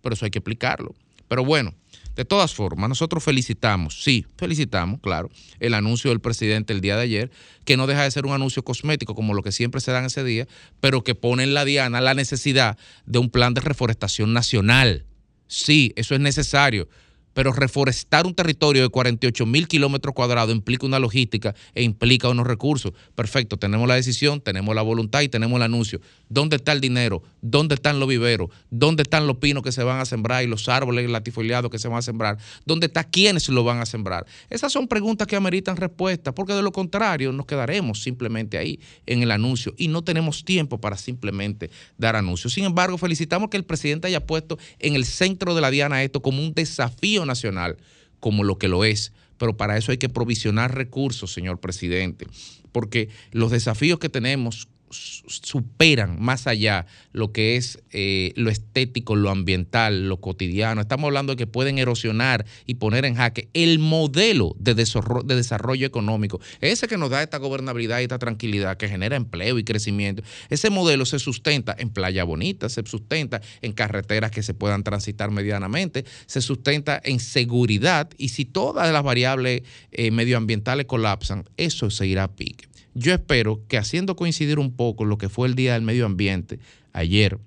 Pero eso hay que explicarlo. Pero bueno, de todas formas, nosotros felicitamos, sí, felicitamos, claro, el anuncio del presidente el día de ayer, que no deja de ser un anuncio cosmético como lo que siempre se dan ese día, pero que pone en la diana la necesidad de un plan de reforestación nacional. Sí, eso es necesario. Pero reforestar un territorio de 48 mil kilómetros cuadrados implica una logística e implica unos recursos. Perfecto, tenemos la decisión, tenemos la voluntad y tenemos el anuncio. ¿Dónde está el dinero? ¿Dónde están los viveros? ¿Dónde están los pinos que se van a sembrar y los árboles latifoliados que se van a sembrar? ¿Dónde está quiénes lo van a sembrar? Esas son preguntas que ameritan respuesta, porque de lo contrario nos quedaremos simplemente ahí en el anuncio y no tenemos tiempo para simplemente dar anuncios. Sin embargo, felicitamos que el presidente haya puesto en el centro de la diana esto como un desafío nacional, como lo que lo es. Pero para eso hay que provisionar recursos, señor presidente, porque los desafíos que tenemos superan más allá lo que es eh, lo estético, lo ambiental, lo cotidiano. Estamos hablando de que pueden erosionar y poner en jaque el modelo de desarrollo, de desarrollo económico, ese que nos da esta gobernabilidad y esta tranquilidad, que genera empleo y crecimiento. Ese modelo se sustenta en Playa Bonita, se sustenta en carreteras que se puedan transitar medianamente, se sustenta en seguridad y si todas las variables eh, medioambientales colapsan, eso se irá a pique. Yo espero que haciendo coincidir un poco lo que fue el Día del Medio Ambiente ayer,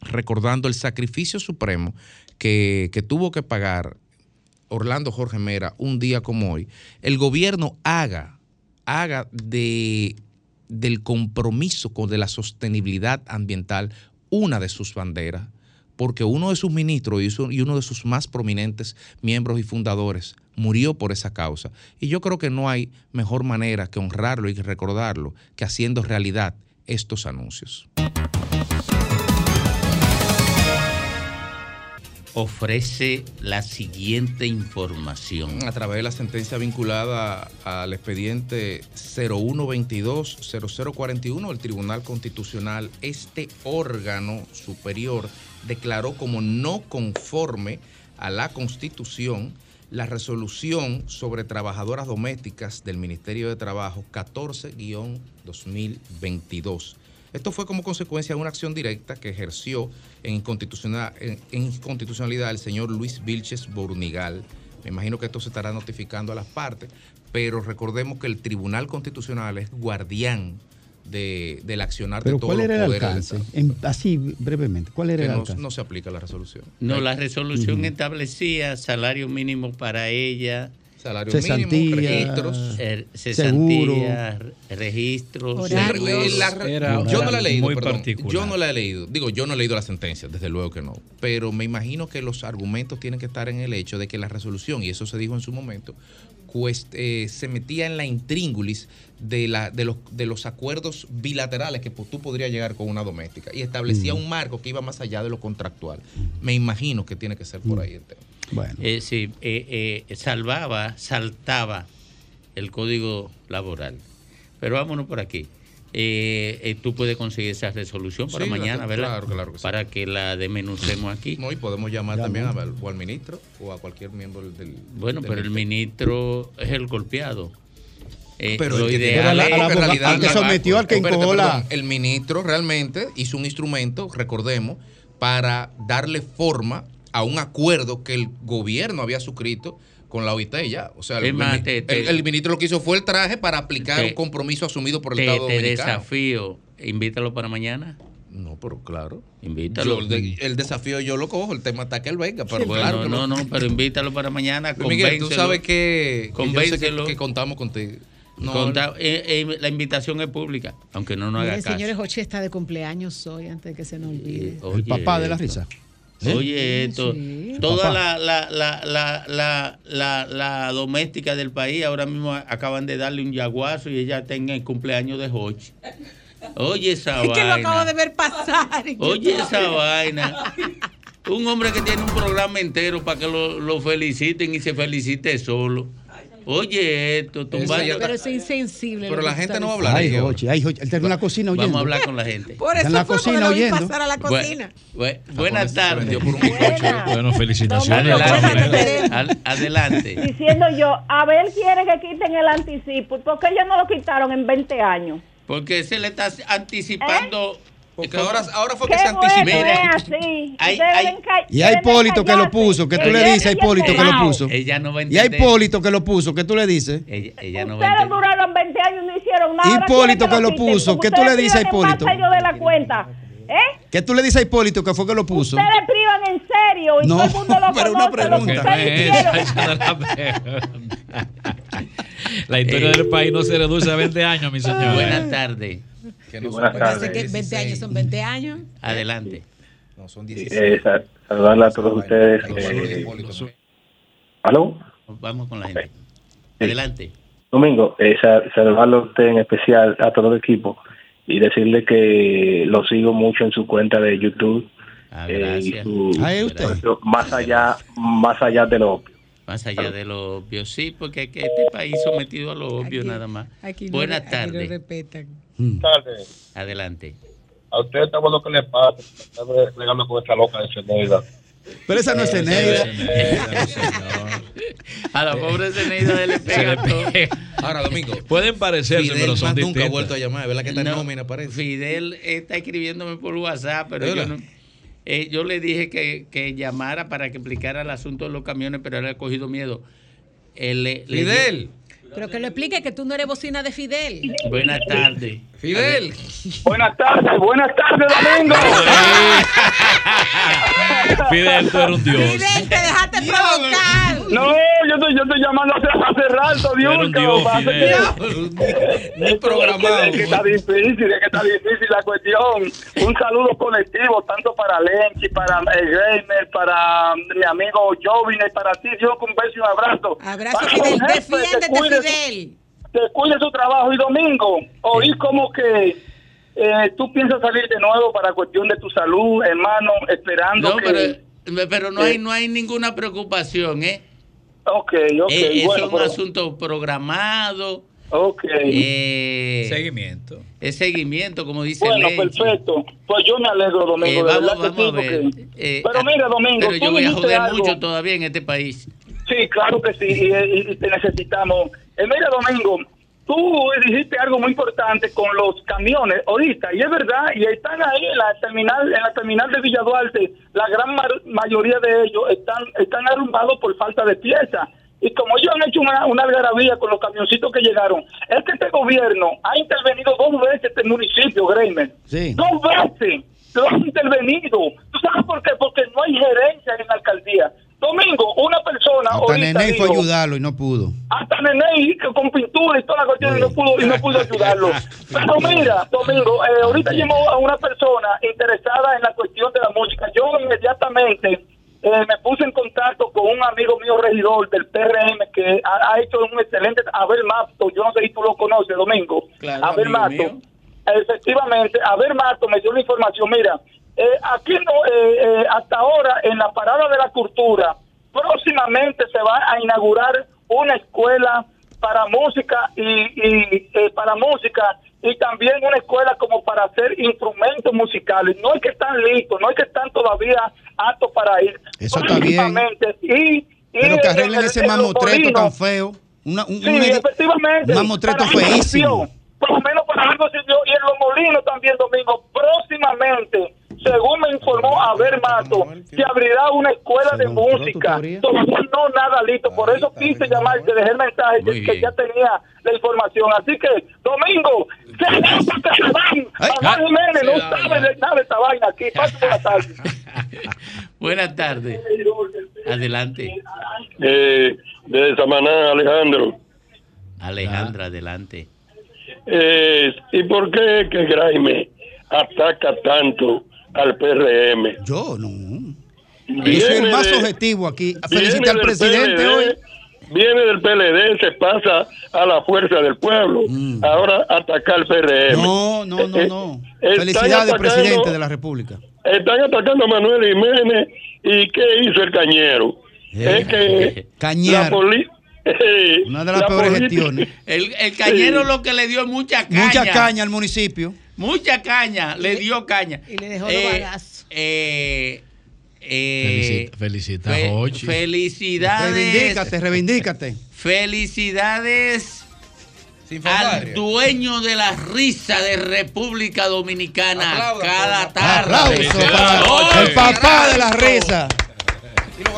recordando el sacrificio supremo que, que tuvo que pagar Orlando Jorge Mera un día como hoy, el gobierno haga, haga de, del compromiso con de la sostenibilidad ambiental una de sus banderas, porque uno de sus ministros y uno de sus más prominentes miembros y fundadores murió por esa causa. Y yo creo que no hay mejor manera que honrarlo y recordarlo que haciendo realidad estos anuncios. Ofrece la siguiente información. A través de la sentencia vinculada al expediente 0122-0041, el Tribunal Constitucional, este órgano superior declaró como no conforme a la Constitución la resolución sobre trabajadoras domésticas del Ministerio de Trabajo 14-2022. Esto fue como consecuencia de una acción directa que ejerció en, inconstitucional- en- en inconstitucionalidad el señor Luis Vilches Bornigal. Me imagino que esto se estará notificando a las partes, pero recordemos que el Tribunal Constitucional es guardián de, del accionar Pero de todos ¿cuál los era el alcance? En- así brevemente, ¿cuál era Que el no, alcance? no se aplica la resolución. No, la resolución establecía salario mínimo para ella. Salario Cesantía, mínimo, registros, seguro. cesantía, re- registros. Horarios. La- Era yo no la he leído, muy perdón. particular. Yo no la he leído. Digo, yo no he leído la sentencia, desde luego que no. Pero me imagino que los argumentos tienen que estar en el hecho de que la resolución, y eso se dijo en su momento, eh, se metía en la intríngulis de, la, de, los, de los acuerdos bilaterales que tú podrías llegar con una doméstica y establecía Mm. un marco que iba más allá de lo contractual. Me imagino que tiene que ser por ahí el tema. Eh, sí, eh, eh, salvaba, saltaba el código laboral. Pero vámonos por aquí. Eh, eh, tú puedes conseguir esa resolución para Sí, mañana, ¿verdad? claro, claro que sí. Para que la desmenucemos aquí. No, y podemos llamar también a- o al ministro o a cualquier miembro del. Bueno, del pero el ministerio. ministro es el golpeado. Eh, Pero lo que ideal la- es- porque en realidad la- sometió al que encojó la-. El ministro realmente hizo un instrumento, recordemos, para darle forma a un acuerdo que el gobierno había suscrito con la OIT ya. O sea, el, Es más, mini- te- te- el- el ministro lo que hizo fue el traje para aplicar Te- un compromiso asumido por el te, Estado te dominicano. desafío. Invítalo para mañana. No, pero claro. Invítalo. Yo, el desafío yo lo cojo, el tema está que él venga, pero Bueno, claro que no, lo- no, pero invítalo para mañana. Miguel, tú sabes que, que yo sé que, que contamos contigo. No, Conta- eh, eh, la invitación es pública, aunque no nos haga Miren, caso. señores, Jochi está de cumpleaños hoy, antes de que se nos olvide. Oye, papá de la risa. ¿Eh? Oye, esto, Sí. toda la, la, la, la, la, la, la doméstica del país ahora mismo acaban de darle un yaguazo y ella tenga el cumpleaños de Hochi. Oye esa Es que lo acabo vaina. de ver pasar. Oye esa vaina. Un hombre que tiene un programa entero para que lo, lo feliciten y se felicite solo. Oye esto, tumbando. Pero es insensible. Pero la gente no va a hablar. Ay. Jochi, ay, Jochi, él está en la cocina oyendo. Vamos a hablar con la gente. Por eso en la cocina oyendo. pasar a la cocina. bu- buenas tardes. Bueno, felicitaciones. Adelante. Diciendo yo, Abel quiere que quiten el anticipo. ¿Por qué ellos no lo quitaron en 20 años? Porque se le está anticipando. Porque ahora, ahora fue que se bueno, anticipó. Hay- hay- Y a deben Hipólito que lo puso, que tú Ella- le dices a Hipólito que lo puso. Ella no va a Y a entender. Hipólito que lo puso, ¿qué tú le dices? Ella, ella no va a Ustedes entender. duraron 20 años y no hicieron nada. Hipólito quieren que lo puso, ¿qué tú le dices a Hipólito? de la cuenta. ¿Eh? ¿Qué tú le dices a Hipólito que fue que lo puso? Ustedes privan en serio y No, todo el mundo lo pero una conoce. Que la pregunta. La historia del país no se reduce a 20 años, mi señor. Buenas tardes. Buenas Parece que 20 años son 20 años. Adelante. No, son Eh, sa- saludarle a todos ustedes. eh, ¿Aló? Vamos con la gente. Adelante. Domingo, eh, sa- saludarlo a usted en especial, a todo el equipo, y decirle que lo sigo mucho en su cuenta de YouTube. eh, y gracias. su- Ah, ¿es usted? Más allá, más allá de lo obvio. Más allá de lo obvio, sí, porque es que este país sometido a lo obvio nada más. Aquí no, Buenas aquí no tardes. Tardes. Adelante. A usted está bueno que le pasa, está bregando con esta loca de Zeneida. Pero esa no es Zeneida. A la pobre Zeneida le pega todo. Ahora, Domingo. Pueden parecerse, Fidel pero son más nunca ha vuelto a llamar, ¿verdad que está en No, nómina, parece? Fidel está escribiéndome por WhatsApp, pero ¿De yo, no- eh, yo le dije que, que llamara para que explicara el asunto de los camiones, pero él ha cogido miedo. Él le- le- Fidel. Pero que lo explique que tú no eres bocina de Fidel. Buenas tardes. Fidel. Buenas tardes, buenas tardes, Domingo. Fidel, tú eres un dios. Fidel, te dejaste provocar. No, yo estoy, yo estoy llamando hace, hace rato, Dios. Un dios, que- Ni programado. Es que está difícil, es que está difícil la cuestión. Un saludo colectivo, tanto para Lenchi, para el Gamer, para mi amigo Jovin, y para ti, Dios, un beso y un abrazo. Abrazo, Para Fidel. que Defiéndete, cuide Fidel. que cuide su trabajo. Y domingo, oí como que eh, tú piensas salir de nuevo para cuestión de tu salud, hermano, esperando No, que... pero, pero no, hay, no hay ninguna preocupación, ¿eh? Ok, ok, Eh, bueno, es un pero- asunto programado. Ok. Eh, Seguimiento. Es seguimiento, como dice Bueno, Lenchi. perfecto. Pues yo me alegro, Domingo. Eh, de vamos, vamos a ver. Eh, Pero ah, mira, Domingo, Pero yo voy a joder algo- mucho todavía en este país. Sí, claro que sí, y, y- y te necesitamos. Eh, mira, Domingo, tú dijiste algo muy importante con los camiones ahorita, y es verdad, y están ahí en la terminal, en la terminal de Villa Duarte, la gran mayoría de ellos están, están arrumbados por falta de piezas. Y como ellos han hecho una, una algarabía con los camioncitos que llegaron, es que este gobierno ha intervenido dos veces este municipio, Greimer. Sí. Dos veces lo han intervenido. ¿Tú sabes por qué? Porque no hay gerencia en la alcaldía. Domingo, una persona Hasta Nene fue ayudarlo y no pudo. hasta Nene con pintura y toda la cuestión y no pudo y no pudo ayudarlo. Pero mira, Domingo, eh, ahorita llamó a una persona interesada en la cuestión de la música. Yo inmediatamente eh, me puse en contacto con un amigo mío regidor del PRM que ha, ha hecho un excelente Abel Mato, yo no sé si tú lo conoces, Domingo. Claro, Abel Mato. mío. Efectivamente, Abel Mato me dio la información. Mira, eh, aquí no, eh, eh, hasta ahora en la parada de la cultura, próximamente se va a inaugurar una escuela para música y, y, eh, para música y también una escuela como para hacer instrumentos musicales. No es que están listos, no es que están todavía aptos para ir. Eso está bien. Y, y Pero que en arreglen el- ese mamotreto tan feo. Una, un, Sí, efectivamente. un mamotreto feísimo. Por lo menos para algo sirvió. Y en los molinos también, Domingo. Próximamente según me informó Abel Mato, se abrirá una escuela de música. Todavía no nada listo, por eso quise llamar, te dejé el mensaje que, que ya tenía la información. Así que, Domingo, se. Manuel Jiménez no sabe de nada de esta vaina aquí. Pase por la tarde. Buenas tardes. Adelante. Eh, de Samaná, Alejandro. Alejandra, adelante. Eh, ¿Y por qué que Graime ataca tanto al PRM? Yo no. Yo Viene soy el más de- objetivo aquí. Felicita al presidente PLD, hoy. Viene del PLD, se pasa a la fuerza del pueblo. Ahora ataca al PRM. Mm. No, no, no, Eh, no. están Felicidades, presidente de la República. Están atacando a Manuel Jiménez. ¿Y qué hizo el cañero? Es que Cañar. la poli- Una de las la peores política- gestiones. El, el cañero Sí. lo que le dio mucha caña. Mucha caña al municipio. Mucha caña, le dio caña. Y le dejó Eh, los bagazos. eh, eh, Felicita, felicita fe- a Jochi. Felicidades. Reivindícate, reivindícate. Felicidades al dueño de la risa de República Dominicana cada tarde. Aplauso el papá de la risa. Y los.